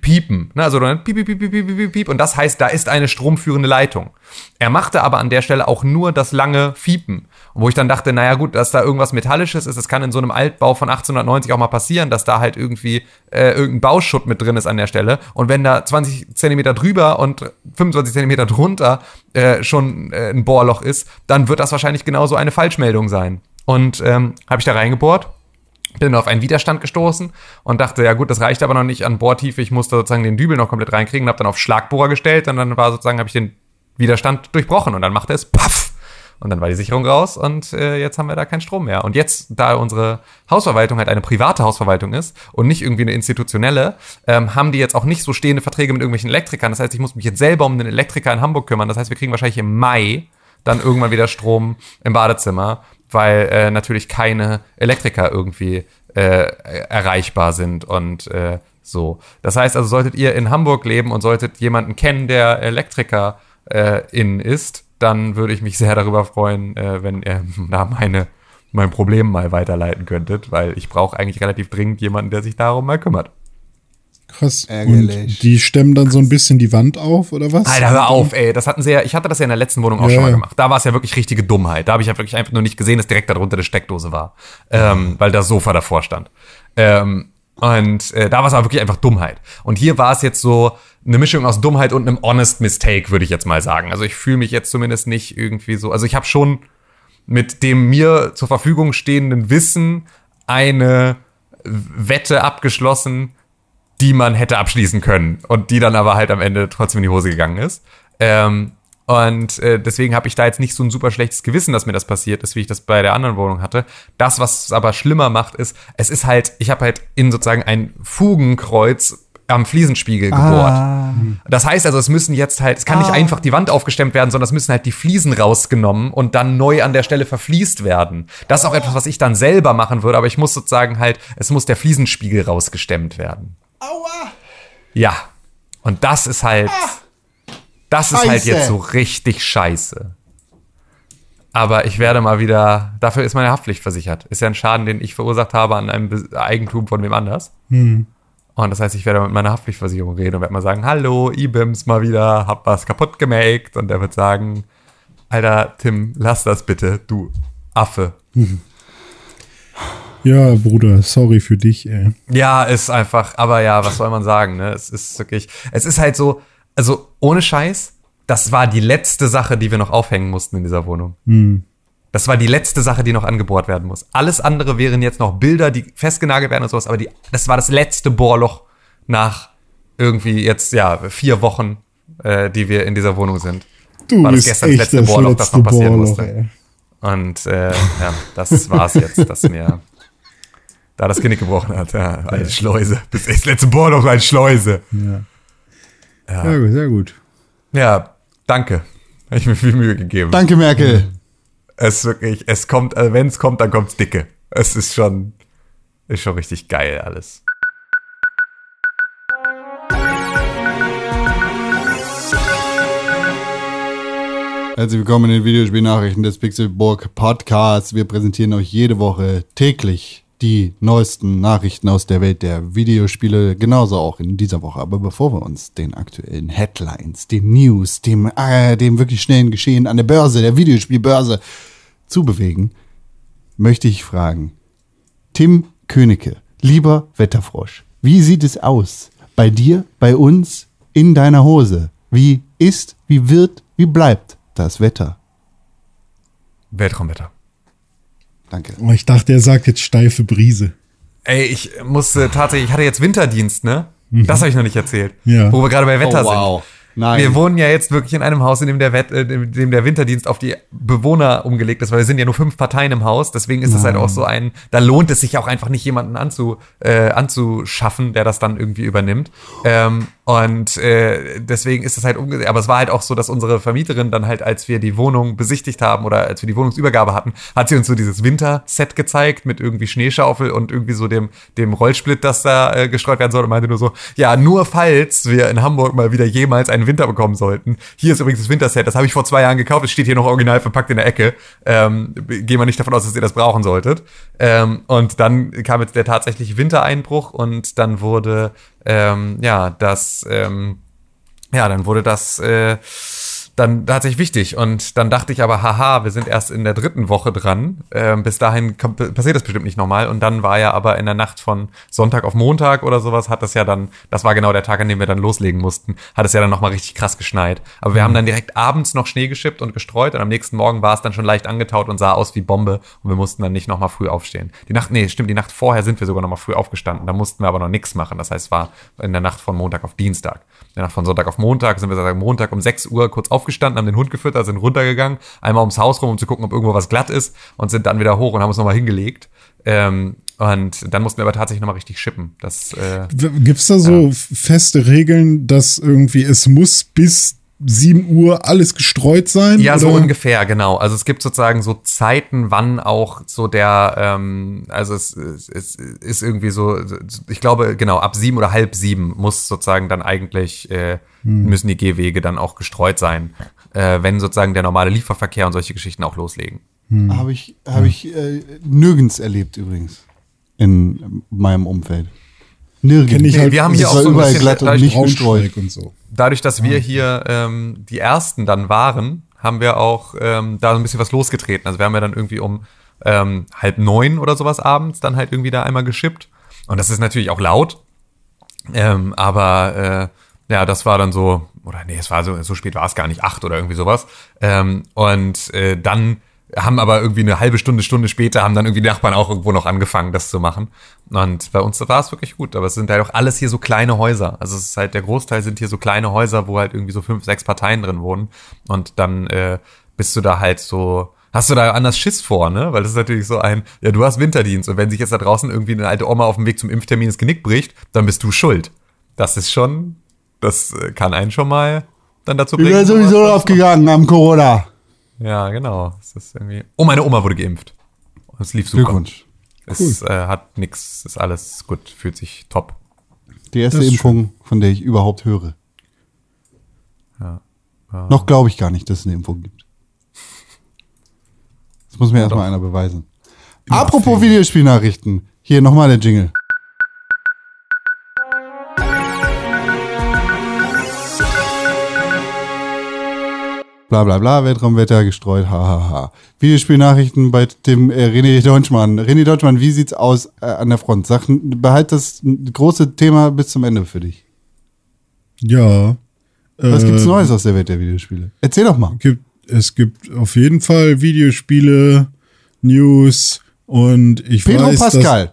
Piepen. Ne? Also piep, piep, piep, piep, piep, piep. Und das heißt, da ist eine stromführende Leitung. Er machte aber an der Stelle auch nur das lange Fiepen. Wo ich dann dachte, naja gut, dass da irgendwas Metallisches ist, das kann in so einem Altbau von 1890 auch mal passieren, dass da halt irgendwie äh, irgendein Bauschutt mit drin ist an der Stelle. Und wenn da 20 Zentimeter drüber und 25 Zentimeter drunter äh, schon äh, ein Bohrloch ist, dann wird das wahrscheinlich genauso eine Falschmeldung sein. Und ähm, habe ich da reingebohrt bin auf einen Widerstand gestoßen und dachte, ja gut, das reicht aber noch nicht an Bohrtiefe, ich musste sozusagen den Dübel noch komplett reinkriegen, habe dann auf Schlagbohrer gestellt und dann war sozusagen, habe ich den Widerstand durchbrochen und dann machte es paff und dann war die Sicherung raus und äh, jetzt haben wir da keinen Strom mehr. Und jetzt, da unsere Hausverwaltung halt eine private Hausverwaltung ist und nicht irgendwie eine institutionelle, ähm, haben die jetzt auch nicht so stehende Verträge mit irgendwelchen Elektrikern. Das heißt, ich muss mich jetzt selber um den Elektriker in Hamburg kümmern. Das heißt, wir kriegen wahrscheinlich im Mai dann irgendwann wieder Strom im Badezimmer, weil äh, natürlich keine Elektriker irgendwie äh, erreichbar sind und äh, so. Das heißt also, solltet ihr in Hamburg leben und solltet jemanden kennen, der Elektriker äh, in ist, dann würde ich mich sehr darüber freuen, äh, wenn er da meine mein Problem mal weiterleiten könntet, weil ich brauche eigentlich relativ dringend jemanden, der sich darum mal kümmert. Krass. Ärgerlich. Und die stemmen dann so ein bisschen die Wand auf, oder was? Alter, hör auf, ey. Das hatten sie ja, ich hatte das ja in der letzten Wohnung auch Ja, schon mal gemacht. Da war es ja wirklich richtige Dummheit. Da habe ich ja wirklich einfach nur nicht gesehen, dass direkt darunter eine Steckdose war. Ähm, weil das Sofa davor stand. Ähm, und äh, da war es aber wirklich einfach Dummheit. Und hier war es jetzt so eine Mischung aus Dummheit und einem honest Mistake, würde ich jetzt mal sagen. Also ich fühle mich jetzt zumindest nicht irgendwie so. Also ich habe schon mit dem mir zur Verfügung stehenden Wissen eine Wette abgeschlossen, die man hätte abschließen können und die dann aber halt am Ende trotzdem in die Hose gegangen ist. Ähm, und äh, deswegen habe ich da jetzt nicht so ein super schlechtes Gewissen, dass mir das passiert ist, wie ich das bei der anderen Wohnung hatte. Das, was es aber schlimmer macht, ist, es ist halt, ich habe halt in sozusagen ein Fugenkreuz am Fliesenspiegel gebohrt. Das heißt also, es müssen jetzt halt, es kann nicht einfach die Wand aufgestemmt werden, sondern es müssen halt die Fliesen rausgenommen und dann neu an der Stelle verfließt werden. Das ist auch etwas, was ich dann selber machen würde, aber ich muss sozusagen halt, es muss der Fliesenspiegel rausgestemmt werden. Aua! Ja. Und das ist halt, das ist halt Scheiße. jetzt so richtig scheiße. Aber ich werde mal wieder, dafür ist meine Haftpflicht versichert. Ist ja ein Schaden, den ich verursacht habe an einem Eigentum von wem anders. Und das heißt, ich werde mit meiner Haftpflichtversicherung reden und werde mal sagen, hallo, IBIMS mal wieder, hab was kaputt gemaked. Und der wird sagen, Alter, Tim, lass das bitte, du Affe. Ja, Bruder, sorry für dich, ey. Ja, ist einfach, aber ja, was soll man sagen, ne? Es ist wirklich, es ist halt so, also ohne Scheiß, das war die letzte Sache, die wir noch aufhängen mussten in dieser Wohnung. Das war die letzte Sache, die noch angebohrt werden muss. Alles andere wären jetzt noch Bilder, die festgenagelt werden und sowas, aber die, das war das letzte Bohrloch nach irgendwie jetzt, ja, vier Wochen, äh, die wir in dieser Wohnung sind. Du War das bist gestern das echt letzte das Bohrloch, das noch letzte passieren Bohrloch, musste. ey. Und äh, ja, das war's jetzt, dass mir da das Genick gebrochen hat. Ja, eine Schleuse. Bis das letzte Bohrloch eine Schleuse. Ja, gut, sehr gut. Ja, danke. Habe ich mir viel Mühe gegeben. Danke, Merkel. Es ist wirklich, es kommt, also wenn es kommt, dann kommt's dicke. Es ist schon, ist schon richtig geil alles. Herzlich willkommen in den Videospielnachrichten des Pixelburg Podcasts. Wir präsentieren euch jede Woche täglich die neuesten Nachrichten aus der Welt der Videospiele, genauso auch in dieser Woche. Aber bevor wir uns den aktuellen Headlines, den News, dem, äh, dem wirklich schnellen Geschehen an der Börse, der Videospielbörse zubewegen, möchte ich fragen, Tim Königke, lieber Wetterfrosch, wie sieht es aus? Bei dir, bei uns, in deiner Hose? Wie ist, wie wird, wie bleibt das Wetter? Weltraumwetter. Danke. Oh, ich dachte, er sagt jetzt steife Brise. Ey, ich musste tatsächlich, ich hatte jetzt Winterdienst, ne? Das habe ich noch nicht erzählt. Ja. Wo wir gerade bei Wetter Oh, wow. sind. Nein. Wir wohnen ja jetzt wirklich in einem Haus, in dem der, Wett, äh, in dem der Winterdienst auf die Bewohner umgelegt ist, weil wir sind ja nur fünf Parteien im Haus. Deswegen ist es halt auch so ein, da lohnt es sich auch einfach nicht jemanden anzu, äh, anzuschaffen, der das dann irgendwie übernimmt. Ähm, und äh, deswegen ist es halt umge aber es war halt auch so, dass unsere Vermieterin dann halt, als wir die Wohnung besichtigt haben oder als wir die Wohnungsübergabe hatten, hat sie uns so dieses Winterset gezeigt mit irgendwie Schneeschaufel und irgendwie so dem, dem Rollsplit, das da äh, gestreut werden soll und meinte nur so, ja, nur falls wir in Hamburg mal wieder jemals einen Winter bekommen sollten. Hier ist übrigens das Winterset, das habe ich vor zwei Jahren gekauft, es steht hier noch original verpackt in der Ecke. Ähm, gehen wir nicht davon aus, dass ihr das brauchen solltet. Ähm, und dann kam jetzt der tatsächliche Wintereinbruch und dann wurde ähm, ja das ähm, ja, dann wurde das äh, dann tatsächlich wichtig. Und dann dachte ich aber, haha, wir sind erst in der dritten Woche dran. Ähm, bis dahin kommt, passiert das bestimmt nicht nochmal. Und dann war ja aber in der Nacht von Sonntag auf Montag oder sowas, hat das ja dann, das war genau der Tag, an dem wir dann loslegen mussten, hat es ja dann nochmal richtig krass geschneit. Aber wir haben dann direkt abends noch Schnee geschippt und gestreut und am nächsten Morgen war es dann schon leicht angetaut und sah aus wie Bombe und wir mussten dann nicht nochmal früh aufstehen. Die Nacht, nee, stimmt, die Nacht vorher sind wir sogar nochmal früh aufgestanden. Da mussten wir aber noch nichts machen. Das heißt, es war in der Nacht von Montag auf Dienstag. In der Nacht von Sonntag auf Montag sind wir sozusagen Montag um 6 Uhr kurz aufgestanden, haben den Hund gefüttert, sind runtergegangen, einmal ums Haus rum, um zu gucken, ob irgendwo was glatt ist und sind dann wieder hoch und haben uns nochmal hingelegt. Ähm, und dann mussten wir aber tatsächlich nochmal richtig schippen. Das, äh, Gibt's da so feste Regeln, dass irgendwie es muss bis 7 Uhr alles gestreut sein? Ja, so oder? ungefähr, genau. Also es gibt sozusagen so Zeiten, wann auch so der, ähm, also es, es, es ist irgendwie so, ich glaube, genau, ab sieben oder halb sieben muss sozusagen dann eigentlich, äh, müssen die Gehwege dann auch gestreut sein, äh, wenn sozusagen der normale Lieferverkehr und solche Geschichten auch loslegen. Habe ich, hab ich äh, nirgends erlebt übrigens. In meinem Umfeld. Nirgends. Halt- wir haben hier auch so ein überall bisschen glatt und nicht gestreut. Und so. Dadurch, dass wir hier ähm, die ersten dann waren, haben wir auch ähm, da so ein bisschen was losgetreten. Also wir haben ja dann irgendwie um ähm, halb neun oder sowas abends dann halt irgendwie da einmal geschippt. Und das ist natürlich auch laut. Ähm, aber äh, ja, das war dann so, oder nee, es war so, so spät war es gar nicht, acht oder irgendwie sowas. Ähm, und äh, dann haben aber irgendwie eine halbe Stunde, Stunde später haben dann irgendwie die Nachbarn auch irgendwo noch angefangen, das zu machen. Und bei uns war es wirklich gut. Aber es sind halt auch alles hier so kleine Häuser. Also es ist halt, der Großteil sind hier so kleine Häuser, wo halt irgendwie so fünf, sechs Parteien drin wohnen. Und dann äh, bist du da halt so, hast du da anders Schiss vor, ne? Weil das ist natürlich so ein, ja, du hast Winterdienst und wenn sich jetzt da draußen irgendwie eine alte Oma auf dem Weg zum Impftermin das Genick bricht, dann bist du schuld. Das ist schon, das äh, kann einen schon mal dann dazu Ich bringen. wäre sowieso aufgegangen am Corona. Ja, genau. Es ist irgendwie. Oh, meine Oma wurde geimpft. Es lief super. Glückwunsch. Es äh, hat nix, ist alles gut, fühlt sich top. Die erste Impfung, von der ich überhaupt höre. Noch glaube ich gar nicht, dass es eine Impfung gibt. Das muss mir erstmal einer beweisen. Apropos Videospielnachrichten. Hier nochmal der Jingle. Bla bla bla, Weltraumwetter gestreut, hahaha. Ha, ha. Videospielnachrichten bei dem äh, René Deutschmann. René Deutschmann, wie sieht's aus äh, an der Front? Sag, behalt das große Thema bis zum Ende für dich. Ja. Was äh, gibt's Neues aus der Welt der Videospiele? Erzähl doch mal. Gibt, es gibt auf jeden Fall Videospiele, News und ich Pedro weiß, Pascal,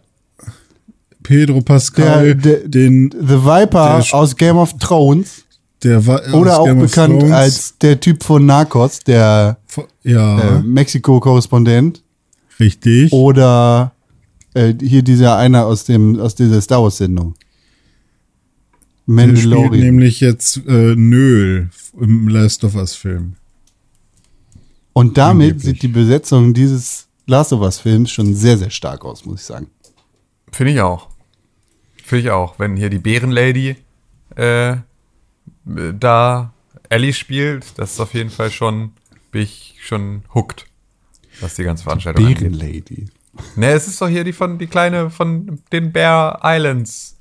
Pedro Pascal, Der- der- den The Viper Der aus Game of Thrones der war oder auch bekannt Thrones, als der Typ von Narcos, der ja äh, Mexiko-Korrespondent richtig oder äh, hier dieser einer aus dem aus dieser Star Wars Sendung. der spielt Mandalorian. nämlich jetzt äh, Nöl im Last of Us Film Und damit angeblich. sieht die Besetzung dieses Last of Us Films schon sehr sehr stark aus, muss ich sagen. Finde ich auch. Finde ich auch. Wenn hier die Bärenlady äh, da Ellie spielt, das ist auf jeden Fall schon, bin ich schon hooked, was die ganze Veranstaltung angeht. Bärenlady. Ne, es ist doch hier die von, die kleine von den Bear Islands.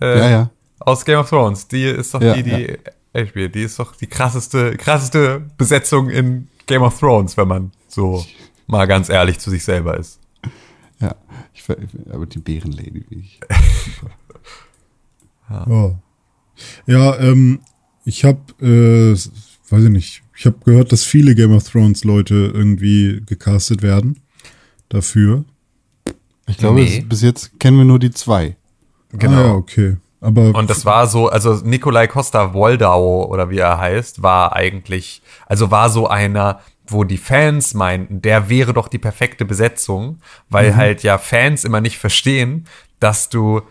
Äh, Ja, ja. Aus Game of Thrones. Die ist doch Ja, die, die Ellie spielt. Die ist doch die krasseste, krasseste Besetzung in Game of Thrones, wenn man so mal ganz ehrlich zu sich selber ist. Ja, ich, aber die Bärenlady wie ich. Ja, ja ähm, ich habe, äh, weiß ich nicht, ich habe gehört, dass viele Game of Thrones Leute irgendwie gecastet werden dafür. Ich glaube, Nee. es, bis jetzt kennen wir nur die zwei. Genau. Ah, ja, okay. Aber Und das war so, also Nikolai Costa Woldau oder wie er heißt, war eigentlich, also war so einer, wo die Fans meinten, der wäre doch die perfekte Besetzung, weil halt ja Fans immer nicht verstehen, dass du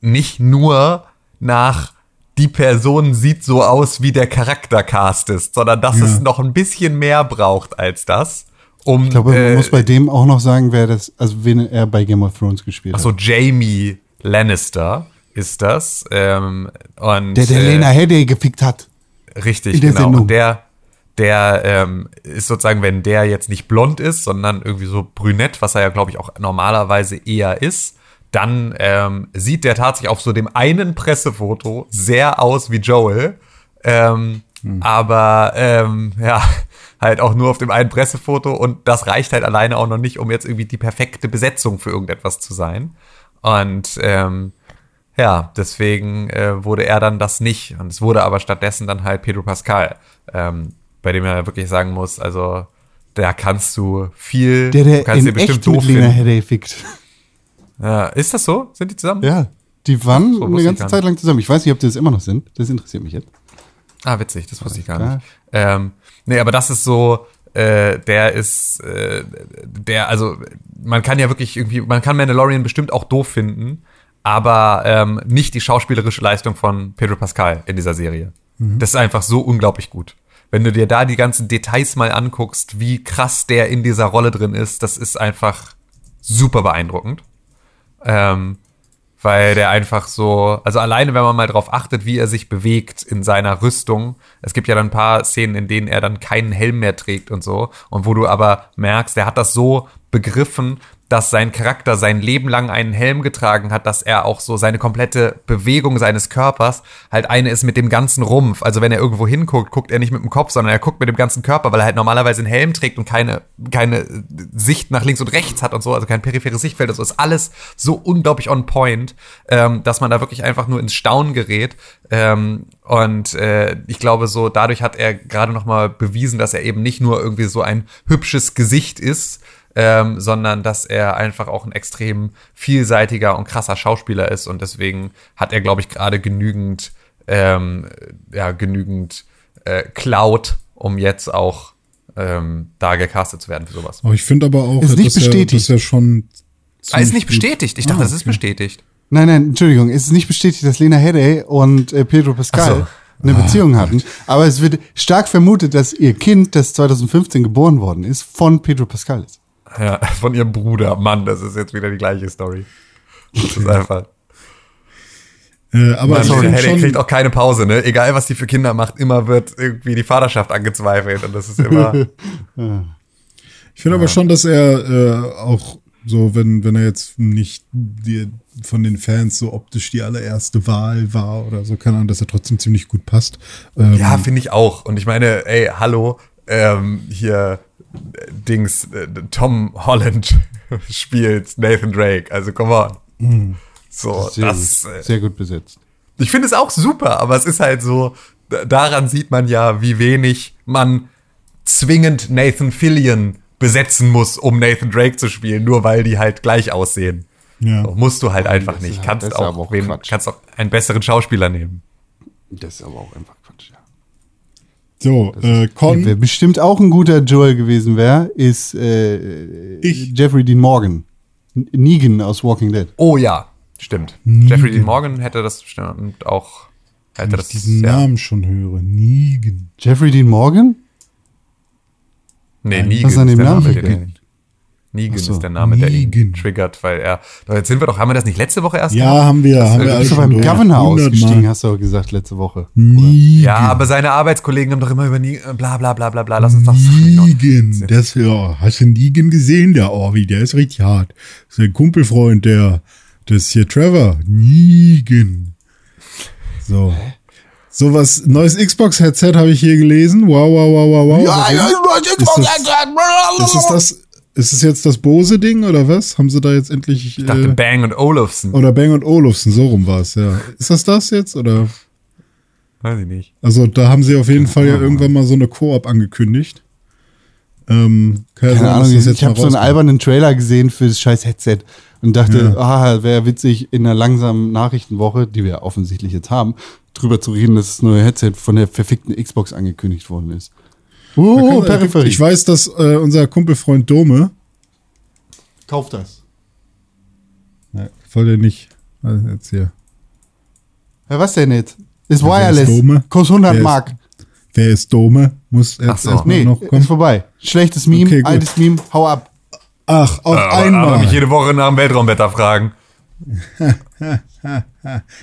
nicht nur nach die Person sieht so aus, wie der Charakter castest, sondern dass Ja. es noch ein bisschen mehr braucht als das. Um, Ich glaube, man äh, muss bei dem auch noch sagen, wer das, also wen er bei Game of Thrones gespielt ach hat. so, Jamie Lannister ist das. Ähm, und, Der, der äh, Lena Headey gefickt hat. Richtig, genau. Sendung. Und der, der ähm, ist sozusagen, wenn der jetzt nicht blond ist, sondern irgendwie so brünett, was er ja, glaube ich, auch normalerweise eher ist, dann ähm, sieht der tatsächlich auf so dem einen Pressefoto sehr aus wie Joel. Ähm, Aber ähm, ja, halt auch nur auf dem einen Pressefoto und das reicht halt alleine auch noch nicht, um jetzt irgendwie die perfekte Besetzung für irgendetwas zu sein. Und ähm, ja, deswegen äh, wurde er dann das nicht. Und es wurde aber stattdessen dann halt Pedro Pascal, ähm, bei dem er wirklich sagen muss, also da kannst du viel, Der, du der kannst in echt mit Lena finden. Ja, ist das so? Sind die zusammen? Ja, die waren So, eine ganze Zeit lang zusammen. Ich weiß nicht, ob die das immer noch sind. Das interessiert mich jetzt. Ah, witzig, das wusste ich gar klar. nicht. Ähm, nee, aber das ist so, äh, der ist, äh, der, also man kann ja wirklich irgendwie, man kann Mandalorian bestimmt auch doof finden, aber ähm, nicht die schauspielerische Leistung von Pedro Pascal in dieser Serie. Das ist einfach so unglaublich gut. Wenn du dir da die ganzen Details mal anguckst, wie krass der in dieser Rolle drin ist, das ist einfach super beeindruckend. Ähm, weil der einfach so, also alleine wenn man mal drauf achtet, wie er sich bewegt in seiner Rüstung. Es gibt ja dann ein paar Szenen, in denen er dann keinen Helm mehr trägt und so und wo du aber merkst, der hat das so begriffen, dass sein Charakter sein Leben lang einen Helm getragen hat, dass er auch so seine komplette Bewegung seines Körpers halt eine ist mit dem ganzen Rumpf. Also wenn er irgendwo hinguckt, guckt er nicht mit dem Kopf, sondern er guckt mit dem ganzen Körper, weil er halt normalerweise einen Helm trägt und keine, keine Sicht nach links und rechts hat und so, also kein peripheres Sichtfeld. Also ist alles so unglaublich on point, ähm, dass man da wirklich einfach nur ins Staunen gerät. Ähm, und äh, ich glaube, so dadurch hat er gerade noch mal bewiesen, dass er eben nicht nur irgendwie so ein hübsches Gesicht ist, ähm, sondern dass er einfach auch ein extrem vielseitiger und krasser Schauspieler ist und deswegen hat er, glaube ich, gerade genügend, ähm, ja, genügend äh, Cloud, um jetzt auch ähm, da gecastet zu werden für sowas. Aber ich finde aber auch, Ist nicht dass er, bestätigt. dass er schon. Ah, ist nicht bestätigt. Ich dachte, Ah, das ist okay. bestätigt. Nein, nein, Entschuldigung, es ist nicht bestätigt, dass Lena Headey und äh, Pedro Pascal Ach eine Beziehung hatten. Aber es wird stark vermutet, dass ihr Kind, das 2015 geboren worden ist, von Pedro Pascal ist. Ja, von ihrem Bruder. Mann, das ist jetzt wieder die gleiche Story. Das ist einfach. Äh, aber Mann, ich schon, kriegt auch keine Pause, ne? Egal, was die für Kinder macht, immer wird irgendwie die Vaterschaft angezweifelt. Und das ist immer. ich finde aber schon, dass er äh, auch so, wenn, wenn er jetzt nicht die, von den Fans so optisch die allererste Wahl war oder so, keine Ahnung, dass er trotzdem ziemlich gut passt. Ähm, Ja, finde ich auch. Und ich meine, ey, hallo, ähm, hier Dings, äh, Tom Holland spielt Nathan Drake. Also come on. So, Sehr, das. gut, Äh, sehr gut besetzt. ich finde es auch super, aber es ist halt so, da- daran sieht man ja, wie wenig man zwingend Nathan Fillion besetzen muss, um Nathan Drake zu spielen, nur weil die halt gleich aussehen. ja. So, musst du halt einfach das ist nicht. halt- Kannst auch, auch Quatsch. kannst auch einen besseren Schauspieler nehmen. Das ist aber auch einfach Quatsch, ja. So, äh, Wer Con, bestimmt auch ein guter Joel gewesen wäre, ist äh, Ich. Jeffrey Dean Morgan. Negan aus Walking Dead. Oh ja, stimmt. Jeffrey Dean Morgan hätte das bestimmt auch. Hätte wenn das, ich diesen ja. Namen schon höre, Negan. Jeffrey Dean Morgan? Nee, Was Negan ist an dem Namen Name, Negan so, ist der Name, der ihn Negan. triggert, weil er. Doch, jetzt sind wir doch, haben wir das nicht letzte Woche erst Ja, gemacht? haben wir, haben äh, wir Du bist doch schon beim. Governor 100 ausgestiegen, Mal. hast du auch gesagt letzte Woche. Negan. Ja, aber seine Arbeitskollegen haben doch immer über Negan, bla bla bla bla bla, lass uns doch sagen. Negan, das, ja, hast du Negan gesehen, der Orvi, der ist richtig hart. Das ist ein Kumpelfreund, der, das ist hier Trevor, Negan. So. So was, neues Xbox-Headset habe ich hier gelesen. Wow, wow, wow, wow, wow. Warum? Ist es das, ist es jetzt das Bose-Ding oder was? Haben sie da jetzt endlich, Ich dachte äh, Bang und Olufsen. oder Bang und Olufsen, so rum war es, ja. Ist das das jetzt, oder? Weiß ich nicht. Also da haben sie auf jeden Fall ja irgendwann mal so eine Koop angekündigt. Ähm, ja Keine dass Ahnung, ich mal habe so einen albernen Trailer gesehen für das scheiß Headset und dachte, ah, wäre witzig, in einer langsamen Nachrichtenwoche, die wir offensichtlich jetzt haben, drüber zu reden, dass das neue Headset von der verfickten Xbox angekündigt worden ist. Oh, Kann- Peripherie. Ich weiß, dass äh, unser Kumpelfreund Dome, Kauf das. ne, voll der nicht, also jetzt hier. Ja, was denn jetzt? Ist Ja, wer ist wireless. Dome? Kostet 100 Wer ist- Mark. Wer ist Dome? Muss Ach jetzt so. erstmal Nee, noch ist kommen. vorbei. Schlechtes Meme, Okay, altes Meme, hau ab. Ach, auf Aber, aber einmal. mich jede Woche nach dem Weltraumwetter fragen.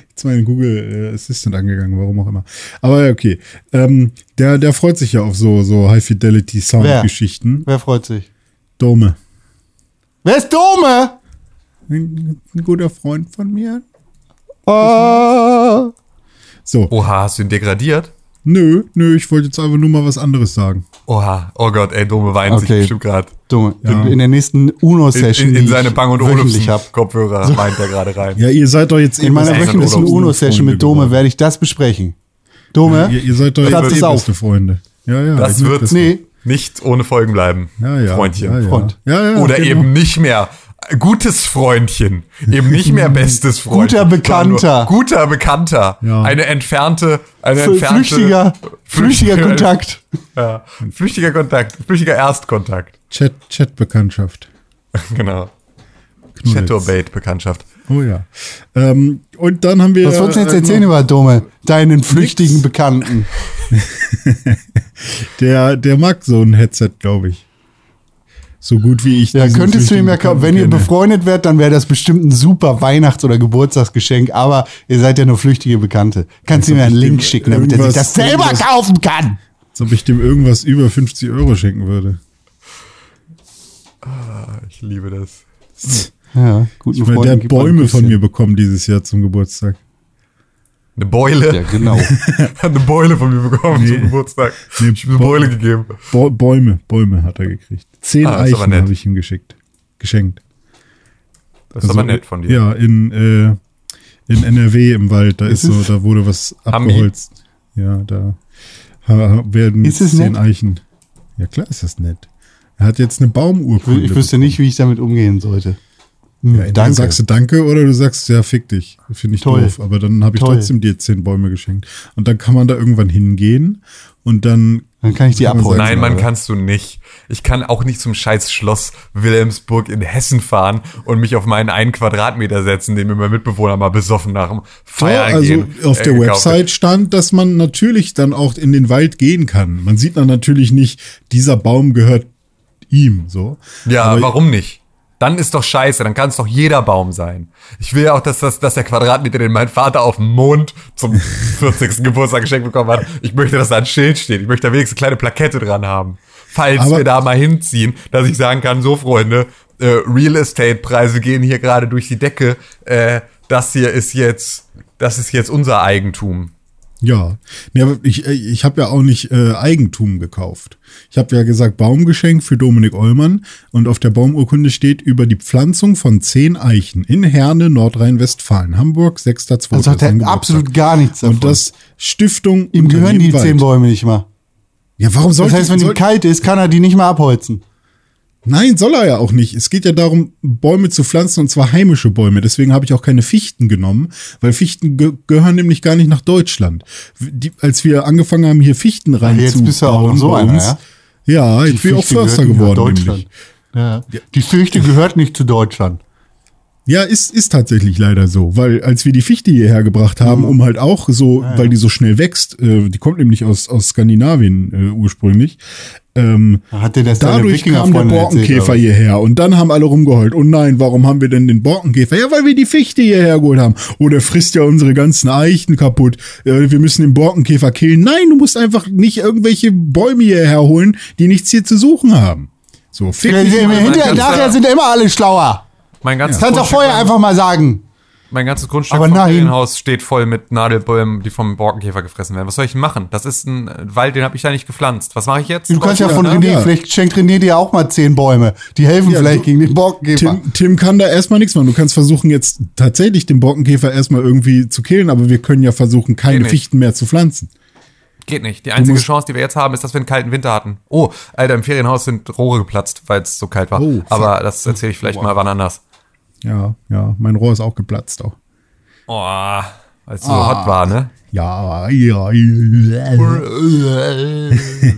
Jetzt mal in Google äh, Assistant angegangen, warum auch immer. Aber ja, okay. Ähm, der, der freut sich ja auf so, so High-Fidelity-Sound-Geschichten. Wer freut sich? Dome. Wer ist Dome? Ein, ein guter Freund von mir. Oh. So, Oha, hast du ihn degradiert? Nö, nö, ich wollte jetzt einfach nur mal was anderes sagen. Oha, oh Gott, ey, Dome weint sich Okay. bestimmt gerade. Dome. Ja. In der nächsten In, UNO-Session. in, in die seine Bang und wöchentlich Olufsen hab. Kopfhörer weint er gerade rein. Ja, ihr seid doch jetzt In meiner wöchentlichen UNO-Session mit Dome werde ich das besprechen. Dome? Ihr, ihr seid doch jetzt beste Freunde. Ja, ja. Das wird Nee, nicht ohne Folgen bleiben, Ja, ja. Freundchen. Ja, ja. Freund. Ja, ja, Oder genau. eben nicht mehr gutes Freundchen, eben nicht mehr bestes Freund. Guter Bekannter. Guter Bekannter. Ja. Eine entfernte, eine entfernte flüchtiger, flüchtiger Kontakt. Ja, flüchtiger Kontakt, flüchtiger Erstkontakt. Chat, Chat-Bekanntschaft. Genau. Knuddels. Chaturbate-Bekanntschaft. Oh ja. Ähm, und dann haben wir. Was wolltest du jetzt äh, erzählen über Dome? Deinen flüchtigen Bekannten. Der, der mag so ein Headset, glaube ich. So gut wie ich. Ja, könntest du ihm ja kaufen. Wenn ihr befreundet werdet, dann wäre das bestimmt ein super Weihnachts- oder Geburtstagsgeschenk, aber ihr seid ja nur flüchtige Bekannte. Kannst du ihm ja einen Link schicken, damit er sich das selber kaufen kann. Als ob ich dem irgendwas über 50 Euro schenken würde. Ich liebe das. Ja, guten Ich meine, der hat Bäume von mir bekommen dieses Jahr zum Geburtstag. Eine Beule. Ja, genau. Hat eine Beule von mir bekommen zum Geburtstag. Nee, ich habe eine Beule gegeben. Bä- Bäume, Bäume hat er gekriegt. Zehn Ah, Eichen habe ich ihm geschickt. Geschenkt. Das ist Also, aber nett von dir. Ja, in, äh, in NRW im Wald, da ist, Ist so, da wurde was abgeholzt. Ja, da werden Ist es zehn nett? Eichen. Ja, klar ist das nett. Er hat jetzt eine Baumurkunde. ich wüsste nicht, wie ich damit umgehen sollte. Hm, Ja, entweder sagst du Danke oder du sagst, ja, fick dich. Finde ich Toll. doof. Aber dann habe ich Toll. trotzdem dir zehn Bäume geschenkt. Und dann kann man da irgendwann hingehen und dann. Dann kann ich die abholen. Nein, man kannst du nicht. Ich kann auch nicht zum scheiß Schloss Wilhelmsburg in Hessen fahren und mich auf meinen einen Quadratmeter setzen, den mir mein Mitbewohner mal besoffen nach dem Feiern also gehen, auf äh, der hat. Website stand, dass man natürlich dann auch in den Wald gehen kann. Man sieht dann natürlich nicht, dieser Baum gehört ihm, so. Ja, Aber- warum nicht? Dann ist doch scheiße, dann kann es doch jeder Baum sein. Ich will ja auch, dass, das, dass der Quadratmeter, den mein Vater auf dem Mond zum 40. Geburtstag geschenkt bekommen hat, ich möchte, dass da ein Schild steht. Ich möchte da wenigstens eine kleine Plakette dran haben. Falls Aber- wir da mal hinziehen, dass ich sagen kann, so Freunde, äh, Real Estate Preise gehen hier gerade durch die Decke. Äh, das hier ist jetzt, das ist jetzt unser Eigentum. Ja, nee, aber ich, äh, ich habe ja auch nicht äh, Eigentum gekauft. Ich habe ja gesagt Baumgeschenk für Dominik Eulmann und auf der Baumurkunde steht über die Pflanzung von zehn Eichen in Herne, Nordrhein-Westfalen, Hamburg, 6.2. Also hat er absolut gar nichts davon. Und das Stiftung ihm gehören die zehn. Bäume nicht mal. Ja, warum soll Das heißt, wenn ihm kalt ist, kann er die nicht mal abholzen. Nein, soll er ja auch nicht. Es geht ja darum, Bäume zu pflanzen und zwar heimische Bäume. Deswegen habe ich auch keine Fichten genommen, weil Fichten ge gehören nämlich gar nicht nach Deutschland. Die, als wir angefangen haben, hier Fichten rein jetzt bist du auch so einer, uns, ja? Ja, ich bin auch Fichte Förster geworden. Nämlich. Ja. Die Fichte gehört nicht zu Deutschland. Ja, ist, ist tatsächlich leider so, weil als wir die Fichte hierher gebracht haben, um halt auch so, weil die so schnell wächst, äh, die kommt nämlich aus, aus Skandinavien äh, ursprünglich, ähm, Hat dir das dadurch kam der erzählt, Borkenkäfer was? hierher und dann haben alle rumgeheult. Oh nein, warum haben wir denn den Borkenkäfer? Ja, weil wir die Fichte hierher geholt haben. Oh, der frisst ja unsere ganzen Eichen kaputt. Äh, wir müssen den Borkenkäfer killen. Nein, du musst einfach nicht irgendwelche Bäume hierher holen, die nichts hier zu suchen haben. So, fick Ja, ja. Hinterher, sind immer alle schlauer. Mein ganzes Kannst doch Grundstück vorher einfach mal sagen. Mein ganzes Grundstück Aber vom. Ferienhaus steht voll mit Nadelbäumen, die vom Borkenkäfer gefressen werden. Was soll ich denn machen? Das ist ein Wald, den habe ich da nicht gepflanzt. Was mache ich jetzt? Du kannst ja Ja, von ja, René, ja. vielleicht schenkt René dir auch mal zehn Bäume. Die helfen Ja, vielleicht du- gegen den Borkenkäfer. Tim, Tim kann da erstmal nichts machen. Du kannst versuchen, jetzt tatsächlich den Borkenkäfer erstmal irgendwie zu killen, aber wir können ja versuchen, keine. Fichten mehr zu pflanzen. Geht nicht. Die einzige Chance, die wir jetzt haben, ist, dass wir einen kalten Winter hatten. Oh, Alter, im Ferienhaus sind Rohre geplatzt, weil es so kalt war. Oh. Aber das erzähle ich vielleicht mal wann anders. Ja, ja, mein Rohr ist auch geplatzt auch. Oh, als es so hot war, ne? Ja, ja, ja.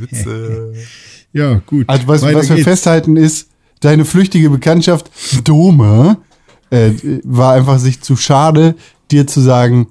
Witze. Ja, gut. Also was, Weiter was wir geht's. festhalten ist, deine flüchtige Bekanntschaft Dome äh, war einfach sich zu schade, dir zu sagen,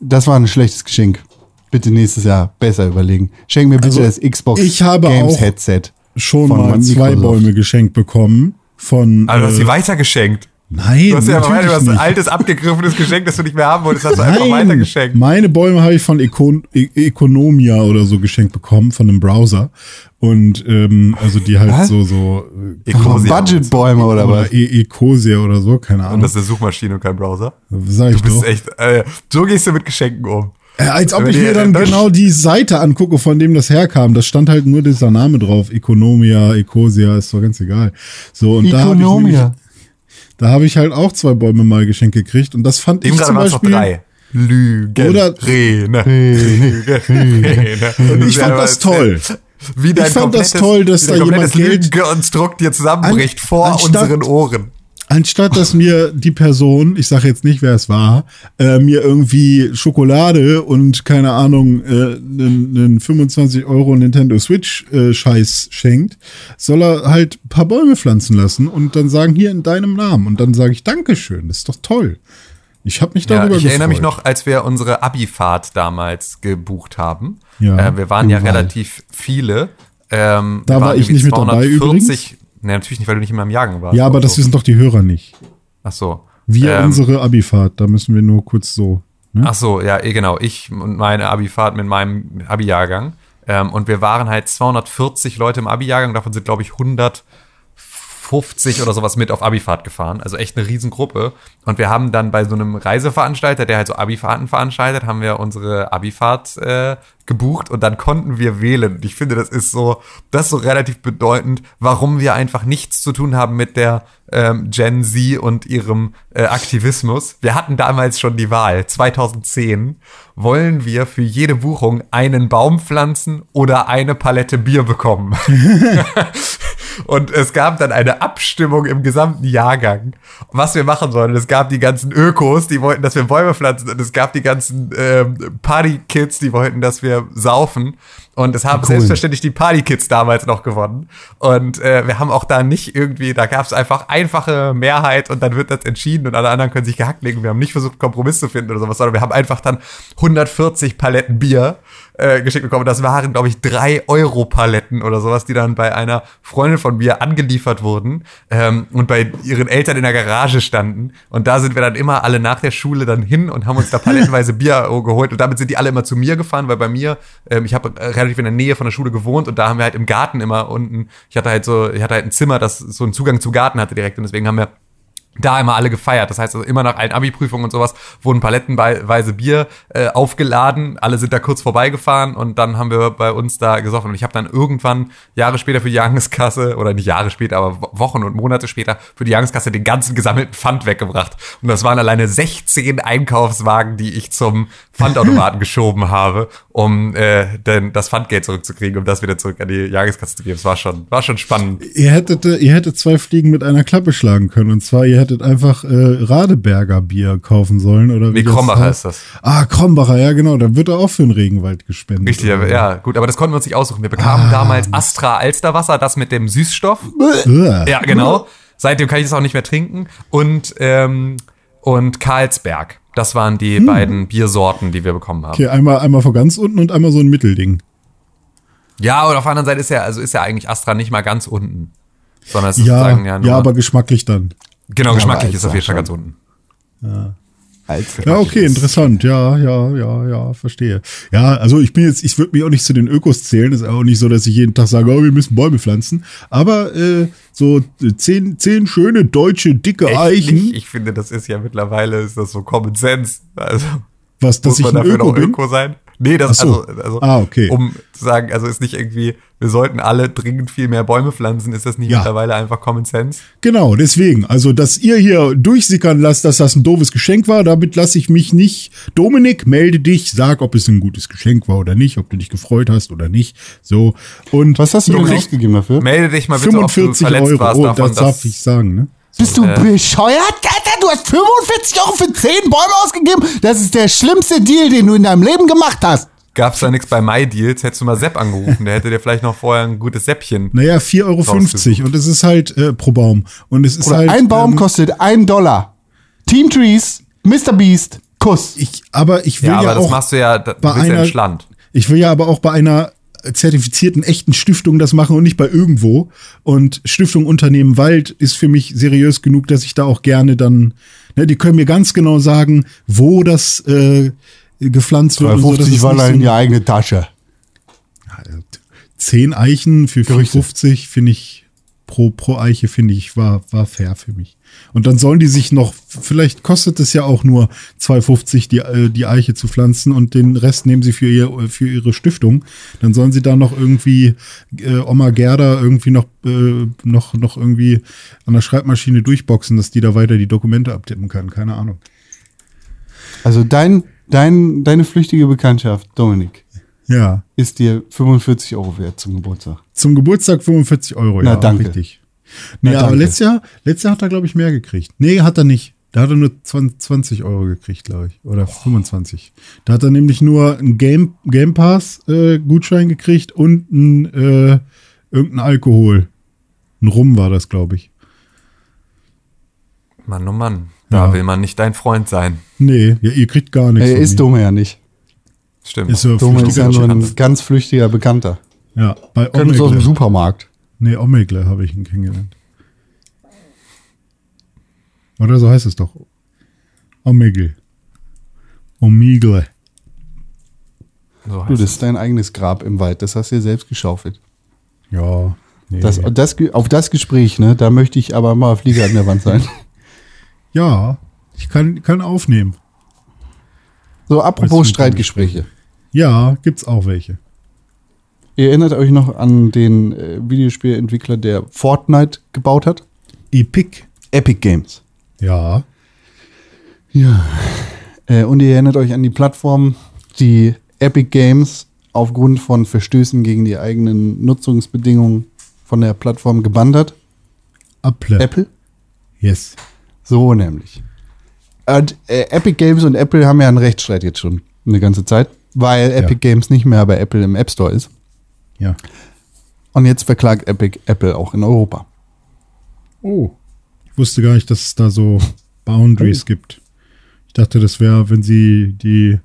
das war ein schlechtes Geschenk. Bitte nächstes Jahr besser überlegen. Schenk mir bitte Also, das Xbox ich habe Games auch Headset. Schon von mal zwei Microsoft. Bäume geschenkt bekommen von. Aber du hast äh, sie weitergeschenkt. Nein, Du hast ja weiter, hast ein altes, abgegriffenes Geschenk, das du nicht mehr haben wolltest, hast du einfach weitergeschenkt. Meine Bäume habe ich von Econ e Economia oder so geschenkt bekommen, von einem Browser. Und ähm, also die halt Was? so, so äh, Ecosia. Budgetbäume oder was? oder e Ecosia oder so, keine Und Ahnung. das ist eine Suchmaschine und kein Browser. Sag ich Du bist doch. echt, äh, so gehst du mit Geschenken um. Äh, als ob ich mir dann das- genau die Seite angucke, von dem das herkam. Da stand halt nur dieser Name drauf. Economia, Ecosia, ist doch ganz egal. So, und da habe ich, nämlich- Economia. Da hab ich halt auch zwei Bäume mal geschenkt gekriegt. Und das fand Dem ich zum Beispiel. drei. Lügen. Oder- Rene. Rene. Rene. Ich fand das toll. Wie dein Ich fand das toll, dass da jemand Geld- Lügenkonstrukt dir zusammenbricht vor unseren Ohren. Anstatt dass mir die Person, ich sage jetzt nicht, wer es war, äh, mir irgendwie Schokolade und keine Ahnung, äh, einen, einen 25 Euro Nintendo Switch äh, Scheiß schenkt, soll er halt ein paar Bäume pflanzen lassen und dann sagen, hier in deinem Namen. Und dann sage ich Dankeschön, das ist doch toll. Ich habe mich Ja, darüber ich erinnere mich gefreut. noch, als wir unsere Abi-Fahrt damals gebucht haben. Ja, äh, wir waren ja Wald. relativ viele. Ähm, Da war ich nicht mit dabei übrigens. Nee, natürlich nicht, weil du nicht in meinem Jahrgang warst. Ja, aber das so. wissen doch die Hörer nicht. Ach so. Wir Ähm, unsere Abifahrt, da müssen wir nur kurz so. Ne? Ach so, ja, eh, genau. Ich und meine Abifahrt mit meinem Abi-Jahrgang. Ähm, und wir waren halt 240 Leute im Abi-Jahrgang. Davon sind, glaube ich, 150 oder sowas mit auf Abifahrt gefahren. Also echt eine Riesengruppe. Und wir haben dann bei so einem Reiseveranstalter, der halt so Abifahrten veranstaltet, haben wir unsere Abifahrt äh, gebucht und dann konnten wir wählen. Ich finde, das ist so, das ist so relativ bedeutend, warum wir einfach nichts zu tun haben mit der ähm, Gen Z und ihrem äh, Aktivismus. Wir hatten damals schon die Wahl. 2010 wollen wir für jede Buchung einen Baum pflanzen oder eine Palette Bier bekommen. Und es gab dann eine Abstimmung im gesamten Jahrgang, was wir machen sollen. Es gab die ganzen Ökos, die wollten, dass wir Bäume pflanzen. Und es gab die ganzen ähm, Party-Kids, die wollten, dass wir saufen. Und es haben Cool. selbstverständlich die Party-Kids damals noch gewonnen. Und äh, wir haben auch da nicht irgendwie, da gab es einfach einfache Mehrheit und dann wird das entschieden und alle anderen können sich gehackt legen. Wir haben nicht versucht, einen Kompromiss zu finden oder sowas, sondern wir haben einfach dann 140 Paletten Bier äh, geschickt bekommen. Das waren, glaube ich, drei Euro Paletten oder sowas, die dann bei einer Freundin von mir angeliefert wurden ähm, und bei ihren Eltern in der Garage standen. Und da sind wir dann immer alle nach der Schule dann hin und haben uns da palettenweise Bier geholt. Und damit sind die alle immer zu mir gefahren, weil bei mir, ähm, ich habe relativ in der Nähe von der Schule gewohnt und da haben wir halt im Garten immer unten, ich hatte halt so, ich hatte halt ein Zimmer, das so einen Zugang zu Garten hatte direkt und deswegen haben wir da immer alle gefeiert. Das heißt, also immer nach allen Abi-Prüfungen und sowas wurden palettenweise Bier äh, aufgeladen. Alle sind da kurz vorbeigefahren und dann haben wir bei uns da gesoffen. Und ich habe dann irgendwann Jahre später für die Jahreskasse, oder nicht Jahre später, aber Wo- Wochen und Monate später für die Jahreskasse den ganzen gesammelten Pfand weggebracht. Und das waren alleine 16 Einkaufswagen, die ich zum Pfandautomaten geschoben habe, um äh, denn das Pfandgeld zurückzukriegen, um das wieder zurück an die Jahreskasse zu geben. Es war schon, war schon spannend. Ihr hättet, äh, ihr hättet zwei Fliegen mit einer Klappe schlagen können. Und zwar, ihr hättet einfach äh, Radeberger Bier kaufen sollen. Oder wie Nee, Krombacher heißt. ist das. Ah, Krombacher, ja genau. Da wird er auch für den Regenwald gespendet. Richtig, ja, oder? ja, gut, aber das konnten wir uns nicht aussuchen. Wir bekamen damals Astra Alsterwasser, das mit dem Süßstoff. Uah. Ja, genau. Seitdem kann ich das auch nicht mehr trinken. Und, ähm, und Karlsberg. Das waren die beiden Biersorten, die wir bekommen haben. Okay, einmal, einmal vor ganz unten und einmal so ein Mittelding. Ja, und auf der anderen Seite ist ja, also ist ja eigentlich Astra nicht mal ganz unten. Sondern es ist Ja, sozusagen ja ja, aber geschmacklich dann. Genau, geschmacklich aber ist auf jeden Fall ganz unten. Als Ja, okay, interessant. Ja, ja, ja, ja, verstehe. Ja, also ich bin jetzt, ich würde mich auch nicht zu den Ökos zählen. ist auch nicht so, dass ich jeden Tag sage, oh, wir müssen Bäume pflanzen. Aber äh, so zehn, zehn schöne deutsche dicke Echt Eichen, nicht. Ich finde, das ist ja mittlerweile, ist das so Common Sense. Also, was, dass muss ich man ein dafür Öko noch bin. Öko sein? Nee, das so. also, also Ah, okay. um zu sagen, also ist nicht irgendwie, wir sollten alle dringend viel mehr Bäume pflanzen, ist das nicht Ja. mittlerweile einfach Common Sense? Genau, deswegen. Also, dass ihr hier durchsickern lasst, dass das ein doofes Geschenk war, damit lasse ich mich nicht. Dominik, melde dich, sag, ob es ein gutes Geschenk war oder nicht, ob du dich gefreut hast oder nicht. So. Und Was hast du denn kriegst ausgegeben dafür? Melde dich mal bitte, ob du 45 verletzt Euro. warst Oh, davon, das darf ich sagen, ne? Bist du bescheuert? Alter, du hast 45 Euro für 10 Bäume ausgegeben? Das ist der schlimmste Deal, den du in deinem Leben gemacht hast. gab's da nichts bei MyDeals, hättest du mal Sepp angerufen, der hätte dir vielleicht noch vorher ein gutes Säppchen. Naja, 4,50 Euro und es ist halt äh, pro Baum. Und es ist Oder halt. ein Baum ähm, kostet ein Dollar. Team Trees, Mr. Beast, Kuss. ich, aber ich will Ja, ja, aber das auch. machst du ja, da, du bei bist ja einer- in Schland. Ich will ja aber auch bei einer zertifizierten echten Stiftung das machen und nicht bei irgendwo. Und Stiftung Unternehmen Wald ist für mich seriös genug, dass ich da auch gerne dann, ne, die können mir ganz genau sagen, wo das äh, gepflanzt wird. und so, dass 50 es war nicht so in die eigene Tasche. zehn Eichen für Gerüchte. 4,50 finde ich pro, pro Eiche finde ich war, war fair für mich. Und dann sollen die sich noch, vielleicht kostet es ja auch nur 2,50 die, äh, die Eiche zu pflanzen und den Rest nehmen sie für, ihr, für ihre Stiftung. Dann sollen sie da noch irgendwie äh, Oma Gerda irgendwie noch, äh, noch, noch irgendwie an der Schreibmaschine durchboxen, dass die da weiter die Dokumente abtippen kann. Keine Ahnung. Also dein, dein, deine flüchtige Bekanntschaft, Dominik, Ja. ist dir 45 Euro wert zum Geburtstag. Zum Geburtstag 45 Euro, Na, ja, danke. richtig. Na, Nee, aber danke. letztes Jahr, letztes Jahr hat er, glaube ich, mehr gekriegt. Nee, hat er nicht. Da hat er nur 20, 20 Euro gekriegt, glaube ich. Oder 25. Da hat er nämlich nur einen Game, Game Pass äh, Gutschein gekriegt und ein, äh, irgendein Alkohol. Ein Rum war das, glaube ich. Mann, oh Mann, da Ja. will man nicht dein Freund sein. Nee, ja, ihr kriegt gar nichts. Er von ist mir. Dome ja nicht. Stimmt. Ist so Dome ist ja flüchtiger nur ein ganz flüchtiger Bekannter. Ja, bei Kennt uns aus dem Omegle. Supermarkt. Nee, Omegle habe ich ihn kennengelernt. Oder so heißt es doch. Omegle. Omegle. So Du, das es. ist dein eigenes Grab im Wald. Das hast du dir selbst geschaufelt. Ja. Nee. Das, das, auf das Gespräch, ne, da möchte ich aber mal Flieger an der Wand sein. ja, ich kann, kann aufnehmen. So, Weißt apropos du, Streitgespräche. Ja, gibt's auch welche. Ihr erinnert euch noch an den äh, Videospielentwickler, der Fortnite gebaut hat? Epic. Epic Games. Ja. Ja. Äh, und ihr erinnert euch an die Plattform, die Epic Games aufgrund von Verstößen gegen die eigenen Nutzungsbedingungen von der Plattform gebannt hat? Apple. Apple? Yes. So nämlich. Und, äh, Epic Games und Apple haben ja einen Rechtsstreit jetzt schon eine ganze Zeit, weil Epic Games nicht mehr bei Apple im App Store ist. Ja. Und jetzt verklagt Epic Apple auch in Europa. Oh. Ich wusste gar nicht, dass es da so Boundaries gibt. Ich dachte, das wäre, wenn sie die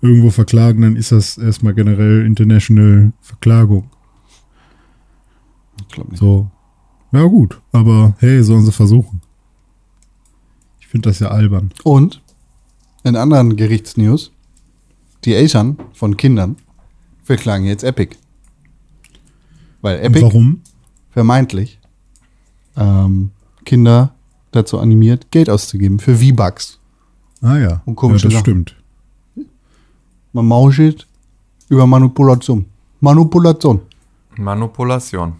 irgendwo verklagen, dann ist das erstmal generell international Verklagung. Ich glaube nicht. So. Ja, gut. Aber hey, sollen sie versuchen. Ich finde das ja albern. Und in anderen Gerichtsnews, die Eltern von Kindern verklagen jetzt Epic. Weil Epic warum? vermeintlich ähm, Kinder dazu animiert, Geld auszugeben für V-Bucks. Ah ja. Und komische ja, das Sachen. stimmt. Man mauschelt über Manipulation. Manipulation. Manipulation.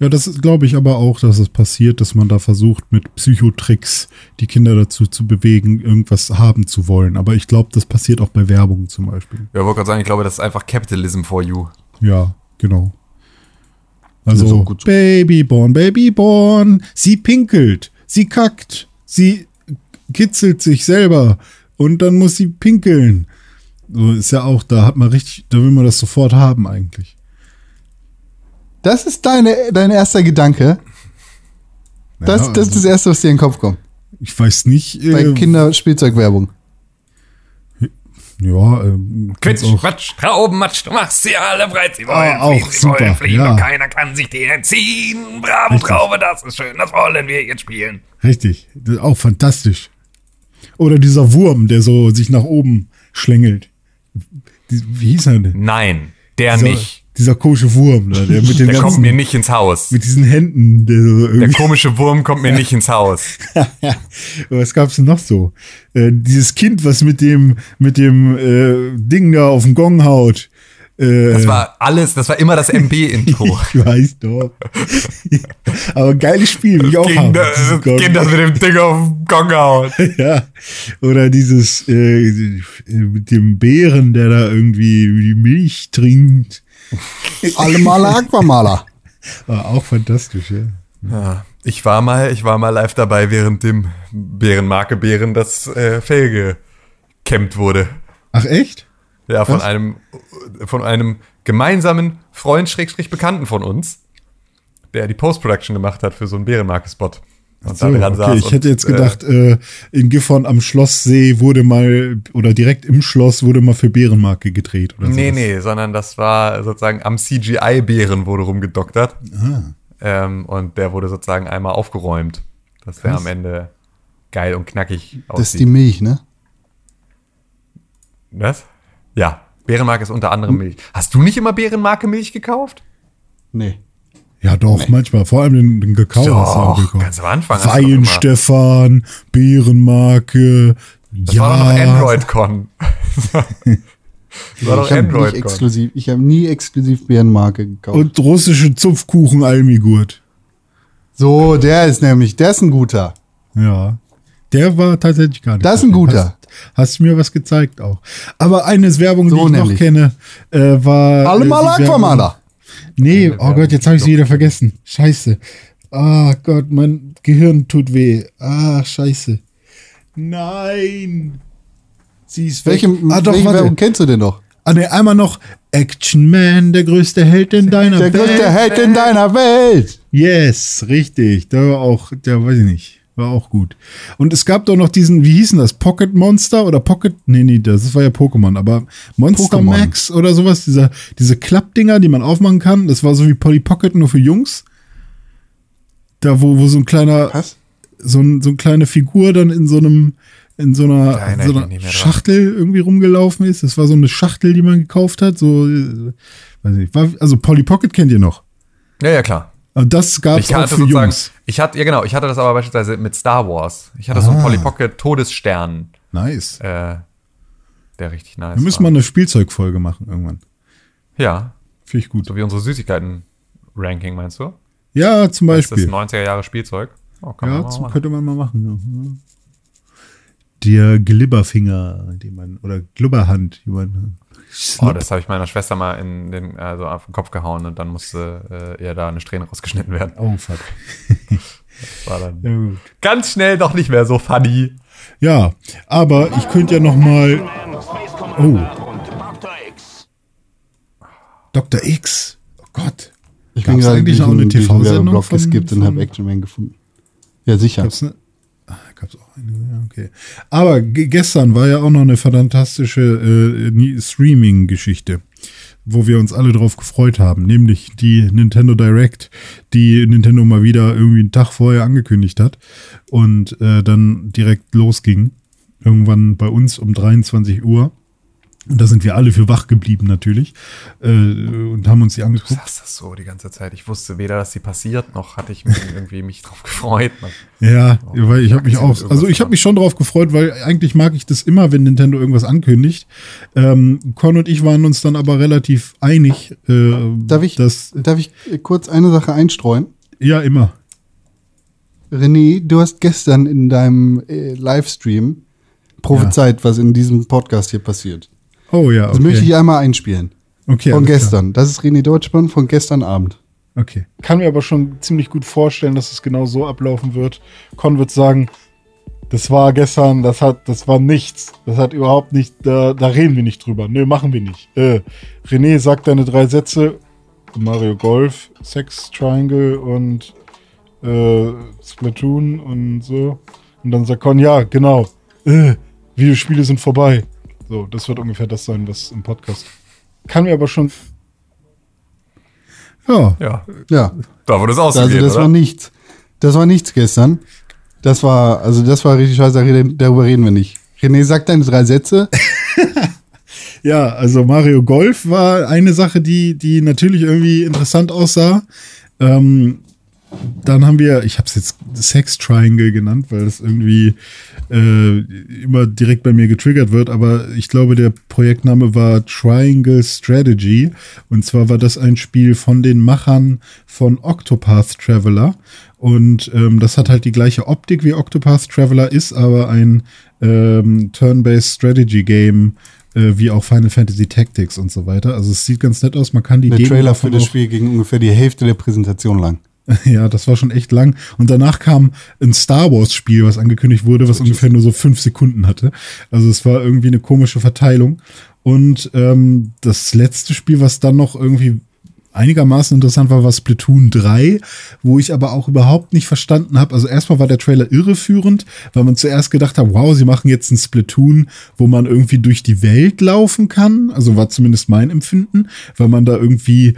Ja, das glaube ich aber auch, dass es passiert, dass man da versucht, mit Psychotricks die Kinder dazu zu bewegen, irgendwas haben zu wollen. Aber ich glaube, das passiert auch bei Werbung zum Beispiel. Ja, wollte gerade sagen, ich glaube, das ist einfach Capitalism for you. Ja, genau. Also, auch gut so. Babyborn, Babyborn, sie pinkelt, sie kackt, sie kitzelt sich selber und dann muss sie pinkeln. So ist ja auch, da hat man richtig, da will man das sofort haben eigentlich. Das ist deine, dein erster Gedanke. Das, Ja, das ist das Erste, was dir in den Kopf kommt. Ich weiß nicht, Bei äh, Kinderspielzeugwerbung. ja, ähm, Quitsch, auch- Quatsch, Traubenmatsch, du machst sie alle breit, sie wollen Ah, auch fliehen, sie super, wollen fliehen ja. und keiner kann sich dir entziehen. Bravo, Richtig. Traube, das ist schön, das wollen wir jetzt spielen. Richtig, das ist auch fantastisch. Oder dieser Wurm, der so sich nach oben schlängelt. Wie hieß er denn? Nein, der Dieser, nicht. Dieser komische Wurm, da, der mit den Der kommt ganzen, mir nicht ins Haus. mit diesen Händen, der so Der komische Wurm kommt mir nicht ins Haus. Was gab's denn noch so? Äh, dieses Kind, was mit dem, mit dem äh, Ding da auf den Gong haut. Äh, Das war alles, das war immer das MB-Intro. ich weiß doch. Aber geiles Spiel, ich auch haben. Gong. Kind, das mit dem Ding auf den Gong haut. Ja. Oder dieses äh, mit dem Bären, der da irgendwie die Milch trinkt. Alle Maler Aquamaler. War auch fantastisch, ja. Ja, ich war mal, ich war mal live dabei, während dem Bärenmarke Bären das äh, Fell gekämmt wurde. Ach echt? Ja, von Was? einem, von einem gemeinsamen Freund, Schrägstrich Bekannten von uns, der die Post-Production gemacht hat für so einen Bärenmarke-Spot. Und So, okay, saß ich hätte jetzt äh, gedacht, äh, in Gifhorn am Schlosssee wurde mal, oder direkt im Schloss wurde mal für Bärenmarke gedreht. Oder Nee, sowas. nee, sondern das war sozusagen am CGI-Bären wurde rumgedoktert. Ah. Ähm, und der wurde sozusagen einmal aufgeräumt. Dass der am Ende geil und knackig Das ist die aussieht. Milch, ne? Was? Ja, Bärenmarke ist unter anderem Milch. Hast du nicht immer Bärenmarke Milch gekauft? Nee. Ja, doch, manchmal. Vor allem den, den Kakao hast du Doch, gekauft. ganz am Anfang hast du doch Wein immer- Stefan, Bärenmarke. Das ja. war doch noch Android-Con. das war ich doch habe nicht Android-Con. exklusiv, ich habe nie exklusiv Bärenmarke gekauft. Und russische Zupfkuchen Almigurt. so, der ist nämlich, der ist ein guter. Ja. Der war tatsächlich gar nicht. Das ist ein guter. Hast, hast mir was gezeigt auch. Aber eine Werbung, So die ich noch nämlich. kenne, äh, war. Alle äh, mal Aquamaler. Nee, oh Gott, jetzt habe ich sie wieder vergessen. Scheiße. Ah Gott, mein Gehirn tut weh. Ah, scheiße. Nein. Sie ist weg. Welche, ah, doch, welche warte. Werbung kennst du denn noch? Ah, nee, einmal noch Action Man, der größte Held in deiner Der Welt. größte Held in deiner Welt. Yes, richtig. Der war auch, der weiß ich nicht. War auch gut. Und es gab doch noch diesen, wie hießen das? Pocket Monster oder Pocket? Nee, nee, das war ja Pokémon, aber Monster Pokémon. Max oder sowas, dieser, diese Klappdinger, die man aufmachen kann. Das war so wie Polly Pocket, nur für Jungs. Da, wo, wo so ein kleiner, Was? so, ein, so eine kleine Figur dann in so einem, in so einer, Da erinnere so einer mehr dran. Schachtel irgendwie rumgelaufen ist. Das war so eine Schachtel, die man gekauft hat. So, äh, weiß nicht. War, also Polly Pocket kennt ihr noch. Ja, ja, klar. Und das gab es Ich auch hatte für Jungs. ich hatte, ja genau, ich hatte das aber beispielsweise mit Star Wars. Ich hatte so Ah. einen Polly Pocket Todesstern, Nice. äh, der richtig nice Wir müssen war. mal eine Spielzeugfolge machen irgendwann. Ja, Finde ich gut. so wie unsere Süßigkeiten-Ranking, meinst du? Ja, zum Das ist Beispiel. 90er Jahre Spielzeug. Oh, Ja, man könnte man mal machen. Ja. Der Glibberfinger, die man, oder Glibberhand, die man. Oh, das habe ich meiner Schwester mal in den, also auf den Kopf gehauen und dann musste äh, ihr da eine Strähne rausgeschnitten werden. Oh, fuck. War dann Ja, ganz schnell doch nicht mehr so funny. Ja, aber ich könnte ja noch mal. Oh, Dr. X. Oh Gott. Ich Gab's bin gerade eigentlich auch eine TV-Sendung von- geskippt und habe Action Man gefunden. Ja, sicher. Gab's ne? Ah, gab's auch eine, okay. Aber ge- gestern war ja auch noch eine fantastische äh, Streaming-Geschichte, wo wir uns alle drauf gefreut haben, nämlich die Nintendo Direct, die Nintendo mal wieder irgendwie einen Tag vorher angekündigt hat und äh, dann direkt losging. Irgendwann bei uns um 23 Uhr. Und da sind wir alle für wach geblieben natürlich äh, und haben uns die Du angeguckt. sagst das so die ganze Zeit. Ich wusste weder, dass sie passiert, noch hatte ich mich irgendwie mich drauf gefreut. Ja, weil ich habe mich auch, also ich habe mich schon drauf gefreut, weil eigentlich mag ich das immer, wenn Nintendo irgendwas ankündigt. Ähm, Con und ich waren uns dann aber relativ einig, äh, Darf ich, dass darf ich äh, kurz eine Sache einstreuen? ja immer. René, du hast gestern in deinem äh, Livestream prophezeit, was in diesem Podcast hier passiert. Oh ja, Das okay. möchte ich einmal einspielen. okay, von alles klar. gestern. Das ist René Deutschmann von gestern Abend. Okay. Kann mir aber schon ziemlich gut vorstellen, dass es genau so ablaufen wird. Con wird sagen, das war gestern, das hat, das war nichts. Das hat überhaupt nicht, da, da reden wir nicht drüber. Nö, machen wir nicht. Äh, René sagt deine drei Sätze. Mario Golf, Sex Triangle und äh, Splatoon und so. Und dann sagt Con, ja, genau. Äh, Videospiele sind vorbei. So, das wird ungefähr das sein, was im Podcast. Kann mir aber schon. Ja, Ja, Ja, da wurde es also ausgegeben, das oder? war nichts. Das war nichts gestern. Das war, also das war richtig scheiße, darüber reden wir nicht. René, sag deine drei Sätze. Ja, also Mario Golf war eine Sache, die, die natürlich irgendwie interessant aussah. Ähm, dann haben wir, ich habe es jetzt Sex Triangle genannt, weil das irgendwie äh, immer direkt bei mir getriggert wird, aber ich glaube, der Projektname war Triangle Strategy. Und zwar war das ein Spiel von den Machern von Octopath Traveler. Und ähm, das hat halt die gleiche Optik wie Octopath Traveler, ist aber ein ähm, Turn-Based Strategy Game, äh, wie auch Final Fantasy Tactics und so weiter. Also es sieht ganz nett aus. Man kann die Der Demo Trailer für das Spiel ging ungefähr die Hälfte der Präsentation lang. ja, das war schon echt lang. Und danach kam ein Star Wars Spiel, was angekündigt wurde, was ungefähr nur so fünf Sekunden hatte. Also es war irgendwie eine komische Verteilung. Und ähm, das letzte Spiel, was dann noch irgendwie einigermaßen interessant war, war Splatoon 3, wo ich aber auch überhaupt nicht verstanden habe. Also erstmal war der Trailer irreführend, weil man zuerst gedacht hat, wow, sie machen jetzt ein Splatoon, wo man irgendwie durch die Welt laufen kann. Also war zumindest mein Empfinden, weil man da irgendwie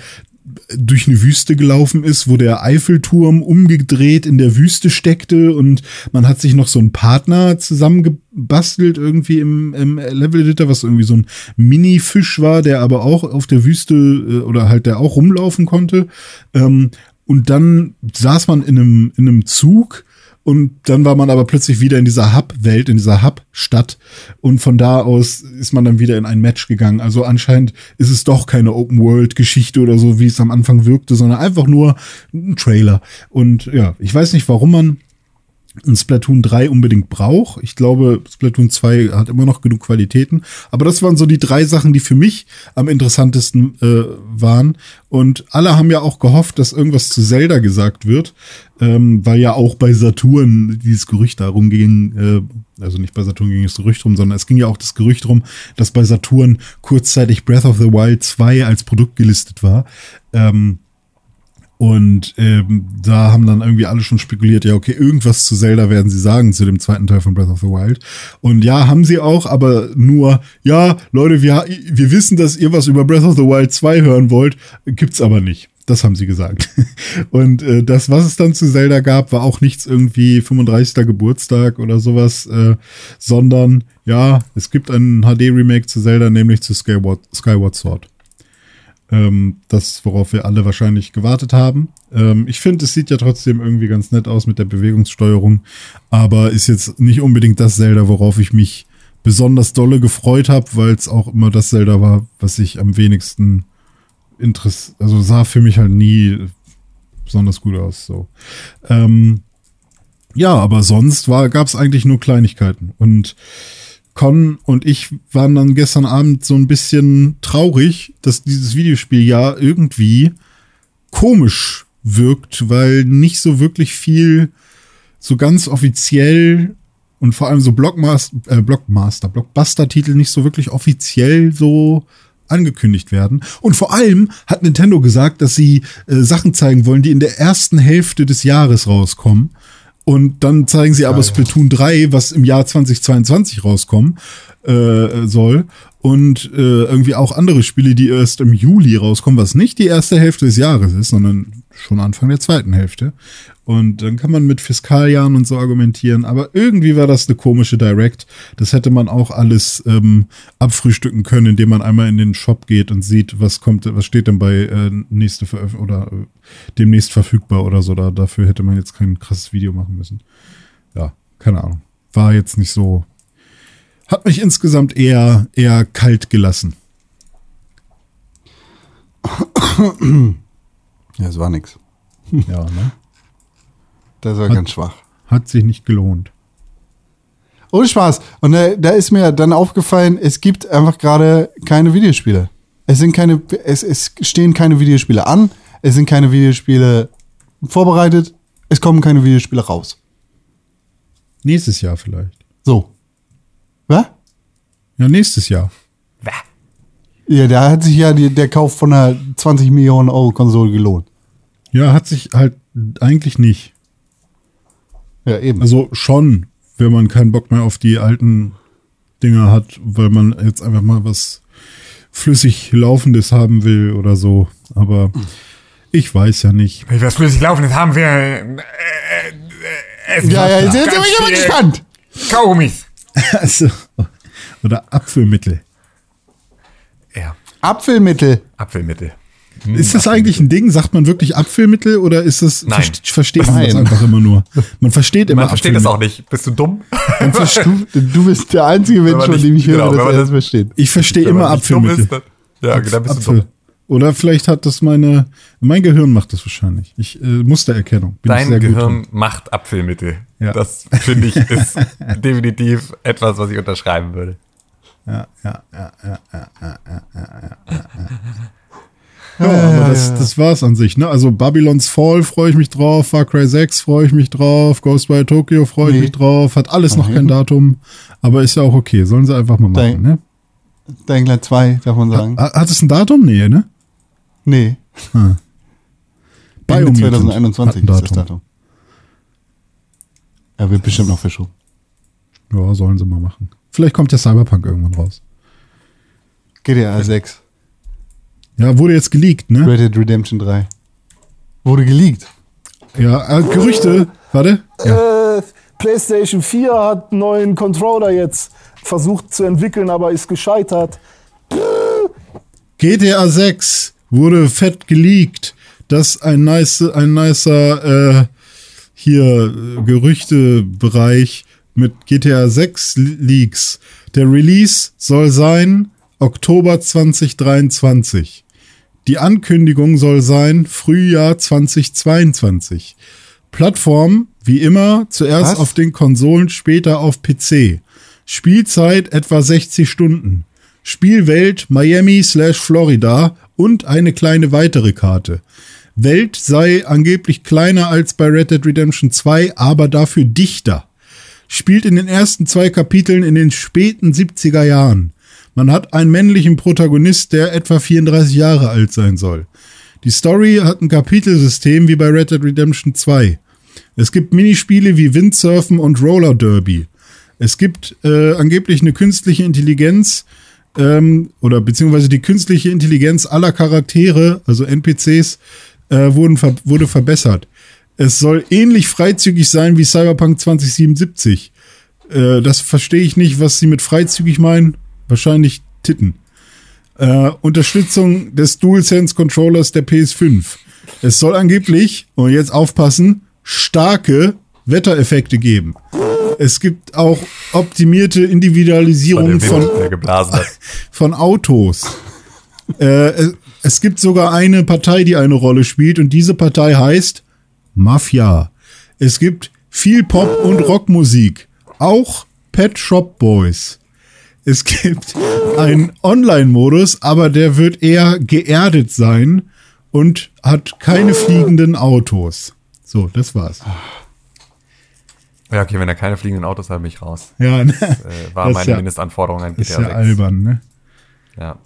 durch eine Wüste gelaufen ist, wo der Eiffelturm umgedreht in der Wüste steckte und man hat sich noch so einen Partner zusammengebastelt irgendwie im, im Level Editor, was irgendwie so ein Mini-Fisch war, der aber auch auf der Wüste äh, oder halt der auch rumlaufen konnte. Ähm, und dann saß man in einem, in einem Zug und dann war man aber plötzlich wieder in dieser Hub-Welt, in dieser Hub-Stadt. Und von da aus ist man dann wieder in ein Match gegangen. Also anscheinend ist es doch keine Open-World-Geschichte oder so, wie es am Anfang wirkte, sondern einfach nur ein Trailer. Und ja, ich weiß nicht, warum man ein Splatoon 3 unbedingt braucht. Ich glaube, Splatoon 2 hat immer noch genug Qualitäten. Aber das waren so die drei Sachen, die für mich am interessantesten äh, waren. Und alle haben ja auch gehofft, dass irgendwas zu Zelda gesagt wird, ähm, weil ja auch bei Saturn dieses Gerücht darum ging, äh, also nicht bei Saturn ging das Gerücht rum, sondern es ging ja auch das Gerücht rum, dass bei Saturn kurzzeitig Breath of the Wild 2 als Produkt gelistet war. Ähm, Und ähm, da haben dann irgendwie alle schon spekuliert, ja, okay, irgendwas zu Zelda werden sie sagen zu dem zweiten Teil von Breath of the Wild. Und ja, haben sie auch, aber nur, ja, Leute, wir, wir wissen, dass ihr was über Breath of the Wild 2 hören wollt, gibt's aber nicht. Das haben sie gesagt. Und äh, das, was es dann zu Zelda gab, war auch nichts irgendwie 35. Geburtstag oder sowas, äh, sondern ja, es gibt ein HD-Remake zu Zelda, nämlich zu Skyward, Skyward Sword. Ähm, das, worauf wir alle wahrscheinlich gewartet haben. Ähm, ich finde, es sieht ja trotzdem irgendwie ganz nett aus mit der Bewegungssteuerung, aber ist jetzt nicht unbedingt das Zelda, worauf ich mich besonders dolle gefreut habe, weil es auch immer das Zelda war, was ich am wenigsten interess also sah für mich halt nie besonders gut aus. So. Ähm, ja, aber sonst gab es eigentlich nur Kleinigkeiten und Con und ich waren dann gestern Abend so ein bisschen traurig, dass dieses Videospiel ja irgendwie komisch wirkt, weil nicht so wirklich viel so ganz offiziell und vor allem so Blockmaster, äh, Blockmaster, Blockbuster-Titel nicht so wirklich offiziell so angekündigt werden. Und vor allem hat Nintendo gesagt, dass sie äh, Sachen zeigen wollen, die in der ersten Hälfte des Jahres rauskommen. Und dann zeigen sie aber ja. Splatoon 3, was im Jahr 2022 rauskommen äh, soll. Und äh, irgendwie auch andere Spiele, die erst im Juli rauskommen, was nicht die erste Hälfte des Jahres ist, sondern schon Anfang der zweiten Hälfte. Und dann kann man mit Fiskaljahren und so argumentieren. Aber irgendwie war das eine komische Direct. Das hätte man auch alles ähm, abfrühstücken können, indem man einmal in den Shop geht und sieht, was kommt, was steht denn bei äh, nächste Veröffentlichung oder äh, demnächst verfügbar oder so. Da, dafür hätte man jetzt kein krasses Video machen müssen. Ja, keine Ahnung. War jetzt nicht so. Hat mich insgesamt eher, eher kalt gelassen. Ja, es war nix. Ja, ne? Das war Hat- ganz schwach. Hat sich nicht gelohnt. Ohne Spaß. Und da, da ist mir dann aufgefallen, es gibt einfach gerade keine Videospiele. Es sind keine, es, es stehen keine Videospiele an, es sind keine Videospiele vorbereitet, es kommen keine Videospiele raus. Nächstes Jahr vielleicht. So. Ja, nächstes Jahr. Ja, da hat sich ja die, der Kauf von einer 20 Millionen Euro Konsole gelohnt. Ja, hat sich halt eigentlich nicht. Ja, eben. Also schon, wenn man keinen Bock mehr auf die alten Dinger hat, weil man jetzt einfach mal was flüssig Laufendes haben will oder so. Aber ich weiß ja nicht. Wenn ich was flüssig laufendes haben wir. Äh, äh, äh, ja, ja, jetzt, jetzt bin ich aber gespannt. Kaugummis. Also, oder Apfelmittel. Ja, Apfelmittel. Apfelmittel. Ist das eigentlich ein Ding? Sagt man wirklich Apfelmittel oder ist das, Nein. verste- versteht man das einfach immer nur? Man versteht immer Man versteht das auch nicht. Bist du dumm? Du, du bist der einzige Mensch, von dem ich höre, genau, wenn dass er das- versteht. Ich verstehe immer Apfelmittel. ist, dann- Ja, dann bist du Apfel. dumm. Oder vielleicht hat das meine, mein Gehirn macht das wahrscheinlich. Ich, äh, Mustererkennung. Bin ich Dein Gehirn macht Apfelmittel. Ja. Das finde ich ist definitiv etwas, was ich unterschreiben würde. Ja, ja, ja, ja, ja, ja, ja, ja, ja, ja. Ja, aber das, das war's an sich, ne? Also Babylons Fall freue ich mich drauf, Far Cry 6 freue ich mich drauf, Ghostwire Tokyo freue ich Nee. mich drauf, hat alles noch kein Datum, aber ist ja auch okay, sollen sie einfach mal machen, Dein- ne? Dangler 2, darf man sagen. Ha- Hat es ein Datum? Nee, ne? Nee. Ah. Ende Biomutant 2021 hat ein ist das Datum. Er wird bestimmt noch verschoben. Ja, sollen sie mal machen. Vielleicht kommt der Cyberpunk irgendwann raus. GTA 6, Ja, wurde jetzt geleakt, ne? Red Dead Redemption 3. Wurde geleakt. Ja, äh, Gerüchte. Warte. Ja. Äh, PlayStation 4 hat einen neuen Controller jetzt versucht zu entwickeln, aber ist gescheitert. GTA 6 wurde fett geleakt. Das ein nice, ein nicer äh, hier äh, Gerüchtebereich mit GTA 6 Le- Leaks. Der Release soll sein Oktober 2023. Die Ankündigung soll sein Frühjahr 2022. Plattform wie immer zuerst Was? auf den Konsolen, später auf PC. Spielzeit etwa 60 Stunden. Spielwelt Miami slash Florida und eine kleine weitere Karte. Welt sei angeblich kleiner als bei Red Dead Redemption 2, aber dafür dichter. Spielt in den ersten zwei Kapiteln in den späten 70er Jahren. Man hat einen männlichen Protagonist, der etwa 34 Jahre alt sein soll. Die Story hat ein Kapitelsystem wie bei Red Dead Redemption 2. Es gibt Minispiele wie Windsurfen und Roller Derby. Es gibt äh, angeblich eine künstliche Intelligenz ähm, oder beziehungsweise die künstliche Intelligenz aller Charaktere, also NPCs, äh, wurden ver wurde verbessert. Es soll ähnlich freizügig sein wie Cyberpunk 2077. Äh, das verstehe ich nicht, was sie mit freizügig meinen. Wahrscheinlich Titten. Äh, Unterstützung des DualSense Controllers der PS5. Es soll angeblich, und jetzt aufpassen, starke Wettereffekte geben. Es gibt auch optimierte Individualisierung Von von, von Autos. äh, es, es gibt sogar eine Partei, die eine Rolle spielt, und diese Partei heißt Mafia. Es gibt viel Pop- und Rockmusik. Auch Pet Shop Boys. Es gibt einen Online-Modus, aber der wird eher geerdet sein und hat keine fliegenden Autos. So, das war's. Ja, okay, wenn er keine fliegenden Autos hat, bin ich raus. Ja, ne? Das äh, war Das ist meine ja- Mindestanforderung an Ist GTA ja 6. albern, ne? Ja.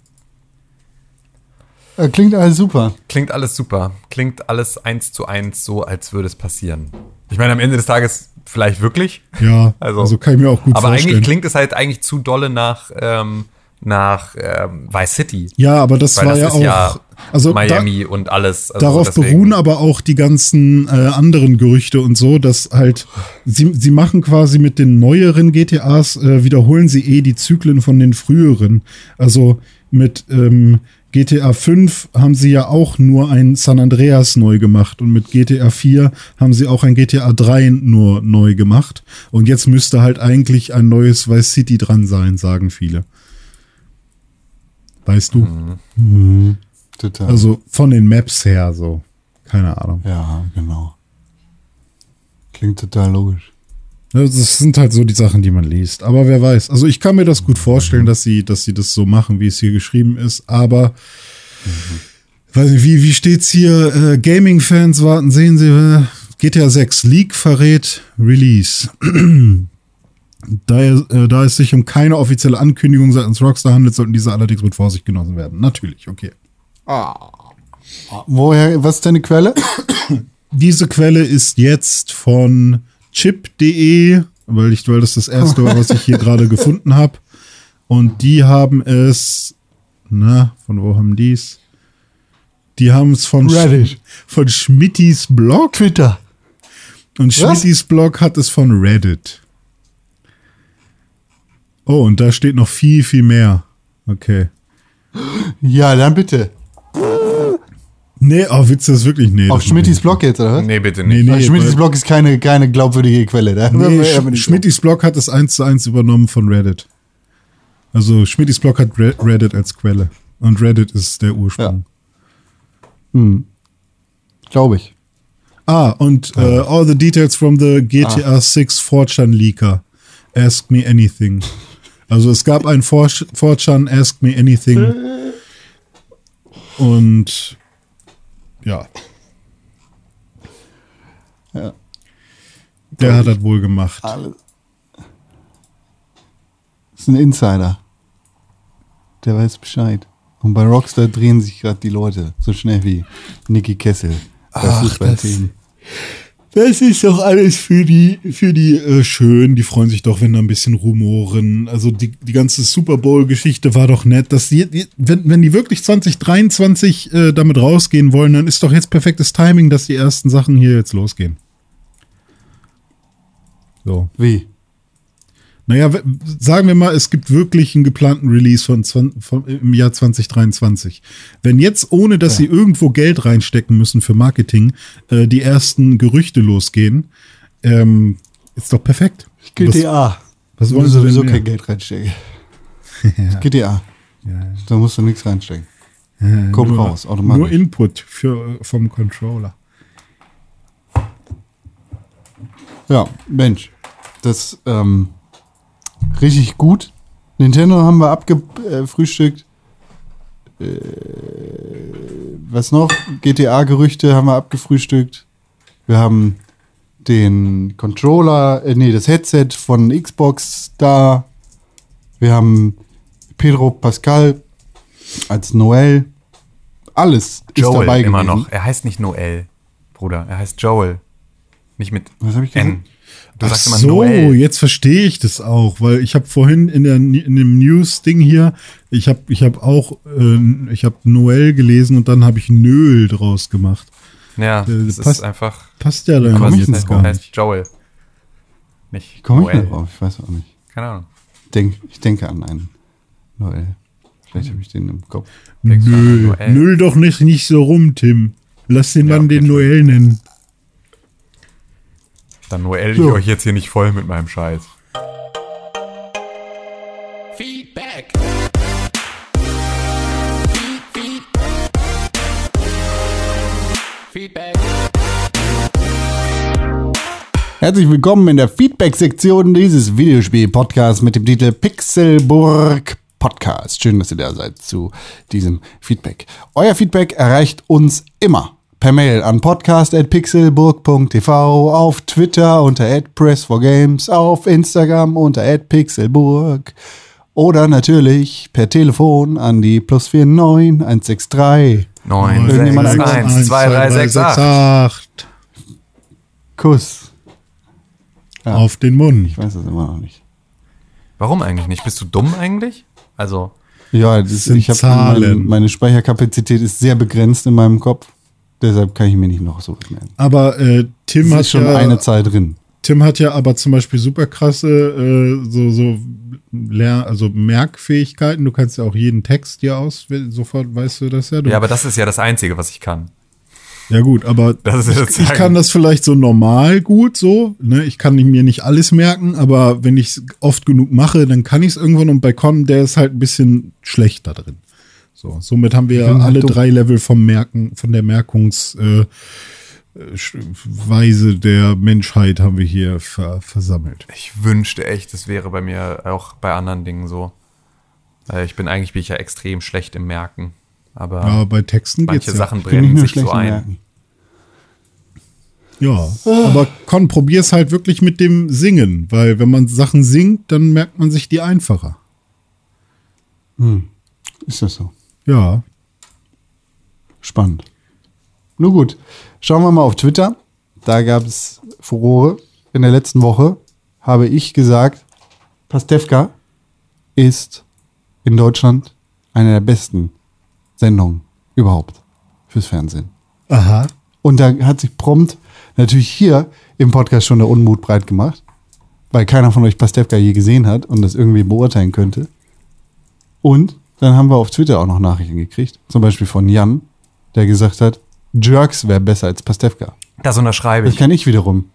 Äh, Klingt alles super. Klingt alles super. Klingt alles eins zu eins so, als würde es passieren. Ich meine, am Ende des Tages vielleicht wirklich. Ja, Also, also, kann ich mir auch gut aber vorstellen. eigentlich klingt es halt eigentlich zu dolle nach, ähm, nach ähm, Vice City. ja, aber das Weil war das ja auch. ja also da, Miami und alles. Also darauf deswegen- beruhen aber auch die ganzen äh, anderen Gerüchte und so, dass halt sie, sie machen quasi mit den neueren GTAs, äh, wiederholen sie eh die Zyklen von den früheren. Also mit ähm, GTA 5 haben sie ja auch nur ein San Andreas neu gemacht und mit GTA 4 haben sie auch ein GTA 3 nur neu gemacht. Und jetzt müsste halt eigentlich ein neues Vice City dran sein, sagen viele. Weißt du? Mhm. Total. Also von den Maps her so. Keine Ahnung. ja, genau. Klingt total logisch. Das sind halt so die Sachen, die man liest. Aber wer weiß. Also ich kann mir das gut vorstellen, dass sie, dass sie das so machen, wie es hier geschrieben ist. Aber weiß nicht, wie, wie steht's hier? Äh, Gaming-Fans warten, sehen sie. Äh, GTA 6 Leak verrät Release. da, äh, da es sich um keine offizielle Ankündigung seitens Rockstar handelt, sollten diese allerdings mit Vorsicht genossen werden. Natürlich, okay. Woher, was ist deine Quelle? Diese Quelle ist jetzt von chip.de, weil ich, weil das das erste war, was ich hier gerade gefunden habe. Und die haben es, na, von wo haben die's? Die haben es von, Sch- Reddit. von Schmittis Blog. Twitter. Und Schmittis Blog hat es von Reddit. Oh, und da steht noch viel, viel mehr. Okay. Ja, dann bitte. Nee, oh, willst du das wirklich? Nee. Auf das Schmittis Blog jetzt, oder was? Nee, bitte Nee, nicht. nee. Weil Schmittis Blog ist keine, keine glaubwürdige Quelle. Da Nee, Sch Schmittis Blog hat es eins zu eins übernommen von Reddit. Also Schmittis Blog hat Re Reddit als Quelle. Und Reddit ist der Ursprung. Glaube ich. Ah, und äh, all the details from the GTA 6 4chan Leaker. Ask me anything. Also es gab ein 4 4chan Ask me anything. Und ja. Ja. Der hat das wohl gemacht. Alles. ist ein Insider. Der weiß Bescheid. Und bei Rockstar drehen sich gerade die Leute so schnell wie Nicky Kessel bei Ach, Fußballthemen. Das ist doch alles für die, für die äh, schön. Die freuen sich doch, wenn da ein bisschen rumoren. Also die, die ganze Super Bowl-Geschichte war doch nett. Dass die, die, wenn, wenn die wirklich 2023 äh, damit rausgehen wollen, dann ist doch jetzt perfektes Timing, dass die ersten Sachen hier jetzt losgehen. So. Wie? Naja, sagen wir mal, es gibt wirklich einen geplanten Release von, 20, von im Jahr 2023. Wenn jetzt, ohne dass sie irgendwo Geld reinstecken müssen für Marketing, äh, die ersten Gerüchte losgehen, ähm, ist doch perfekt. GTA. Was, was Du wollen sie sowieso kein? Geld reinstecken. GTA. Da musst du nichts reinstecken. Kommt nur, raus, automatisch. Nur Input für, vom Controller. Ja, Mensch. Das ähm, richtig gut. Nintendo haben wir abgefrühstückt. Äh, was noch? GTA-Gerüchte haben wir abgefrühstückt. Wir haben den Controller, äh, nee, das Headset von Xbox da. Wir haben Pedro Pascal als Noel alles ist Joel dabei immer gewesen. noch. Er heißt nicht Noel, Bruder. Er heißt Joel. Nicht mit Was hab ich gesagt? N. Du Ach sagst immer so, Noel. jetzt verstehe ich das auch, weil ich habe vorhin in, der, in dem News-Ding hier, ich habe ich hab auch, äh, ich habe Noel gelesen und dann habe ich Nöl draus gemacht. Ja, Äh, das passt- ist einfach. Passt ja dann Komm ich gar nicht. heißt Joel. Nicht Komme ich Noel. noch drauf? Ich weiß auch nicht. Keine Ahnung. Denk, ich denke an einen Noel. Vielleicht habe ich den im Kopf. Nö, Noel? nöl doch nicht, nicht so rum, Tim. Lass den Ja, Mann okay, den Noel nennen. Dann Noel ich So. euch jetzt hier nicht voll mit meinem Scheiß. Feedback. Feedback. Herzlich willkommen in der Feedback-Sektion dieses Videospiel-Podcasts mit dem Titel Pixelburg Podcast. Schön, dass ihr da seid zu diesem Feedback. Euer Feedback erreicht uns immer per Mail an podcast.pixelburg.tv, auf Twitter unter @press4games, auf Instagram unter @pixelburg oder natürlich per Telefon an die plus 49 163. 9, Irgendjemand 6, anders? 1, 2, 3, 6, 8. 8. Kuss. Ja. Auf den Mund. Ich weiß es immer noch nicht. Warum eigentlich nicht? Bist du dumm eigentlich? Also, Ja, das, sind ich habe Zahlen. meine, meine Speicherkapazität ist sehr begrenzt in meinem Kopf. Deshalb kann ich mir nicht noch so merken. Aber äh, Tim Es hat ist schon ja, eine Zahl drin. Tim hat ja aber zum Beispiel super krasse äh, so, so Lehr also Merkfähigkeiten. Du kannst ja auch jeden Text dir aus, sofort weißt du das ja. Du, ja, aber das ist ja das Einzige, was ich kann. ja gut, aber Das ist ich, ich kann das vielleicht so normal gut so. Ne? Ich kann mir nicht alles merken, aber wenn ich es oft genug mache, dann kann ich es irgendwann. Und bei Con, der ist halt ein bisschen schlechter drin. So, somit haben wir halt alle drei Level vom Merken, von der Merkungsweise äh, der Menschheit haben wir hier ver versammelt. Ich wünschte echt, es wäre bei mir auch bei anderen Dingen so. Weil ich bin eigentlich bin ich ja extrem schlecht im Merken. Aber Ja, bei Texten manche geht's Sachen nicht brennen sich so ein. Merken. Ja, aber Con, probier's halt wirklich mit dem Singen, weil wenn man Sachen singt, dann merkt man sich die einfacher. Ist das so? Ja, Spannend. Nur gut. Schauen wir mal auf Twitter. Da gab es Furore. In der letzten Woche habe ich gesagt, Pastewka ist in Deutschland eine der besten Sendungen überhaupt fürs Fernsehen. aha. Und da hat sich prompt natürlich hier im Podcast schon der Unmut breit gemacht, weil keiner von euch Pastewka je gesehen hat und das irgendwie beurteilen könnte. Und dann haben wir auf Twitter auch noch Nachrichten gekriegt, zum Beispiel von Jan, der gesagt hat, Jerks wäre besser als Pastewka. Das unterschreibe Das ich. kann ich wiederum.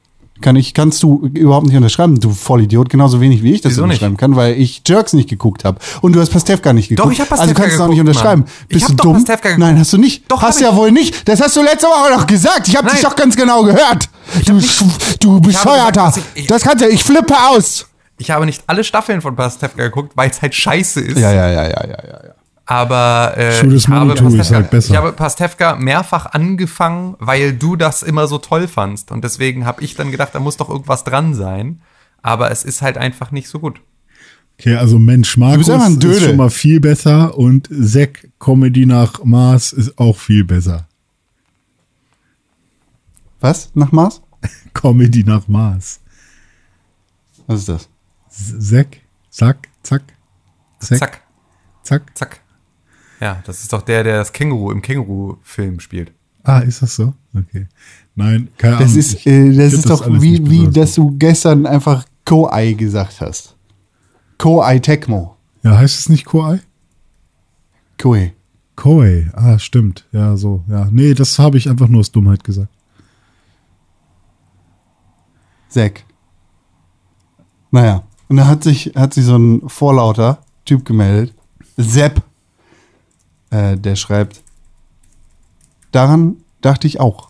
Kann ich, kannst du überhaupt nicht unterschreiben, du Vollidiot, genauso wenig wie ich das Wieso nicht? unterschreiben kann, weil ich Jerks nicht geguckt habe. Und du hast Pastewka nicht geguckt. Doch, ich hab Also Pastewka kannst du auch nicht unterschreiben. Mann. Bist du dumm? Nein, hast du nicht. Doch, hast ja ich. wohl nicht. Das hast du letzte Woche noch gesagt. Ich habe dich doch ganz genau gehört. Du, nicht- du bescheuerter. gesagt, ich- ich- das kannst du, ich flippe aus. Ich habe nicht alle Staffeln von Pastewka geguckt, weil es halt scheiße ist. Ja, ja, ja, ja, ja, ja. ja. Aber äh, ich, habe Pastewka, halt besser. ich habe Pastewka mehrfach angefangen, weil du das immer so toll fandst. Und deswegen habe ich dann gedacht, da muss doch irgendwas dran sein. Aber es ist halt einfach nicht so gut. Okay, also Mensch Markus ist schon mal viel besser und Zack Comedy nach Mars ist auch viel besser. Was? Nach Mars? Comedy nach Mars. Was ist das? Zack, zack, zack, zack, Zack, zack. zack. Ja, das ist doch der, der das Känguru im Känguru-Film spielt. Ah, ist das so? Okay. Nein, keine Das Ahnung. ist, Ich äh, das ist doch alles wie, wie dass du gestern einfach Ko-Ei gesagt hast. Ko-Ei Tecmo. Ja, heißt es nicht Koei? Koei. Koei. Ah, stimmt. Ja, so. Ja, nee, das habe ich einfach nur aus Dummheit gesagt. Zack. Naja, und da hat sich, hat sich so ein vorlauter Typ gemeldet. Sepp. Äh, der schreibt, daran dachte ich auch.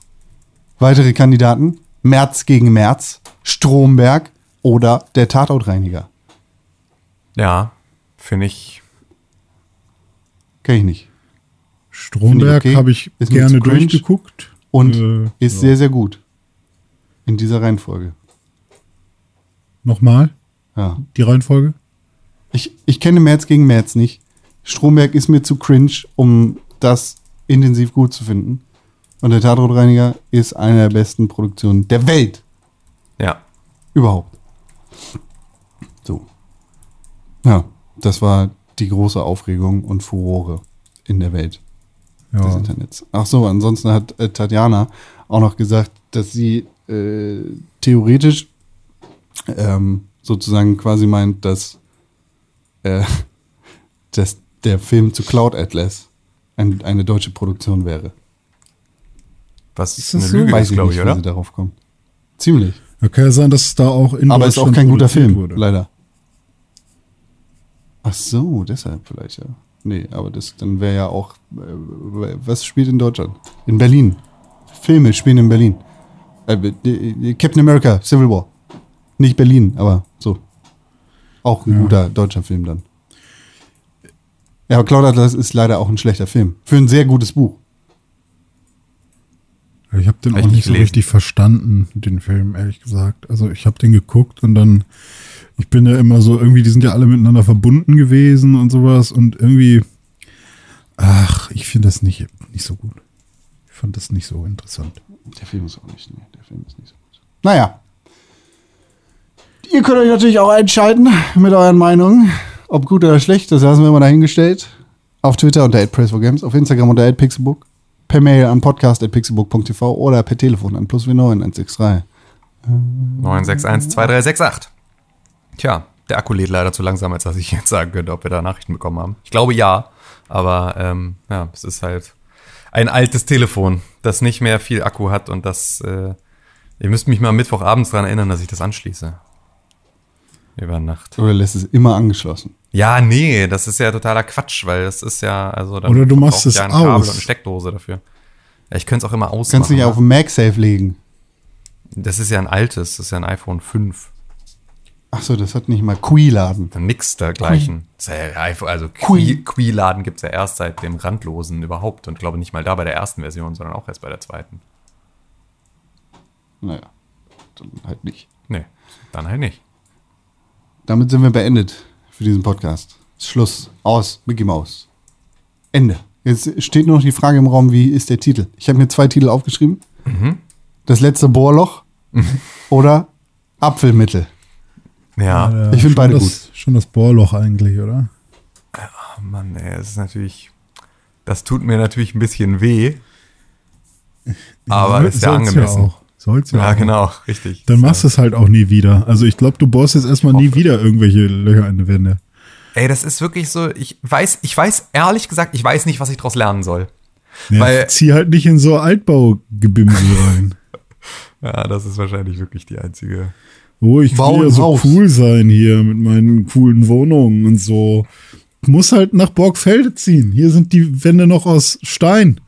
Weitere Kandidaten, März gegen März, Stromberg oder der Tatortreiniger. Ja, finde ich. Kenn ich nicht. Stromberg okay. habe ich Ist gerne durchgeguckt. Und Äh, ist ja. sehr, sehr gut. In dieser Reihenfolge. Nochmal Ja. die Reihenfolge? Ich, ich kenne März gegen März nicht. Stromberg ist mir zu cringe, um das intensiv gut zu finden. Und der Tatortreiniger ist eine der besten Produktionen der Welt. Ja. Überhaupt. So. Ja, das war die große Aufregung und Furore in der Welt des Ja. Internets. Ach so, ansonsten hat äh, Tatjana auch noch gesagt, dass sie äh, theoretisch ähm, sozusagen quasi meint, dass, äh, dass der Film zu Cloud Atlas ein, eine deutsche Produktion wäre. Was Ist eine? Lüge Weiß ist, glaube nicht, ich, wie oder? sie darauf kommt. Ziemlich. Da kann ja sein, dass es da auch in Aber ist auch kein guter Film, wurde. leider. Ach so, deshalb vielleicht, ja. Nee, aber das dann wäre ja auch. Äh, was spielt in Deutschland? In Berlin. Filme spielen in Berlin. Äh, äh, Captain America, Civil War. Nicht Berlin, aber so. Auch ein guter deutscher Film dann. Ja, aber Cloud Atlas ist leider auch ein schlechter Film. Für ein sehr gutes Buch. Ich habe den Hab ich auch nicht so richtig verstanden, den Film, ehrlich gesagt. Also ich habe den geguckt und dann, ich bin ja immer so, irgendwie, die sind ja alle miteinander verbunden gewesen und sowas und irgendwie, ach, ich finde das nicht, nicht so gut. Ich fand das nicht so interessant. Der Film ist auch nicht, nee, der Film ist nicht so gut. Naja. Ihr könnt euch natürlich auch entscheiden mit euren Meinungen. Ob gut oder schlecht, das lassen wir mal dahingestellt. Auf Twitter unter @press4games, auf Instagram unter @pixelbook, per Mail an podcast@pixelbook.tv oder per Telefon an plus 163. 9612368. Tja, der Akku lädt leider zu langsam, als dass ich jetzt sagen könnte, ob wir da Nachrichten bekommen haben. Ich glaube ja, aber ähm, ja, es ist halt ein altes Telefon, das nicht mehr viel Akku hat und das, äh, ihr müsst mich mal Mittwochabends daran erinnern, dass ich das anschließe. Über Nacht. Oder lässt es immer angeschlossen? Ja, nee, das ist ja totaler Quatsch, weil das ist ja, also dann Oder du machst es ja ein Kabel aus. und eine Steckdose dafür. Ja, ich könnte es auch immer ausmachen. Kannst du nicht ne? auf den MagSafe legen. Das ist ja ein altes, das ist ja ein iPhone 5. Achso, das hat nicht mal Qi-Laden. Nix dergleichen. IPhone- Also Qui. Qui- Qui-Laden gibt es ja erst seit dem Randlosen überhaupt und glaube nicht mal da bei der ersten Version, sondern auch erst bei der zweiten. Naja, dann halt nicht. Nee, dann halt nicht. Damit sind wir beendet für diesen Podcast. Schluss. Aus. Mickey Mouse. Ende. Jetzt steht nur noch die Frage im Raum, wie ist der Titel? Ich habe mir zwei Titel aufgeschrieben. Das letzte Bohrloch oder Apfelmittel. Ja, Ja, Ich find schon beide das, gut. Schon das Bohrloch eigentlich, oder? oh Mann, ey, das ist natürlich, das tut mir natürlich ein bisschen weh. Aber ist ja angemessen. auch. Soll's ja, Ja, auch. genau, richtig. Dann machst du es halt auch nie wieder. Also ich glaube, du bohrst jetzt erstmal nie wieder irgendwelche Löcher in die Wände. Ey, das ist wirklich so, ich weiß, ich weiß, ehrlich gesagt, ich weiß nicht, was ich daraus lernen soll. Ja, Weil- zieh halt nicht in so Altbaugebimsel rein. Ja, das ist wahrscheinlich wirklich die einzige. Oh, ich Bau will ja so Haus. cool sein hier mit meinen coolen Wohnungen und so. Muss halt nach Borgfelde ziehen. Hier sind die Wände noch aus Stein.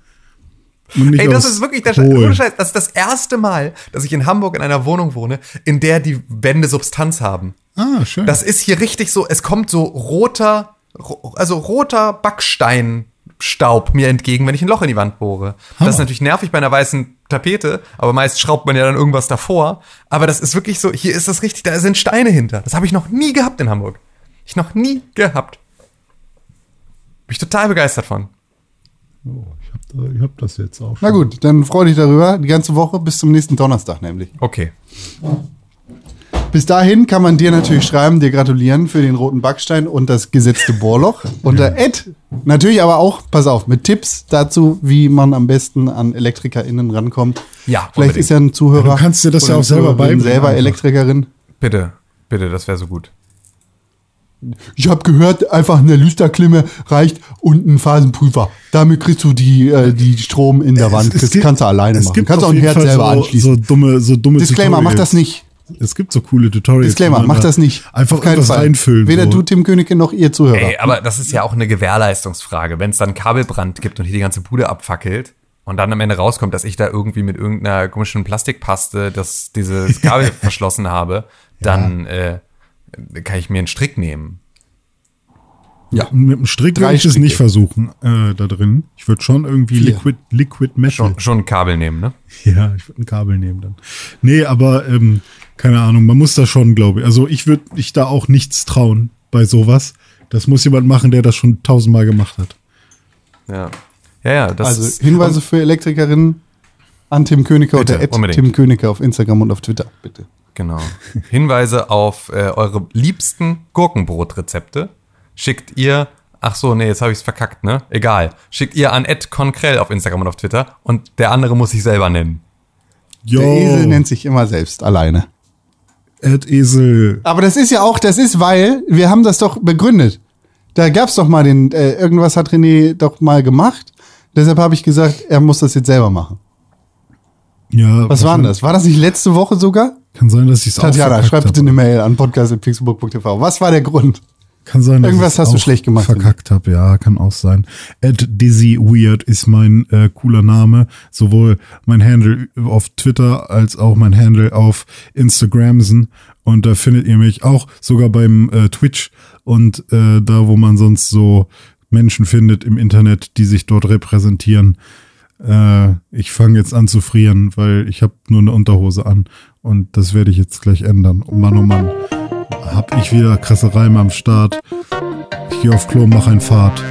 Ey, das ist wirklich der ohne Scheiß, das ist das erste Mal, dass ich in Hamburg in einer Wohnung wohne, in der die Wände Substanz haben. Ah, schön. Das ist hier richtig so, es kommt so roter, ro- also roter Backsteinstaub mir entgegen, wenn ich ein Loch in die Wand bohre. Das ist natürlich nervig bei einer weißen Tapete, aber meist schraubt man ja dann irgendwas davor. Aber das ist wirklich so, hier ist das richtig, da sind Steine hinter. Das habe ich noch nie gehabt in Hamburg. Ich noch nie gehabt. Bin ich total begeistert von. Oh, ich, hab da, ich hab das jetzt auch schon. Na gut, dann freu dich darüber. Die ganze Woche bis zum nächsten Donnerstag nämlich. Okay. Bis dahin kann man dir natürlich schreiben, dir gratulieren für den roten Backstein und das gesetzte Bohrloch. Unter Ed. Natürlich aber auch, pass auf, mit Tipps dazu, wie man am besten an ElektrikerInnen rankommt. Ja, Vielleicht unbedingt. ist ja ein Zuhörer. Ja, du kannst dir das ja auch selber beibringen selber. Elektrikerin. Bitte, bitte, das wäre so gut. Ich habe gehört, einfach eine Lüsterklimme reicht und ein Phasenprüfer. Damit kriegst du die, äh, die Strom in der Wand. Das gibt- kannst du alleine es machen. gibt Kannst auch auf ein jeden Herz Fall selber so, anschließen. So dumme, so dumme Disclaimer, mach Tutorials. das nicht. Es gibt so coole Tutorials. Disclaimer, mach da das nicht. Einfach Auf keinen Fall. reinfüllen. Weder so. du, Tim Königke, noch ihr Zuhörer. Ey, aber das ist ja auch eine Gewährleistungsfrage. Wenn es dann Kabelbrand gibt und hier die ganze Bude abfackelt und dann am Ende rauskommt, dass ich da irgendwie mit irgendeiner komischen Plastikpaste das, dieses Kabel verschlossen habe, dann äh, kann ich mir einen Strick nehmen. Ja. Mit dem Strick würde ich es nicht versuchen, äh, da drin. Ich würde schon irgendwie Vier. Liquid, Liquid Metal. Schon, schon ein Kabel nehmen, ne? Ja, ich würde ein Kabel nehmen dann. Nee, aber ähm, keine Ahnung, man muss da schon, glaube ich. Also ich würde mich da auch nichts trauen bei sowas. Das muss jemand machen, der das schon tausendmal gemacht hat. Ja. Ja, ja, das also ist, Hinweise für Elektrikerinnen an Tim Königer Bitte, oder at unbedingt. Tim Königer auf Instagram und auf Twitter, bitte. Genau. Hinweise auf äh, eure liebsten Gurkenbrotrezepte schickt ihr. Ach so, nee, jetzt habe ich es verkackt, ne? Egal. Schickt ihr an @konkrell auf Instagram und auf Twitter und der andere muss sich selber nennen. Yo, Der Esel nennt sich immer selbst alleine. Ed Esel. Aber das ist ja auch, das ist, weil wir haben das doch begründet. Da gab's doch mal den, äh, irgendwas hat René doch mal gemacht. Deshalb habe ich gesagt, er muss das jetzt selber machen. Ja, Was war denn das? War das nicht letzte Woche sogar? Kann sein, dass ich es auch Tatjana, schreib bitte eine Mail an podcast.pixelbook.tv. Was war der Grund? Kann sein, dass Irgendwas hast du schlecht gemacht, Verkackt habe, ja, kann auch sein. Ed Dizzy Weird ist mein äh, cooler Name. Sowohl mein Handle auf Twitter als auch mein Handle auf Instagramsen. Und da findet ihr mich auch sogar beim äh, Twitch und äh, da, wo man sonst so Menschen findet im Internet, die sich dort repräsentieren. Äh, ich fange jetzt an zu frieren, weil ich habe nur eine Unterhose an. Und das werde ich jetzt gleich ändern. Oh Mann, oh Mann. Hab ich wieder krasse Reime am Start. Ich gehe auf Klo, mach ein Fahrt.